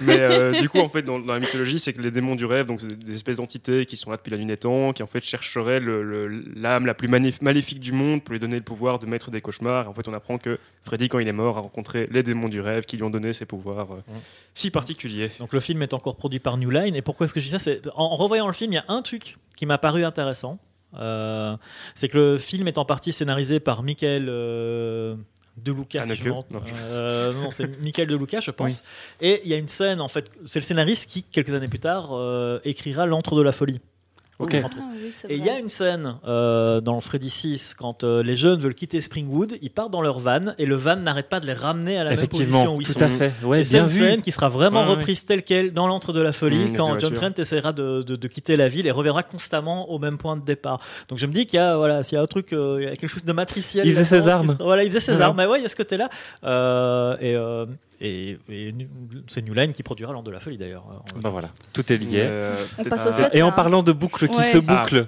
Mais euh, du coup, en fait, dans, dans la mythologie, c'est que les démons du rêve, donc c'est des espèces d'entités qui sont là depuis la nuit des temps, qui en fait chercheraient l'âme la plus maléfique du monde pour lui donner le pouvoir de maître des cauchemars. Et en fait, on apprend que Freddy, quand il est mort, a rencontré les démons du rêve qui lui ont donné ces pouvoirs euh, Mm. si particuliers. Donc le film est encore produit par New Line. Et pourquoi est-ce que je dis ça? C'est en, revoyant le film, il y a un truc qui m'a paru intéressant. Euh, c'est que le film est en partie scénarisé par Michael euh, De Lucas. Je non. Euh, non, c'est Michael De Lucas, je pense. [LAUGHS] Et il y a une scène, en fait, c'est le scénariste qui, quelques années plus tard, écrira L'Antre de la folie. Ah oui, Et il y a une scène euh, dans Freddy 6 quand euh, les jeunes veulent quitter Springwood, ils partent dans leur van et le van n'arrête pas de les ramener à la même position où ils tout sont. à fait. Ouais, et c'est une vu. scène qui sera vraiment Ouais, ouais. reprise telle quelle dans l'antre de la folie Mmh, quand la John. Trent essaiera de, de- de quitter la ville et reviendra constamment au même point de départ. Donc je me dis qu'il y a voilà, s'il y a un truc, euh, il y a quelque chose de matriciel. Il faisait ses armes. sera- voilà, il faisait ses armes. Mais ouais, il y a ce côté-là. Euh, et, euh, et, c'est New Line qui produira l'antre de la folie d'ailleurs. Bah voilà, tout est lié. Euh, On peut-être- passe au ah, sept. Et en parlant de boucles qui Ouais. se bouclent.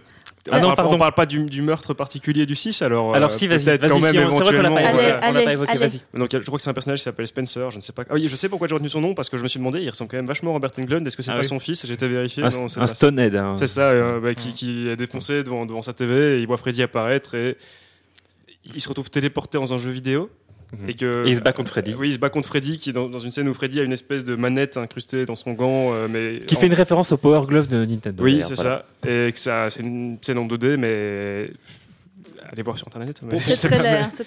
Ah on non, parle- pardon. On parle pas du, du meurtre particulier du 6 alors. Alors euh, si, vas-y, vas-y. quand même si on- C'est vrai qu'on l'a éventuellement. pas, Allez, l'a- on l'a allez, pas évoqué, vas-y. Donc, je crois que c'est un personnage qui s'appelle Spencer, je ne sais pas. Ah oui, je sais pourquoi j'ai retenu son nom parce que je me suis demandé, il ressemble quand même vachement à Robert Englund. Est-ce que c'est Ah pas oui. son fils? J'ai été vérifié. Un, non, c'est un Stonehead. hein. C'est ça, euh, bah, qui, qui est défoncé devant, devant sa TV et il voit Freddy apparaître et il se retrouve téléporté dans un jeu vidéo. Mhm. Et, que, Et il se bat contre Freddy. Oui, il se bat contre Freddy qui est dans, dans une scène où Freddy a une espèce de manette incrustée dans son gant. euh, mais Qui en- fait une référence au Power Glove de Nintendo. Oui, c'est voilà. ça. Et que ça, c'est une scène en 2D, mais allez voir sur internet.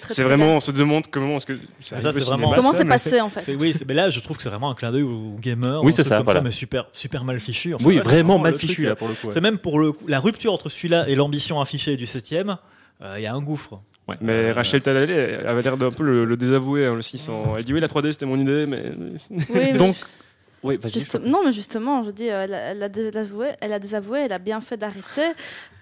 C'est vraiment, on se demande comment est-ce que ça ça, vraiment- cinéma, Comment ça, c'est passé en fait oui, mais là, je trouve que c'est vraiment un clin d'œil au gamer. Oui, c'est ça, comme voilà. mais super, super mal fichu. Enfin, Oui, là, vraiment mal fichu truc, là euh, pour le coup. ouais. C'est même pour le, coup- la rupture entre celui-là et l'ambition affichée du 7ème, il y a un gouffre. Ouais. Mais Euh, Rachel Talalay elle avait l'air d'un peu le, le désavouer, hein, le 600. Elle dit oui, la 3D c'était mon idée, mais. Oui, [LAUGHS] Donc, oui, juste- Non, mais justement, je dis, euh, elle, a, elle a désavoué, elle a désavoué, elle a bien fait d'arrêter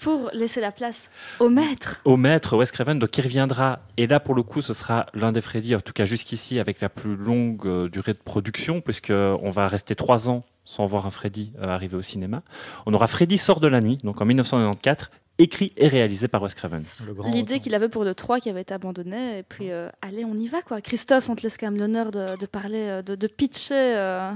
pour laisser la place au maître. au maître Wes Craven, donc qui reviendra. Et là, pour le coup, ce sera l'un des Freddy, en tout cas jusqu'ici, avec la plus longue euh, durée de production, puisque on va rester trois ans sans voir un Freddy euh, arriver au cinéma. On aura Freddy sort de la nuit, donc en 1994, écrit et réalisé par Wes Craven. L'idée qu'il avait pour le 3 qui avait été abandonné, et puis euh, allez, on y va quoi. Christophe, on te laisse quand même l'honneur de, de parler, euh, de, de pitcher. euh.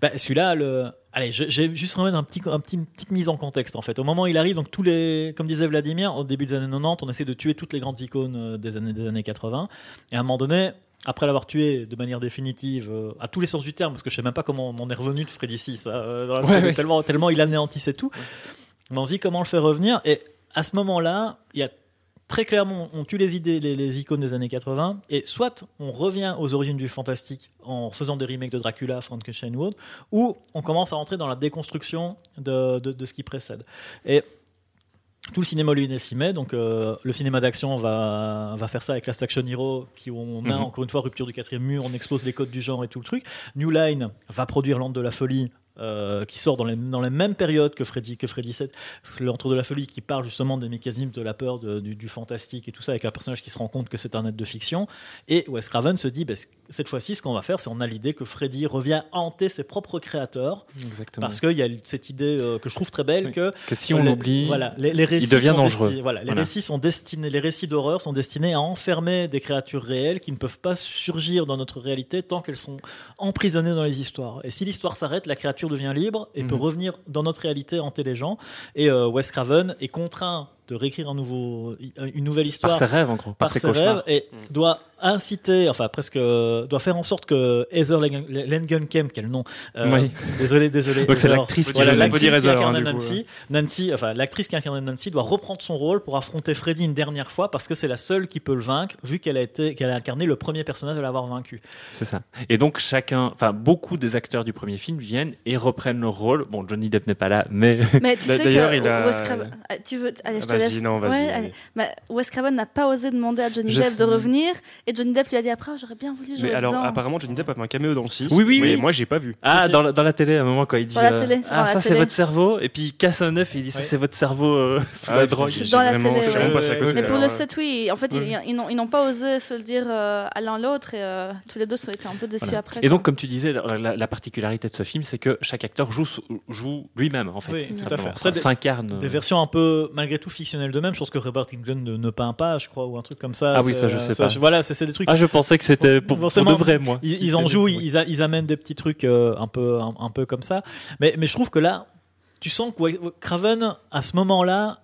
Bah, celui-là, le... Allez, je- j'ai juste remettre un petit, un petit, une petite mise en contexte en fait. Au moment où il arrive, donc tous les, comme disait Vladimir, au début des années 90, on essaie de tuer toutes les grandes icônes euh, des années, des années 80. Et à un moment donné, après l'avoir tué de manière définitive, euh, à tous les sens du terme, parce que je sais même pas comment on en est revenu de Freddy 6, hein, euh, dans la Ouais, série, ouais. tellement, tellement il anéantissait tout. Mais on se dit comment le faire revenir? Et à ce moment-là, il y a très clairement, on tue les idées, les, les icônes des années 80, et soit on revient aux origines du fantastique en faisant des remakes de Dracula, Frankenstein ou autre, ou on commence à rentrer dans la déconstruction de, de- de ce qui précède. Et tout le cinéma hollywoodien s'y met, donc euh, le cinéma d'action va, va faire ça avec Last Action Hero, qui on a Mhm. encore une fois rupture du quatrième mur, on expose les codes du genre et tout le truc. New Line va produire L'Antre de la Folie, euh, qui sort dans, les, dans la même période que Freddy, que Freddy 7, L'Antre de la Folie, qui parle justement des mécanismes de la peur, de- du, du fantastique et tout ça, avec un personnage qui se rend compte que c'est un être de fiction. Et Wes Craven se dit, bah, cette fois-ci, ce qu'on va faire, c'est on a l'idée que Freddy revient hanter ses propres créateurs, Exactement. parce qu'il y a cette idée euh, que je trouve très belle Oui. que que si on l'oublie, voilà, les, les récits devient dangereux. voilà, les Voilà. récits sont destinés, les récits d'horreur sont destinés à enfermer des créatures réelles qui ne peuvent pas surgir dans notre réalité tant qu'elles sont emprisonnées dans les histoires. Et si l'histoire s'arrête, la créature devient libre et peut Mhm. revenir dans notre réalité hanter les gens. Et euh, Wes Craven est contraint de réécrire un nouveau, une nouvelle histoire par ses rêves en gros, par, par ses ses rêves et doit inciter, enfin presque, euh, doit faire en sorte que Heather Langen- Langenkamp, quel nom euh, Oui. Désolé, désolé. Donc c'est l'actrice qui Voilà, qui incarne hein, Nancy, Nancy, enfin l'actrice qui incarne Nancy doit reprendre son rôle pour affronter Freddy une dernière fois parce que c'est la seule qui peut le vaincre vu qu'elle a été, qu'elle a incarné le premier personnage à l'avoir vaincu. C'est ça. Et donc chacun, enfin beaucoup des acteurs du premier film viennent et reprennent leur rôle. Bon, Johnny Depp n'est pas là, mais Mais tu sais d'ailleurs, il a- Ah, tu veux, allez, je te Vas-y, non, vas-y. Ouais, allez. Bah, Wes Craven n'a pas osé demander à Johnny Je Depp de revenir, et Johnny Depp lui a dit après, j'aurais bien voulu jouer Mais alors, dedans. apparemment, Johnny Depp a fait un caméo dans le 6. Oui, oui, mais oui. moi, j'ai pas vu. ah dans la, dans la télé à un moment quand il dit Dans la euh, télé, ah dans ça c'est votre cerveau et puis il casse un œuf et il dit ça c'est votre cerveau euh, [LAUGHS] sous Ah, la drogue. Dans la vraiment- télé. Mais pour le euh, 7, oui, en fait, ils- n'ont pas osé se le dire euh, à l'un l'autre, et euh, tous les deux ont été un peu déçus après. Et donc, comme tu disais, la, la- la particularité de ce film, c'est que chaque acteur joue, lui-même, en fait. Oui, tout à simplement. fait. Ça, S'incarne. Des versions un peu malgré tout fictionnelles d'eux-mêmes. Je pense que Robert Englund ne, ne peint pas, je crois, ou un truc comme ça. Ah oui, ça, je sais pas. Voilà, c'est des trucs. Ah, je pensais que c'était pour, pour de vrai, moi. Ils, ils en jouent, ils, a- ils amènent des petits trucs euh, un, peu, un, un peu comme ça. Mais, mais je trouve que là, tu sens que Craven, à ce moment-là,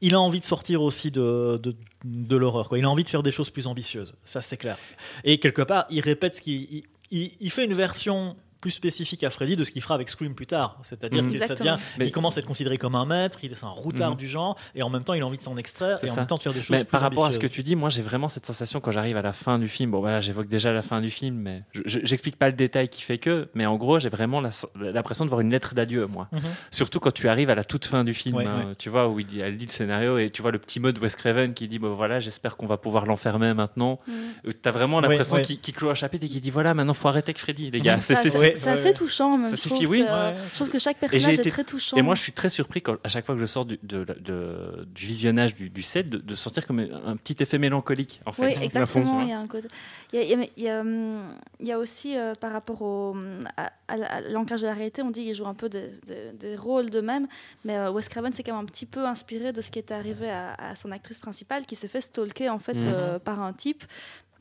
il a envie de sortir aussi de, de, de l'horreur. Il a envie de faire des choses plus ambitieuses. Ça, c'est clair. Et quelque part, il répète ce qu'il. Il, il- il fait une version plus spécifique à Freddy de ce qu'il fera avec Scream plus tard. C'est-à-dire Mhm. qu'il ça Exactement. devient- Mais- il commence à être considéré comme un maître, il est un routard Mhm. du genre, et en même temps, il a envie de s'en extraire et en même temps de faire des choses Mais plus par rapport à ce que tu dis, moi j'ai vraiment cette sensation quand j'arrive à la fin du film. Bon, voilà, j'évoque déjà la fin du film, mais je- je- j'explique pas le détail qui fait que. Mais en gros, j'ai vraiment la- l'impression de voir une lettre d'adieu, moi. Mhm. Surtout quand tu arrives à la toute fin du film, Ouais, hein, ouais. tu vois, où il dit, elle lit le scénario et tu vois le petit mot de Wes Craven qui dit bon voilà, j'espère qu'on va pouvoir l'enfermer maintenant. Mhm. Euh, T'as vraiment l'impression ouais. qu'il clôt un chapitre et qu'il dit voilà, maintenant faut arrêter avec Freddy, les gars. C'est- ouais, ouais, assez touchant, même. Ça je suffit, oui. euh. Je trouve que chaque personnage été- est très touchant. Et moi, je suis très surpris quand, à chaque fois que je sors du, de- de- du visionnage du, du set de, de sortir comme un petit effet mélancolique, en fait. Oui, exactement. Il y a un côté. Il y a, il y a- mais il y a, hum, il y a aussi euh, par rapport au à, à la- à l'ancrage de la réalité, on dit qu'il joue un peu des, des- des rôles d'eux-mêmes, mais euh, Wes Craven s'est quand même un petit peu inspiré de ce qui est arrivé à, à son actrice principale, qui s'est fait stalker en fait Mhm. euh, par un type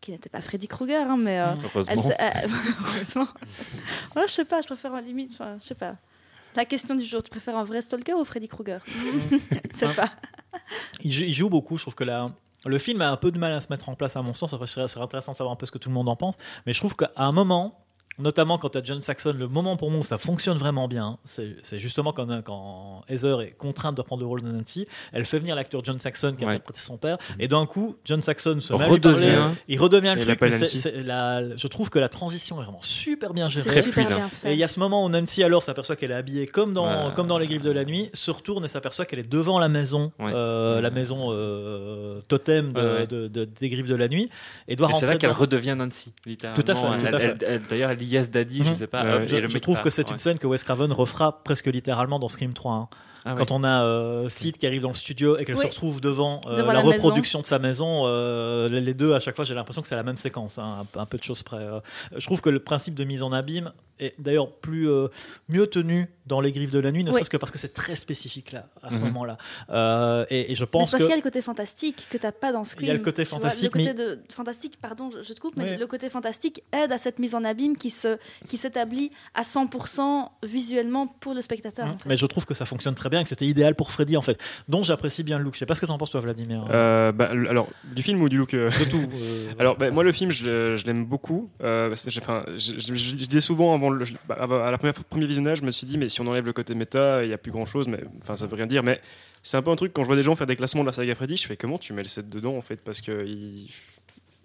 qui n'était pas Freddy Krueger, hein, mais euh, Heureusement. elle elle- [LAUGHS] heureusement. Ouais, je sais pas, je préfère en limite, enfin, je sais pas. La question du jour, tu préfères un vrai stalker ou Freddy Krueger? [LAUGHS] Je sais pas. il, joue, il joue beaucoup. Je trouve que là, le film a un peu de mal à se mettre en place, à mon sens. Après, ce serait, ce serait intéressant de savoir un peu ce que tout le monde en pense. Mais je trouve qu'à un moment, notamment quand tu as John Saxon, le moment pour moi où ça fonctionne vraiment bien, c'est c'est justement quand, quand Heather est contrainte de prendre le rôle de Nancy. Elle fait venir l'acteur John Saxon qui a Ouais. interprété son père. Et d'un coup, John Saxon se met à lui Redevient. parler, il redevient le Et truc. la- je trouve que la transition est vraiment super bien gérée. Très super fluide, bien Et fait. il y a ce moment où Nancy alors s'aperçoit qu'elle est habillée comme dans, Ouais. comme dans les griffes de la nuit, se retourne et s'aperçoit qu'elle est devant la maison, Ouais. euh, la maison euh, totem de, Ouais, ouais. de- de- des griffes de la nuit, et doit Et c'est rentrer là qu'elle redevient Nancy, littéralement. Tout à fait, D'ailleurs, elle dit Yes Daddy, je Mhm. sais pas. Je, trouve que c'est Ouais. une scène que Wes Craven refera presque littéralement dans Scream 3. hein. Ah. Quand on a euh, Sid qui arrive dans le studio et qu'elle Oui. se retrouve devant, euh, Devant la, la maison. reproduction de sa maison, euh, les les deux, à chaque fois, j'ai l'impression que c'est la même séquence, hein, un, un peu de choses près. euh. Je trouve que le principe de mise en abîme est d'ailleurs plus euh, mieux tenu dans les griffes de la nuit, ne Oui. serait-ce que parce que c'est très spécifique là, à ce Mhm. moment-là. Euh, et, et je Mais pense c'est parce que qu'il y a le côté fantastique que t'as pas dans Scream. Il y a le côté vois. fantastique, le côté de fantastique, pardon, je, je te coupe, mais Oui. le côté fantastique aide à cette mise en abîme qui se qui s'établit à 100% visuellement pour le spectateur. En fait. Mais je trouve que ça fonctionne très bien et que c'était idéal pour Freddy en fait. dont j'apprécie bien le look. Je sais pas ce que tu en penses toi Vladimir. Euh, bah, alors, du film ou du look euh, de tout. [LAUGHS] euh, Alors, bah, moi, le film, je, je l'aime beaucoup. Euh, enfin, je, je- je disais souvent avant le- bah, à la première premier visionnage, je me suis dit, mais si on enlève le côté méta, il n'y a plus grand chose, mais enfin, ça veut rien dire. Mais c'est un peu un truc quand je vois des gens faire des classements de la saga Freddy, je fais comment tu mets le 7 dedans en fait, parce que il,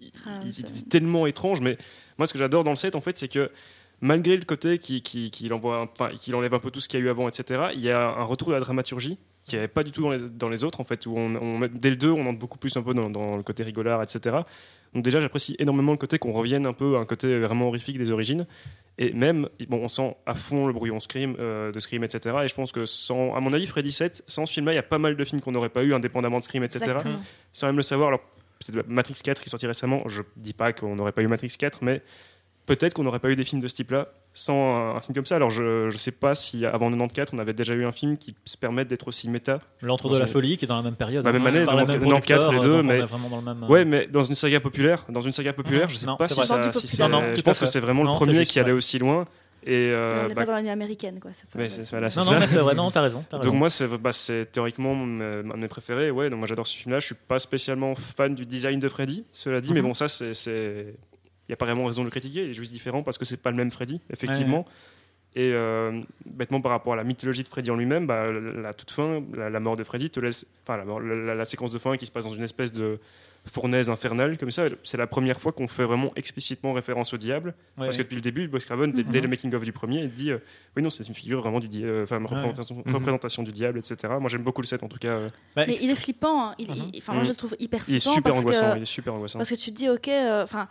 il- Ah, il- est tellement étrange. Mais moi, ce que j'adore dans le 7, en fait, c'est que malgré le côté qui, qui, qui enfin, enlève un peu tout ce qu'il y a eu avant, etc., il y a un retour de la dramaturgie qui n'y avait pas du tout dans les, dans les autres, en fait, où on, on met- dès le 2, on entre beaucoup plus un peu dans, dans le côté rigolard, etc. Donc déjà, j'apprécie énormément le côté qu'on revienne un peu à un côté vraiment horrifique des origines. Et même, bon, on sent à fond le brouillon Scream, euh, de Scream, etc. Et je pense que, sans, à mon avis, Freddy 7, sans ce film-là, il y a pas mal de films qu'on n'aurait pas eu, indépendamment de Scream, etc. Exactement. Sans même le savoir, alors peut-être Matrix 4 qui est sorti récemment, je dis pas qu'on n'aurait pas eu Matrix 4, mais peut-être qu'on n'aurait pas eu des films de ce type-là sans un, un film comme ça. Alors je, je sais pas si avant 94, on avait déjà eu un film qui se permette d'être aussi méta. L'entre de la folie qui est dans la même période. La même hein, année, par la 94, même producteur, les deux, mais- dans le même. Ouais, mais dans une saga populaire, dans une saga populaire, Mhm. je sais Non, pas si ça. Dans si populaire. c'est- Non, non, je pense que c'est vraiment Non, le premier juste, qui allait ouais. aussi loin. Et euh, on n'est bah, pas dans la nuit américaine, quoi. c'est- voilà, Non, ça. non, mais c'est vrai, non, t'as raison. t'as Donc raison. moi, c'est bah, c'est théoriquement mon- un de mes préférés. Ouais, donc moi j'adore ce film-là. Je suis pas spécialement fan du design de Freddy, cela dit, mais Mhm. bon, ça, c'est, il y a pas vraiment raison de le critiquer. Il est juste différent parce que c'est pas le même Freddy, effectivement. Et euh, bêtement par rapport à la mythologie de Freddy en lui-même, bah, la toute fin, la, la mort de Freddy te laisse, enfin la, mort- la- la séquence de fin qui se passe dans une espèce de fournaise infernale comme ça, c'est la première fois qu'on fait vraiment explicitement référence au diable. Ouais, Parce que depuis le début, Wes Craven, dès, dès Mhm. le making-of du premier, il dit euh, Oui, non, c'est une figure vraiment du diable, enfin, une représentation, Mhm. représentation du diable, etc. Moi, j'aime beaucoup le set en tout cas. euh. Bah, Mais il est flippant. hein. Il- Mhm. il- Enfin, moi, Mhm. je le trouve hyper Il est flippant super parce angoissant. que Il est super angoissant. Parce que tu te dis, ok, euh, enfin,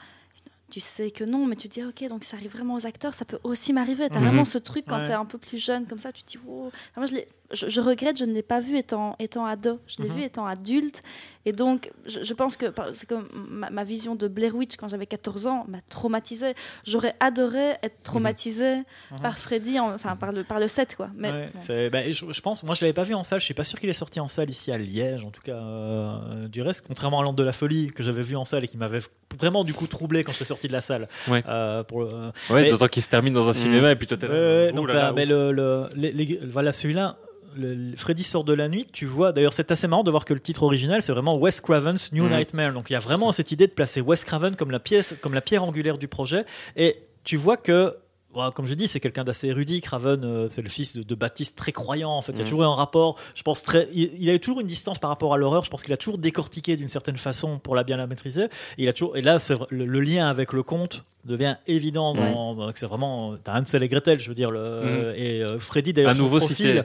tu sais que non, mais tu te dis, ok, donc ça arrive vraiment aux acteurs, ça peut aussi m'arriver. Tu as Mhm. vraiment ce truc quand Ouais. tu es un peu plus jeune, comme ça, tu te dis, wow. Enfin, moi, je, l'ai- je, je regrette, je ne l'ai pas vu étant, étant ado, je l'ai Mhm. vu étant adulte. Et donc, je, je pense que c'est comme ma, ma vision de Blair Witch quand j'avais 14 ans m'a traumatisée. J'aurais adoré être traumatisée Mhm. par Freddy, en- enfin, par le, par le set, quoi. Mais Ouais, bon. c'est- bah, je, je pense, moi je l'avais pas vu en salle, je suis pas sûr qu'il est sorti en salle ici à Liège, en tout cas euh, du reste, contrairement à L'Antre de la Folie que j'avais vu en salle et qui m'avait vraiment du coup troublé quand j'étais sorti de la salle. Ouais. Euh, pour le- Ouais, Mais- d'autant qu'il se termine dans un cinéma et puis toi t'es là. Donc là ça- là, mais ouh. le, le- les- les- voilà celui-là. Le, Freddy sort de la nuit, tu vois. D'ailleurs, c'est assez marrant de voir que le titre original, c'est vraiment Wes Craven's New Mhm. Nightmare. Donc, il y a vraiment cette idée de placer Wes Craven comme la pièce, comme la pierre angulaire du projet. Et tu vois que, voilà, comme je dis, c'est quelqu'un d'assez érudit. Craven, euh, c'est le fils de, de Baptiste, très croyant. En fait, il y a Mhm. toujours eu un rapport. Je pense très, il, il a eu toujours une distance par rapport à l'horreur. Je pense qu'il a toujours décortiqué d'une certaine façon pour la bien la maîtriser. Et il a toujours, et là, c'est le, le lien avec le conte devient évident. Bah, c'est vraiment, t'as Hansel et Gretel, je veux dire. Le, Et euh, Freddy d'ailleurs, nouveau profil,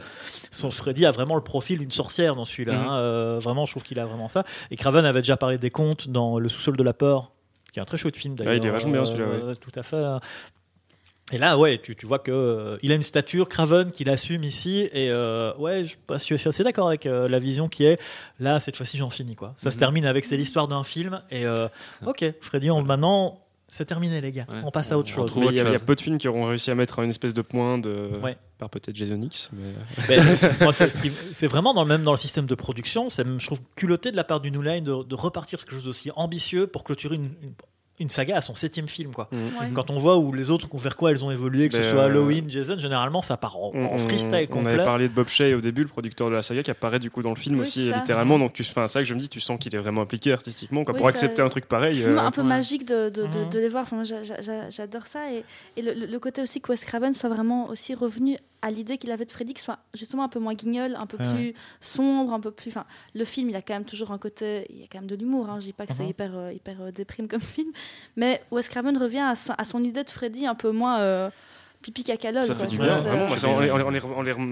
son Freddy a vraiment le profil d'une sorcière dans celui-là. Mhm. hein. Euh, vraiment, je trouve qu'il a vraiment ça. Et Craven avait déjà parlé des contes dans Le sous-sol de la peur, qui est un très chouette film d'ailleurs. Ouais, il est vachement bien, celui-là, ouais. Tout à fait. Et là, ouais, tu, tu vois que euh, il a une stature Craven qu'il assume ici. Et euh, ouais, je, je suis- je suis assez d'accord avec euh, la vision qui est là. Cette fois-ci, j'en finis quoi. Ça se Mhm. termine avec c'est l'histoire d'un film. Et euh, ok, Freddy, on, maintenant, c'est terminé les gars. Ouais. On passe à autre On chose. il y, a- y peu de films qui auront réussi à mettre une espèce de point de. Ouais. Par peut-être Jason X. Mais... Ben, [LAUGHS] c'est- vraiment dans le même dans le système de production. C'est même, je trouve culotté de la part du New Line de, de repartir sur quelque chose d'aussi ambitieux pour clôturer une, une, une saga à son septième film. Quoi. Ouais. Quand on voit où les autres vers quoi elles ont évolué, que ce Ben, soit euh, Halloween, Jason, généralement ça part en, en freestyle on complet. avait parlé de Bob Shea au début, le producteur de la saga, qui apparaît du coup dans le film Oui, aussi, littéralement. Donc, tu, c'est ça que je me dis, tu sens qu'il est vraiment impliqué artistiquement. Quoi, Oui, pour ça- accepter un truc pareil. C'est euh, un peu ouais. magique de, de, de- de les voir. Enfin, j'adore ça. Et, et le, le côté aussi que Wes Craven soit vraiment aussi revenu à l'idée qu'il avait de Freddy, ce soit justement un peu moins guignol, un peu plus sombre, un peu plus. Enfin, le film, il a quand même toujours un côté. Il y a quand même de l'humour. Hein. Je dis pas que c'est Mhm. hyper, euh, hyper euh, déprime comme [LAUGHS] film. Mais Wes Craven revient à, son- à son idée de Freddy un peu moins euh, pipi cacalol. Ça quoi. fait du bien, vraiment. Ça, les,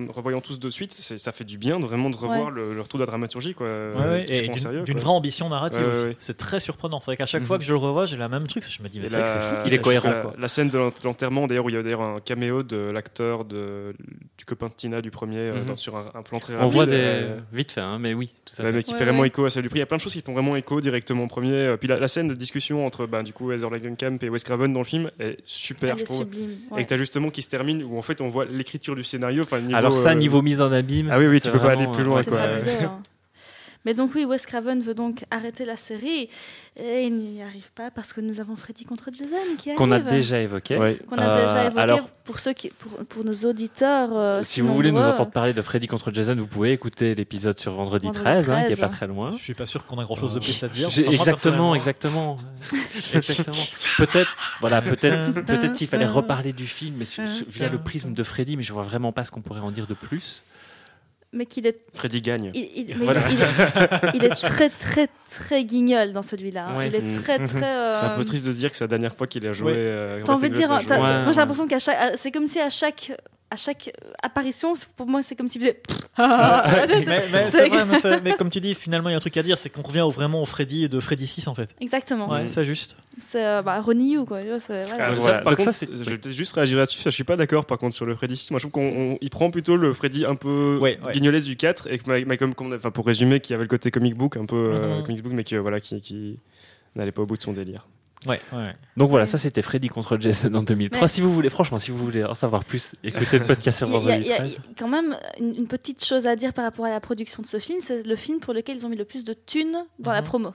revoyant tous de suite, ça fait du bien de vraiment de revoir Ouais. le, le retour de la dramaturgie. Quoi, Ouais, et d'une vraie ambition narrative. C'est très surprenant. C'est vrai qu'à chaque Mhm. fois que je le revois, j'ai la même truc. Je me dis, mais c'est vrai que c'est la- fou. Il est ça. cohérent, La, quoi. la scène de l'ent- l'enterrement, d'ailleurs, où il y a d'ailleurs un caméo de l'acteur du copain de Tina du premier, euh, Mhm. dans- sur un, un plan très On rapide. voit des. euh, Vite fait, hein, mais oui, tout à Ouais, fait. mais qui fait vraiment écho à celle du prix. Il y a plein de choses qui font vraiment écho directement au premier. Euh, Puis la, scène de discussion entre ben, du coup Heather Langenkamp et Wes Craven dans le film est super, je trouve. sublime. Et que t'as justement qui se termine où en fait on voit l'écriture du scénario. niveau, Alors ça, euh, niveau mise en abîme. Ah oui, oui, tu peux pas aller plus loin, C'est quoi. fabuleux, hein. Mais donc oui, Wes Craven veut donc arrêter la série et il n'y arrive pas parce que nous avons Freddy contre Jason qui arrive. Qu'on a déjà évoqué. Ouais. Qu'on a Euh, déjà évoqué alors- pour ceux qui, pour, pour nos auditeurs. euh, Si vous voulez nous entendre parler de Freddy contre Jason, vous pouvez écouter l'épisode sur vendredi, Vendredi 13, hein, qui est 13. pas très loin. Je suis pas sûr qu'on a grand chose de plus à dire. Exactement, exactement, [LAUGHS] exactement. Peut-être, voilà, peut-être, peut-être s'il fallait reparler du film, mais su- su- via le prisme de Freddy, mais je vois vraiment pas ce qu'on pourrait en dire de plus. Mais qu'il est, Freddy gagne. il, il- mais Voilà. il est, il est [LAUGHS] très très très guignol dans celui-là. hein. Ouais. Il est Mm. très très. [LAUGHS] C'est un euh, peu triste de se dire que c'est la dernière fois qu'il a joué. Ouais. euh, T'as envie de dire, moi j'ai ouais. l'impression qu'à chaque, c'est comme si à chaque, à chaque euh, apparition, pour moi c'est comme s'il faisait. C'est- c'est- mais, mais c'est- c'est vrai, [LAUGHS] mais, c'est- mais comme tu dis, finalement, il y a un truc à dire, c'est qu'on revient au- vraiment au Freddy de Freddy 6 en fait. Exactement. Ouais, Mm. c'est juste. C'est euh, bah, Ronnie Yu quoi. voilà. Ah, ça, par Donc contre, ça, c'est- je vais juste réagir là-dessus. ça, Je suis pas d'accord, par contre, sur le Freddy 6. Moi, je trouve qu'on on- il prend plutôt le Freddy un peu Ouais, guignolesque du 4 et que, ma- ma- comme, comme- enfin, pour résumer, qui avait le côté comic book un peu euh, Mhm. comic book, mais qui, euh, voilà, qui, qui n'allait pas au bout de son délire. Ouais, ouais. Donc voilà, Ouais. ça c'était Freddy contre Jason en 2003. Mais- Si vous voulez, franchement, si vous voulez en savoir plus, écoutez le podcast sur vendredi il y a 13. quand même une, une petite chose à dire par rapport à la production de ce film. C'est le film pour lequel ils ont mis le plus de thunes dans la Mhm. promo.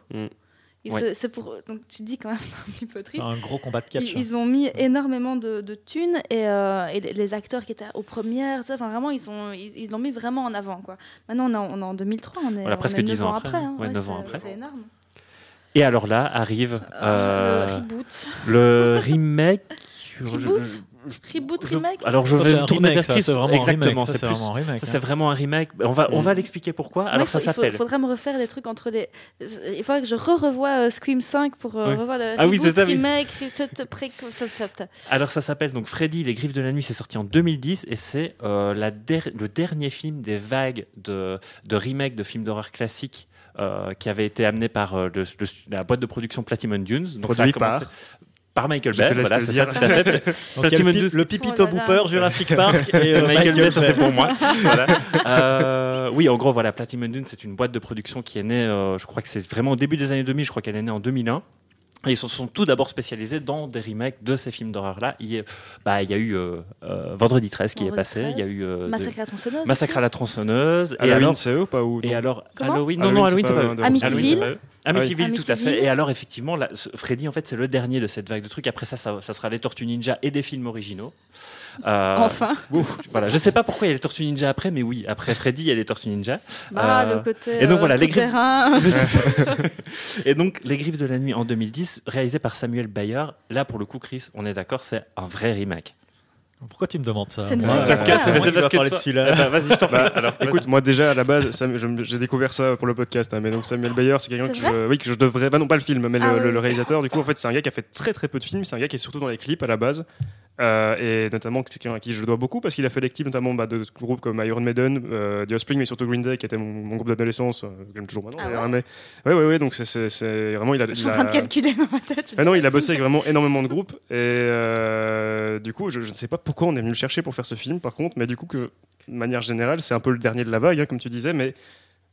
Ouais. c'est- pour donc tu te dis quand même [LAUGHS] c'est un petit peu C'est triste. un gros combat de catch. Ils, ils ont mis énormément de, de thunes et, euh, et les, acteurs qui étaient aux premières, enfin vraiment ils ont ils ils l'ont mis vraiment en avant quoi. Maintenant on est en, on est en 2003, on est, Voilà, on presque est 10 neuf ans après, après. hein. hein. Ouais, neuf c'est- ans après. C'est énorme. Et alors là arrive Euh, euh, le reboot, le [LAUGHS] remake. Reboot je- reboot je- remake. Alors je vais tourner remake, vers ça, Chris. c'est vraiment un Exactement, c'est vraiment un remake. hein. c'est vraiment un remake. On va, on Mm. va l'expliquer pourquoi. Alors il ça faut- il s'appelle. faudrait me refaire des trucs entre les. Il faudrait que je re-revoie euh, Scream 5 pour euh, revoir le Ah oui, reboot, c'est ça, oui. remake. Alors ça s'appelle donc Freddy les griffes de la nuit. C'est sorti en 2010 et c'est euh, la der- le dernier film des vagues de, de remake de films d'horreur classiques. Euh, qui avait été amené par euh, le- le- la boîte de production Platinum Dunes. Donc ça a Produit commencé- par par Michael Bay, voilà, c'est le ça tout à fait. [LAUGHS] Platinum Dunes. le Pipito Oh là là. Booper, Jurassic Park et euh, Michael Bay, ça c'est pour moi. [LAUGHS] Voilà. Euh, oui, en gros, voilà, Platinum Dune, c'est une boîte de production qui est née, euh, je crois que c'est vraiment au début des années 2000, je crois qu'elle est née en 2001. Et ils se sont tout d'abord spécialisés dans des remakes de ces films d'horreur-là. Il, y a- bah, il y a eu euh, euh, Vendredi 13 qui est passé, il y a 13, eu euh, de- Massacre à la tronçonneuse. Massacre à la tronçonneuse. Et Halloween, alors, c'est eux ou pas ou et non alors Comment Halloween, non, Halloween, non, Halloween, pas c'est pas un eux. de- Amityville. Eux. Amityville, oui. tout à fait. Et alors, effectivement, là, Freddy, en fait, c'est le dernier de cette vague de trucs. Après ça, ça, ça sera les Tortues Ninja et des films originaux. Euh, Enfin, [LAUGHS] Ouf, voilà, je sais pas pourquoi il y a les Tortues Ninja après, mais oui, après Freddy, il y a les Tortues Ninja. bah, Euh, le côté. et donc euh, voilà, les griffes- [LAUGHS] et donc, Les Griffes de la Nuit en 2010, réalisé par Samuel Bayer. Là, pour le coup, Chris, on est d'accord, c'est un vrai remake. Pourquoi tu me demandes ça C'est une Moi, vraie euh, parce que- parce que parler de. Eh ben, vas-y, je t'en prie. Alors, [LAUGHS] Écoute, moi déjà à la base, j'ai découvert ça pour le podcast, hein, mais donc Samuel Bayer, c'est quelqu'un que je, oui, que je devrais, bah non pas le film, mais Ah le, oui. le réalisateur. Du coup, en fait, c'est un gars qui a fait très très peu de films. C'est un gars qui est surtout dans les clips à la base, et notamment quelqu'un à qui je dois beaucoup parce qu'il a fait clips notamment bah, de groupes comme Iron Maiden, euh, The Offspring, mais surtout Green Day, qui était mon, mon groupe d'adolescence, euh, j'aime toujours maintenant. Ah ouais mais ouais, ouais, ouais. Donc c'est- vraiment il a. Je suis en train de calculer dans ma tête. ah non, il a bossé avec vraiment énormément de groupes et euh, du coup, je, ne sais pas pourquoi on est venu le chercher pour faire ce film, par contre, mais du coup que de manière générale, c'est un peu le dernier de la vague, hein, comme tu disais, mais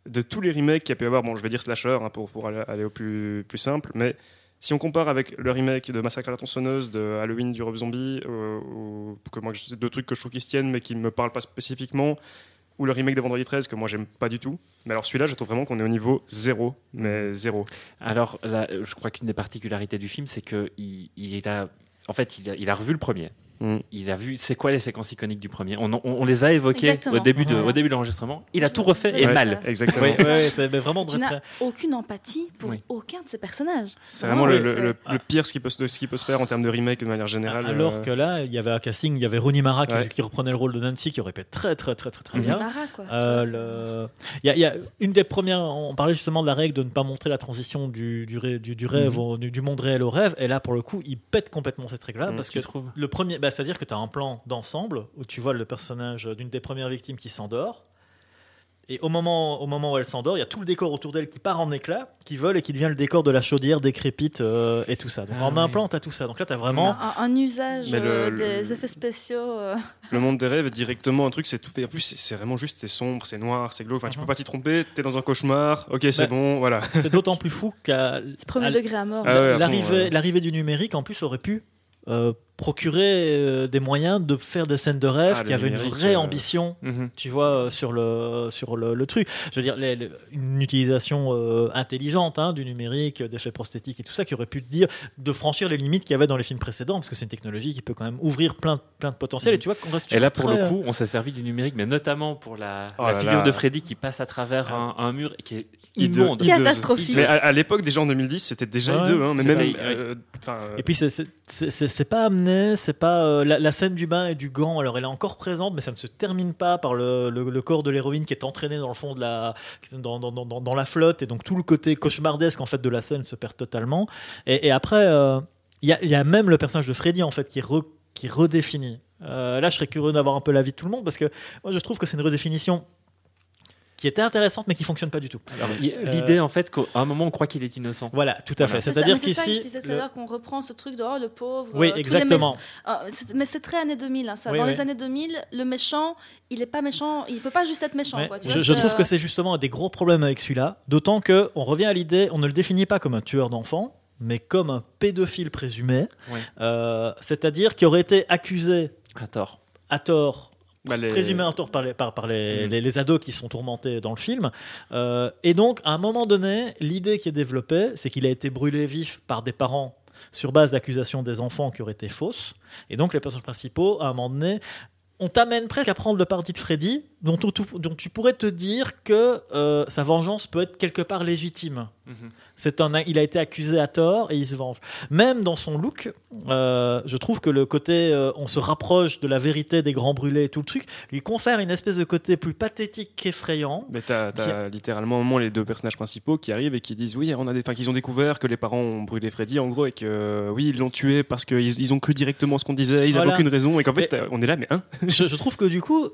de tous les remakes qu'il y a pu avoir, bon, je vais dire slasher hein, pour, pour aller, aller au plus, plus simple, mais si on compare avec le remake de Massacre à la tronçonneuse, de Halloween du Rob Zombie, euh, ou que moi, c'est deux trucs que je trouve qui se tiennent mais qui ne me parlent pas spécifiquement, ou le remake de Vendredi 13 que moi j'aime pas du tout. Mais alors celui-là, je trouve vraiment qu'on est au niveau zéro, mais zéro. Alors, là, je crois qu'une des particularités du film, c'est que il, il a, en fait, il a, il a revu le premier. Mm. Il a vu c'est quoi les séquences iconiques du premier? On, on- on les a évoquées Exactement. au début de, au début de l'enregistrement. Il a tout refait et mal. Exactement. Oui, c'est mais vraiment aucune empathie pour Oui. aucun de ces personnages. C'est vraiment le, oui, le- pire ce qui, peut ce qui peut se faire en termes de remake de manière générale. Alors euh, que là, il y avait un casting, il y avait Rooney Mara qui, Ouais. qui reprenait le rôle de Nancy, qui aurait pu être très très très très très Mhm. bien. Mara, quoi. Euh, le- Il y, a- il y a une des premières, on parlait justement de la règle de ne pas montrer la transition du, du, du- du rêve, Mhm. au- du, du monde réel au rêve, et là pour le coup, il pète complètement cette règle-là, Mhm, parce que trouves le premier, bah, c'est-à-dire que tu as un plan d'ensemble où tu vois le personnage d'une des premières victimes qui s'endort. Et au moment, au moment où elle s'endort, il y a tout le décor autour d'elle qui part en éclats, qui vole et qui devient le décor de la chaudière décrépite euh, et tout ça. Donc Ah en un oui. plan, tu as tout ça. Donc là, tu as Un, vraiment. un usage le- euh, le- des effets spéciaux. euh, Le monde des rêves, directement un truc, c'est tout. Et en plus, c'est- vraiment juste, c'est sombre, c'est noir, c'est glauque. Enfin, tu Mhm. peux pas t'y tromper. T'es dans un cauchemar. Ok, c'est Bah, bon, voilà. [LAUGHS] C'est d'autant plus fou qu'à C'est premier à- degré à mort. Ah ouais, à fond, l'arrivée ouais. l'arrivée du numérique, en plus, aurait pu. euh, procurer euh, des moyens de faire des scènes de rêve Ah, qui avaient une vraie euh, ambition Mhm. tu vois, euh, sur le, sur le, le truc. Je veux dire, les- les- une utilisation euh, intelligente hein, du numérique, d'effets prosthétiques et tout ça, qui aurait pu te dire de franchir les limites qu'il y avait dans les films précédents, parce que c'est une technologie qui peut quand même ouvrir plein, plein de potentiel. Et tu vois qu'on reste Et là, pour très, le coup, on s'est servi du numérique, mais notamment pour la, Oh la là figure là. de Freddy qui passe à travers un, un mur et qui est Hideux. immonde. Catastrophique. Mais à, à l'époque, déjà en 2010, c'était déjà Ouais, hideux. Hein, mais même. euh, euh, Et puis c'est- c'est- c'est c'est- c'est pas amené, c'est pas euh, la, scène du bain et du gant. Alors elle est encore présente, mais ça ne se termine pas par le, corps de l'héroïne qui est entraîné dans le fond de la dans, la flotte et donc tout le côté cauchemardesque en fait de la scène se perd totalement. Et, après euh, il y, a, il y a même le personnage de Freddy en fait qui re- qui redéfini. Euh, là je serais curieux d'avoir un peu l'avis de tout le monde parce que moi je trouve que c'est une redéfinition qui était intéressante mais qui fonctionne pas du tout. Il- L'idée, en fait, qu'à un moment, on croit qu'il est innocent. Voilà, tout à Voilà. fait. C'est-à-dire mais c'est ça que je qu'ici, disais tout à le- l'heure qu'on reprend ce truc de oh, le pauvre. oui, euh, exactement. Ah, mais c'est très années 2000. hein, ça. Oui, Dans oui. les années 2000, le méchant, il est pas méchant. Il peut pas juste être méchant. Ouais, quoi, tu je, vois, je c'est, trouve euh, que c'est justement un des gros problèmes avec celui-là, d'autant que on revient à l'idée, on ne le définit pas comme un tueur d'enfants, mais comme un pédophile présumé. Euh, c'est-à-dire qui aurait été accusé À tort. à tort, bah, les- présumé à tort par les, par, par les, Mhm. les- les ados qui sont tourmentés dans le film. Euh, et donc, à un moment donné, l'idée qui est développée, c'est qu'il a été brûlé vif par des parents sur base d'accusations des enfants qui auraient été fausses. Et donc, les personnages principaux, à un moment donné, on t'amène presque à prendre le parti de Freddy, dont, tu- tu- dont tu pourrais te dire que euh, sa vengeance peut être quelque part légitime. Mhm. C'est un, il a été accusé à tort et il se venge. Même dans son look, euh, je trouve que le côté euh, on se rapproche de la vérité des grands brûlés et tout le truc lui confère une espèce de côté plus pathétique qu'effrayant. Mais t'as, t'as littéralement un moment les deux personnages principaux qui arrivent et qui disent oui, on a des, qu'ils ont découvert que les parents ont brûlé Freddy en gros et que oui, ils l'ont tué parce qu'ils ils ont cru directement ce qu'on disait, ils Voilà. n'avaient aucune raison et qu'en fait Mais- on est là, mais hein? je, je trouve que du coup,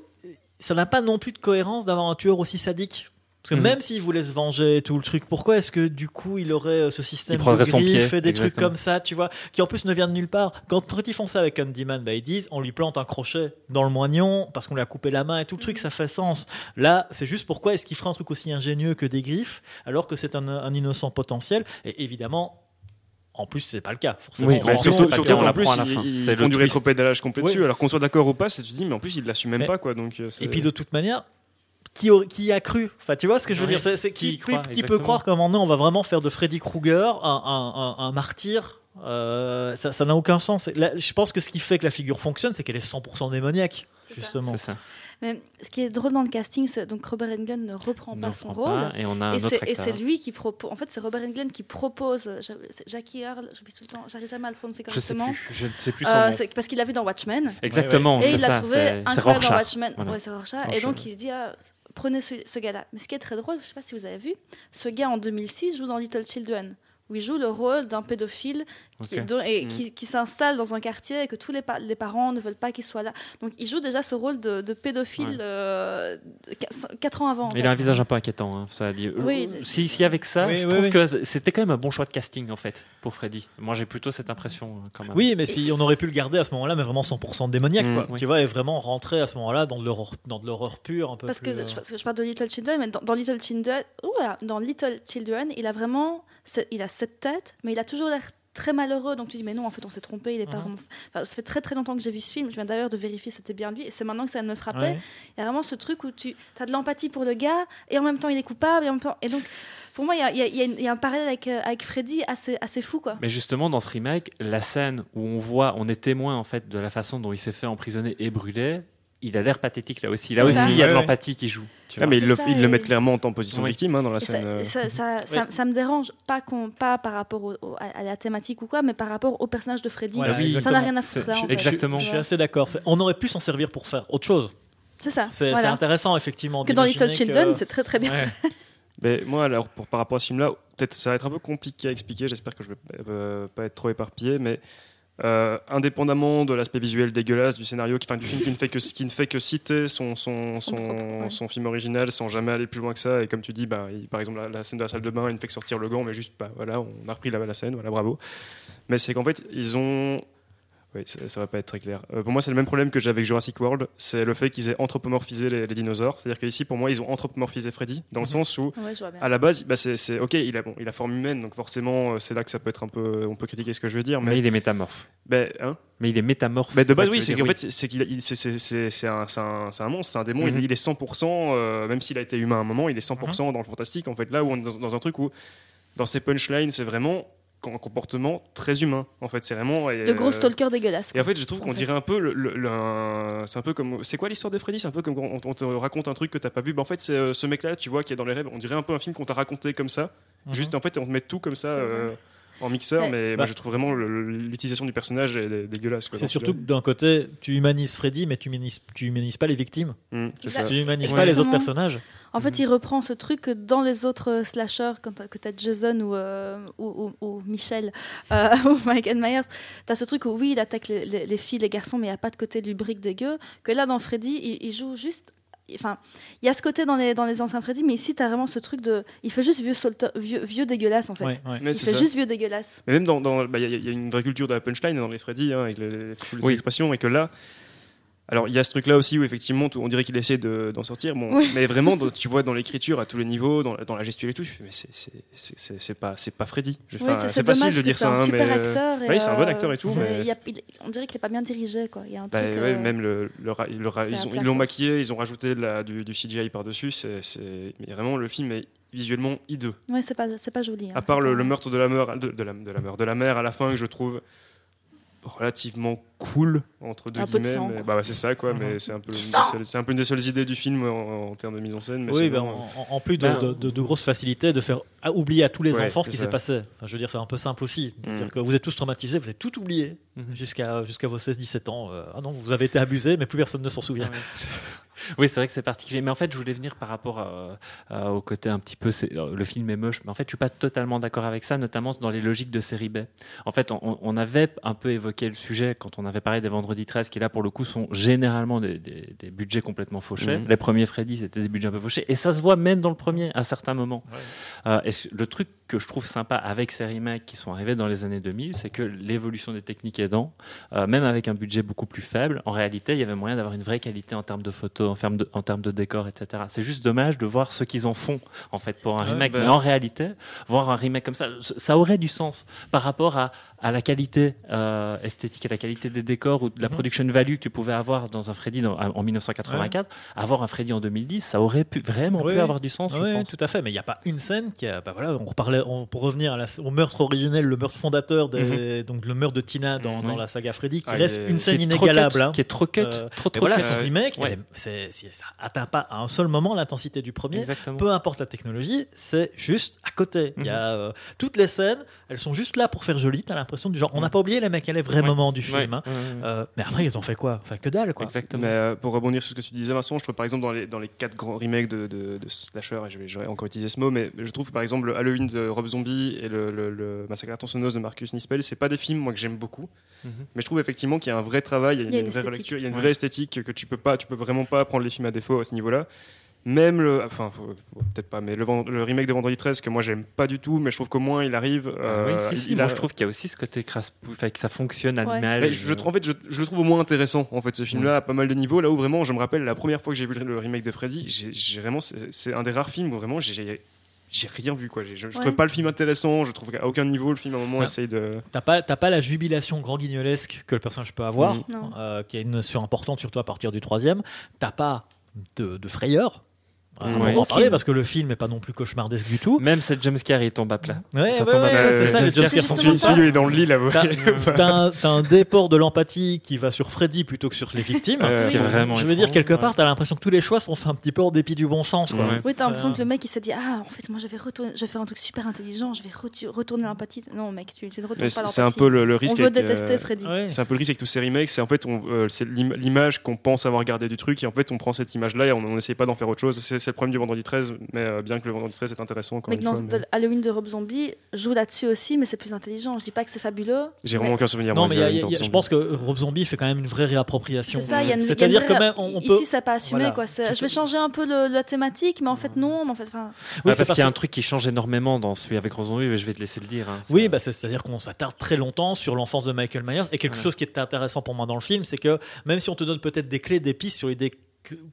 ça n'a pas non plus de cohérence d'avoir un tueur aussi sadique. Parce que Mhm. même s'il voulait se venger et tout le truc, pourquoi est-ce que du coup il aurait euh, ce système Il de son griffes pied, et des trucs comme ça, tu vois, qui en plus ne vient de nulle part. Quand, quand ils font ça avec Candyman, bah, ils disent on lui plante un crochet dans le moignon parce qu'on lui a coupé la main et tout le truc, ça fait sens. Là, c'est juste pourquoi est-ce qu'il ferait un truc aussi ingénieux que des griffes alors que c'est un, un innocent potentiel? Et évidemment, en plus, c'est pas le cas. Forcément, Oui, bah, surtout- surtout, qu'en plus à la fin. ils, ils font du rétropédalage complet Oui. dessus. Alors qu'on soit d'accord ou pas, c'est tu dis mais en plus il l'assume même Mais- pas quoi. Donc euh, Et puis de toute manière, qui, aurait- qui y a cru? Enfin, tu vois ce que je veux Ouais. dire C'est Qui qui, croit, qui peut croire qu'à un moment donné, on va vraiment faire de Freddy Krueger un, un- un- un martyr Euh, Ça n'a aucun sens. Là, je pense que ce qui fait que la figure fonctionne, c'est qu'elle est 100% démoniaque, C'est ça. justement. C'est ça. Mais ce qui est drôle dans le casting, c'est donc Robert Englund ne reprend pas son rôle. pas, et on a un Et autre c'est, et acteur. c'est lui qui propose. En fait, c'est Robert Englund qui propose. Jackie Earl, j'oublie tout le temps, j'arrive jamais à le prononcer Je sais correctement. plus. Je ne sais plus son Euh, nom. parce qu'il l'a vu dans Watchmen. Exactement. Et il l'a trouvé incroyable dans. Watchmen. Voilà. Ouais, c'est Rorschach. Rorschach. Et donc il se dit ah, prenez ce, ce gars-là. Mais ce qui est très drôle, je sais pas si vous avez vu, ce gars en 2006 joue dans Little Children, où il joue le rôle d'un pédophile qui, et Mm. qui, qui s'installe dans un quartier et que tous les, pa- les parents ne veulent pas qu'il soit là. Donc il joue déjà ce rôle de, de pédophile Ouais. euh, 4 ans avant. Il fait. a un visage un peu inquiétant, hein, ça dit. Oui, Euh, c'est- si, si avec ça, Oui, je oui, trouve oui. que c'était quand même un bon choix de casting en fait pour Freddy. Moi, j'ai plutôt cette impression euh, quand même. Oui, mais si on aurait pu le garder à ce moment-là, mais vraiment 100% démoniaque, Mm, quoi. oui. Tu vois, et vraiment rentrer à ce moment-là dans de l'horreur, dans de l'horreur pure, un peu Parce que, plus, euh, je, parce que je parle de Little Children, mais dans, dans Little Children, ouah, dans Little Children, il a vraiment, il a cette tête, mais il a toujours l'air très malheureux. Donc tu dis mais non, en fait on s'est trompé, il est pas Mhm. Enfin, ça fait très très longtemps que j'ai vu ce film. Je viens d'ailleurs de vérifier si c'était bien lui, et c'est maintenant que ça vient de me frapper. Ouais. Il y a vraiment ce truc où tu as de l'empathie pour le gars, et en même temps il est coupable, et en même temps, et donc pour moi il y a, y y y un parallèle avec euh, avec Freddy assez assez fou quoi. Mais justement, dans ce remake, la scène où on voit, on est témoin en fait de la façon dont il s'est fait emprisonner et brûler, il a l'air pathétique là aussi. Là aussi, ça. il y a de l'empathie qui joue. Tu Ah, vois. mais ils le, mettent clairement en position Oui. victime hein, dans la Et ça, scène. euh. ça, ça, ça- ça me dérange pas qu'on pas par rapport au- au- à la thématique ou quoi, mais par rapport au personnage de Freddy. Voilà, oui, ça n'a rien à foutre là. je- en fait. exactement. Je suis assez d'accord. On aurait pu s'en servir pour faire autre chose. C'est ça. C'est voilà. intéressant, effectivement. Que dans Little Children, que- c'est très très bien. Ouais. [LAUGHS] Mais moi, alors, pour, par rapport à ce film-là, peut-être ça va être un peu compliqué à expliquer. J'espère que je vais euh, pas être trop éparpillé, mais euh, indépendamment de l'aspect visuel dégueulasse du scénario, qui, enfin, du film qui ne fait que qui ne fait que citer son son, Son son, propre, ouais. son film original sans jamais aller plus loin que ça. Et comme tu dis, bah, il- par exemple la, la scène de la salle de bain, il ne fait que sortir le gant, mais juste, bah, voilà, on a repris la, la scène, voilà, bravo. Mais c'est qu'en fait, ils ont oui, ça, ça va pas être très clair. Euh, pour moi, c'est le même problème que j'ai avec Jurassic World, c'est le fait qu'ils aient anthropomorphisé les, les dinosaures. C'est-à-dire qu'ici, pour moi, ils ont anthropomorphisé Freddy, dans le Mhm. sens où, Ouais, à la base, bah, c'est ok, il a, bon, il a forme humaine, donc forcément, euh, c'est là que ça peut être un peu, on peut critiquer ce que je veux dire, Mais mais, il est métamorphe. ben, hein? Mais il est métamorphe. Bah, de ça base, que oui, c'est qu'en fait, c'est- qu'il c'est- un, monstre, c'est un démon. il- Mhm. il, est 100%, euh, même s'il a été humain à un moment, il est 100% Mhm. dans le fantastique. En fait, là où on est dans, dans un truc où, dans ses punchlines, c'est vraiment un comportement très humain. En fait, c'est vraiment. De gros euh, stalkers dégueulasses. Et en fait, je trouve en qu'on fait. dirait un peu le, le- le- un- c'est un peu comme c'est quoi l'histoire de Freddy? C'est un peu comme quand on, on te raconte un truc que t'as pas vu. Ben, en fait, c'est euh, ce mec-là, tu vois, qui est dans les rêves. On dirait un peu un film qu'on t'a raconté comme ça. Mhm. Juste en fait, on te met tout comme ça. Euh, en mixeur, Ouais. mais Bah. moi je trouve vraiment l'utilisation du personnage est dé- dégueulasse. C'est surtout que d'un côté, tu humanises Freddy, mais tu humanises, tu humanises pas les victimes. Mm, ça. Exact. Tu humanises Ouais. pas les autres personnages. En fait, il reprend ce truc que dans les autres euh, slashers, quand t'as- que tu as Jason ou, euh, ou, ou- ou Michel euh, [LAUGHS] ou Michael Myers, tu as ce truc où oui, il attaque les, les- les filles, les garçons, mais il n'y a pas de côté lubrique dégueu. Que là, dans Freddy, il, il joue juste. Enfin, il y a ce côté dans les, dans les anciens Freddy, mais ici, tu as vraiment ce truc de. Il fait juste vieux, solta- vieux, vieux dégueulasse, en fait. Ouais, ouais. Mais Il fait ça. juste vieux dégueulasse. Mais même dans, bah, il y, a- il y a une vraie culture de la punchline dans les Freddy, hein, avec les, les Oui. expressions, et que là, alors il y a ce truc-là aussi où effectivement, on dirait qu'il essaie de- d'en sortir, bon, Oui. mais vraiment, [LAUGHS] tu vois dans l'écriture à tous les niveaux, dans, la- dans la gestuelle et tout, mais c'est- pas, c'est pas Freddy. Oui, c'est- facile de dire ça, C'est hein, un super mais acteur. et, oui, c'est un bon euh, acteur et tout, mais- y a- il- on dirait qu'il est pas bien dirigé, quoi. Y a un Bah, truc. ouais, euh, même le, le ils l'ont maquillé, ils ont rajouté de la- du, du CGI par-dessus, c'est c'est- mais vraiment le film est visuellement hideux. Ouais, c'est pas, c'est pas joli. hein. À part le, meurtre de la mère, de, de la, de la mère, de la mère à la fin que je trouve relativement cool entre deux Un peu de guillemets. sang, mais- quoi. bah c'est ça quoi, mais Mhm. c'est un peu une Sang des seules- c'est un peu une des seules idées du film en, en termes de mise en scène. Mais Oui, c'est ben, vraiment- en, en plus de, Ben, de- de- de grosses facilités de faire ah, oublier à tous les Ouais, enfants ce qui ça. s'est passé. Enfin, je veux dire, c'est un peu simple aussi. De Mm. dire que vous êtes tous traumatisés, vous êtes tout oublié Mhm. jusqu'à jusqu'à vos 16-17 ans. Euh, ah non, vous avez été abusé, mais plus personne ne s'en souvient. Oui, c'est vrai que c'est particulier. Mais en fait, je voulais venir par rapport à- à- au côté un petit peu. euh, Le film est moche, mais en fait, je suis pas totalement d'accord avec ça, notamment dans les logiques de série B. En fait, on, on avait un peu évoqué le sujet quand on avait parlé des Vendredi 13, qui là, pour le coup, sont généralement des, des- des budgets complètement fauchés. Mhm. Les premiers Freddy, c'était des budgets un peu fauchés. Et ça se voit même dans le premier, à certains moments. Euh, et le truc que je trouve sympa avec ces remakes qui sont arrivés dans les années 2000, c'est que l'évolution des techniques aidant, euh, même avec un budget beaucoup plus faible, en réalité, il y avait moyen d'avoir une vraie qualité en termes de photos, en termes de, en termes de décor, etc. C'est juste dommage de voir ce qu'ils en font, en fait, pour un Ouais, remake. ben- Mais en réalité, voir un remake comme ça, ça aurait du sens par rapport à, à la qualité euh, esthétique, à la qualité des décors ou de la Mhm. production value que tu pouvais avoir dans un Freddy dans- en 1984. Avoir un Freddy en 2010, ça aurait pu vraiment pu avoir du sens, Oui, tout à fait. Mais il n'y a pas une scène qui a. bah voilà, on reparlait, on- pour revenir à la- au meurtre originel, le meurtre fondateur, des, donc le meurtre de Tina dans, Mhm. dans la saga Freddy, qui Ah, reste est- une Qui scène est trop inégalable. cut, hein. qui est trop cut, Euh, trop Et trop voilà, cut. Euh, c'est- ça atteint pas à un seul moment l'intensité du premier. Exactement. Peu importe la technologie, c'est juste à côté. Il y a euh, toutes les scènes, elles sont juste là pour faire joli. T'as l'impression du genre, on n'a pas oublié les mecs, les vrais Ouais. moments du Ouais, film. hein. ouais. Euh, mais après, ils ont fait quoi? Enfin, que dalle, quoi. Exactement. Mais euh, pour rebondir sur ce que tu disais, Vincent, je trouve par exemple dans les, dans les quatre grands remakes de, de, de slasher, et je vais, je vais encore utiliser ce mot, mais je trouve par exemple le Halloween de Rob Zombie et le, le, le Massacre à la tronçonneuse de Marcus Nispel, c'est pas des films moi que j'aime beaucoup, Mhm. mais je trouve effectivement qu'il y a un vrai travail, il y a une, Il y a une vraie esthétique. relecture, il y a une Ouais. vraie esthétique que tu peux pas, tu peux vraiment pas prendre les films à défaut à ce niveau-là. Même le, enfin peut-être pas, mais le, remake de Vendredi 13 que moi j'aime pas du tout, mais je trouve qu'au moins il arrive. Ah euh, oui, si, si, il moi a- je trouve qu'il y a aussi ce côté crasse enfin, que ça fonctionne à Ouais. l'image. je, trouve- en fait, je, je le trouve au moins intéressant, en fait, ce film-là, à pas mal de niveaux. Là où vraiment, je me rappelle, la première fois que j'ai vu le, remake de Freddy, j'ai vraiment, c'est c'est un des rares films où vraiment j'ai j'ai rien vu quoi. Je, je Ouais. trouvais pas le film intéressant. Je trouve qu'à aucun niveau le film à un moment Ouais. essaye de. T'as pas, t'as pas la jubilation grand guignolesque que le personnage peut avoir. Non. euh, qui est une notion importante surtout à partir du troisième. T'as pas de, de frayeur. On Ouais. va en parler Film. parce que le film est pas non plus cauchemardesque du tout. Même cette jumpscare, il tombe à plat. Ouais, Ça ouais, tombe à ouais, plat. c'est ça, Euh, les jumpscares sont ça. Celui est dans le lit là. vous T'as [LAUGHS] voyez. t'as un, un déport de l'empathie qui va sur Freddy plutôt que sur les victimes. Euh, Je veux dire, étrange, quelque ouais. part, t'as l'impression que tous les choix sont faits un petit peu en dépit du bon sens. Quoi. Ouais. Oui, t'as l'impression que le mec il s'est dit Ah, en fait, moi je vais, retourner, je vais faire un truc super intelligent, je vais retourner l'empathie. Non, mec, tu, tu ne retournes Mais pas C'est l'empathie. c'est un peu le, le On risque. veut avec, euh, détester Freddy. C'est un peu le risque avec tous ces remakes, c'est en fait on, euh, l'image qu'on pense avoir gardée du truc et en fait on prend cette image là et on n'essaye pas d'en faire autre chose. C'est le problème du vendredi 13, mais euh, bien que le vendredi 13 est intéressant encore Mais une dans fois. mais Halloween de Rob Zombie joue là-dessus aussi, mais c'est plus intelligent. Je dis pas que c'est fabuleux. J'ai mais- vraiment aucun souvenir. Non, moi, mais y a- y a- je Zombie. pense que Rob Zombie fait quand même une vraie réappropriation. C'est ça, C'est-à-dire vraie- que même on, on peut. Ici, c'est pas assumé, Voilà. quoi. Je vais changer un peu le- la thématique, mais en fait, non. Mais en fait, enfin, Oui, Ah, parce qu'il y a que- un truc qui change énormément dans celui avec Rosemary, mais je vais te laisser le dire. hein. Oui, bah, c'est- c'est-à-dire qu'on s'attarde très longtemps sur l'enfance de Michael Myers. Et quelque chose qui est intéressant pour moi dans le film, c'est que même si on te donne peut-être des clés, des pistes sur l'idée que-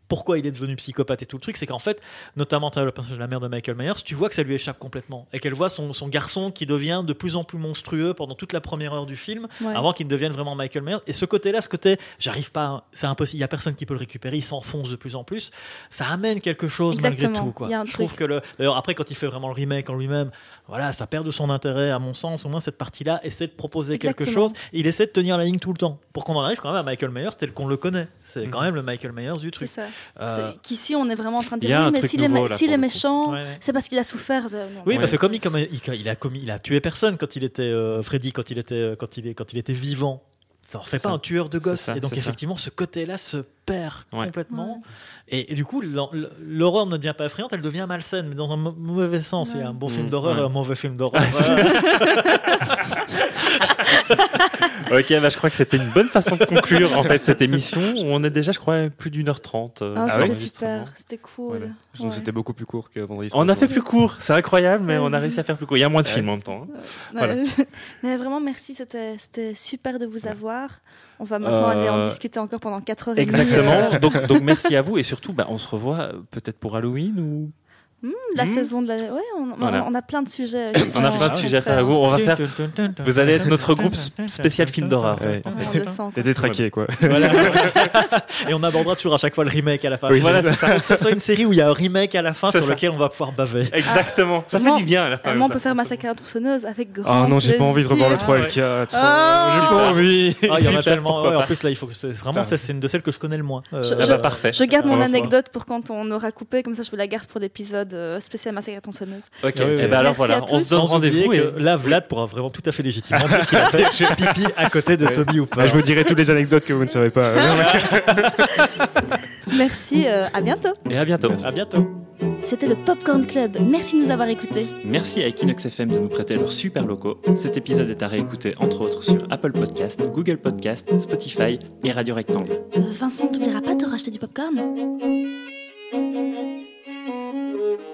pourquoi il est devenu psychopathe et tout le truc, c'est qu'en fait, notamment à le personnage de la mère de Michael Myers, tu vois que ça lui échappe complètement. Et qu'elle voit son, son garçon qui devient de plus en plus monstrueux pendant toute la première heure du film, ouais. avant qu'il ne devienne vraiment Michael Myers. Et ce côté-là, ce côté, j'arrive pas, c'est impossible, il y a personne qui peut le récupérer, il s'enfonce de plus en plus. Ça amène quelque chose malgré tout. Quoi. il y a un Je truc. trouve que le, d'ailleurs après quand il fait vraiment le remake en lui-même, voilà, ça perd de son intérêt à mon sens. Au moins cette partie-là essaie de proposer quelque chose. Il essaie de tenir la ligne tout le temps pour qu'on en arrive quand même à Michael Myers tel qu'on le connaît. C'est quand même le Michael Myers du truc. Ça. Euh, C'est- Qu'ici, on est vraiment en train de dire, oui, mais s'il est, méchant, Ouais, ouais. c'est parce qu'il a souffert. de- non. Oui, parce que comme il, comme il, il a commis, il a tué personne quand il était euh, Freddy, quand il était, euh, quand il est, quand il était vivant. Ça en fait pas ça. un tueur de ça, et donc ça. effectivement, ce côté-là se perd Ouais. complètement. Et, et du coup, l'hor- l'horreur ne devient pas effrayante, elle devient malsaine, mais dans un mau- mauvais sens. Il y a un bon film Mm, d'horreur ouais. et un mauvais film d'horreur. [LAUGHS] Ok, bah, je crois que c'était une bonne façon de conclure en fait cette émission où on est déjà, je crois, plus d'une heure trente. euh, Ah, c'était super, c'était cool. Voilà. Donc Ouais. c'était beaucoup plus court que vendredi. On a 13, fait plus court, c'est incroyable, mais Ouais. on a réussi à faire plus court. Il y a moins de Ouais. films en même temps. hein. Voilà. [LAUGHS] Mais vraiment, merci, c'était c'était super de vous avoir. On va maintenant Euh, aller en discuter encore pendant 4 heures et demie. Exactement. donc, donc merci à vous et surtout, bah, on se revoit euh, peut-être pour Halloween ou. Euh, la Hmm. saison de la. Ouais, on, on- Voilà. on a plein de sujets. On a plein de sujets à faire vous. On va faire. Vous allez être notre groupe spécial film d'horreur. Ouais. en fait. On le sent. quoi. Et détraqué, quoi. Voilà. [LAUGHS] et on abordera toujours à chaque fois le remake à la fin. Oui, voilà, ça. que ce soit une série où il y a un remake à la fin sur ça. lequel on va pouvoir baver. Exactement. Ça fait du bien à la fin. Vraiment, on peut faire Massacre à la tronçonneuse avec grand Ah non, j'ai pas envie de revoir le plaisir. 3 et le 4. Ah, J'ai pas envie. Ah, il y en a tellement. en plus, là, il faut que c'est vraiment c'est une de celles que je connais le moins. Euh, Je- Ah bah, parfait. Je garde mon anecdote pour quand on aura coupé, comme ça je vous la garde pour l'épisode spécial Massacre à la tronçonneuse. Ok. Ah oui, Et ben alors Merci voilà, à on se donne rendez-vous. et- que là, Vlad pourra vraiment tout à fait légitimement dire qu'il a [LAUGHS] fait pipi à côté de Ouais. Toby ou Bah, pas. je vous dirai toutes les anecdotes que vous ne savez pas. [LAUGHS] Merci, euh, à bientôt. Et à bientôt. À bientôt. C'était le Popcorn Club. Merci de nous avoir écoutés. Merci à Equinox FM de nous prêter leurs super locaux. Cet épisode est à réécouter entre autres sur Apple Podcast, Google Podcast, Spotify et Radio Rectangle. Euh, Vincent, t'oublieras pas de racheter du popcorn? Música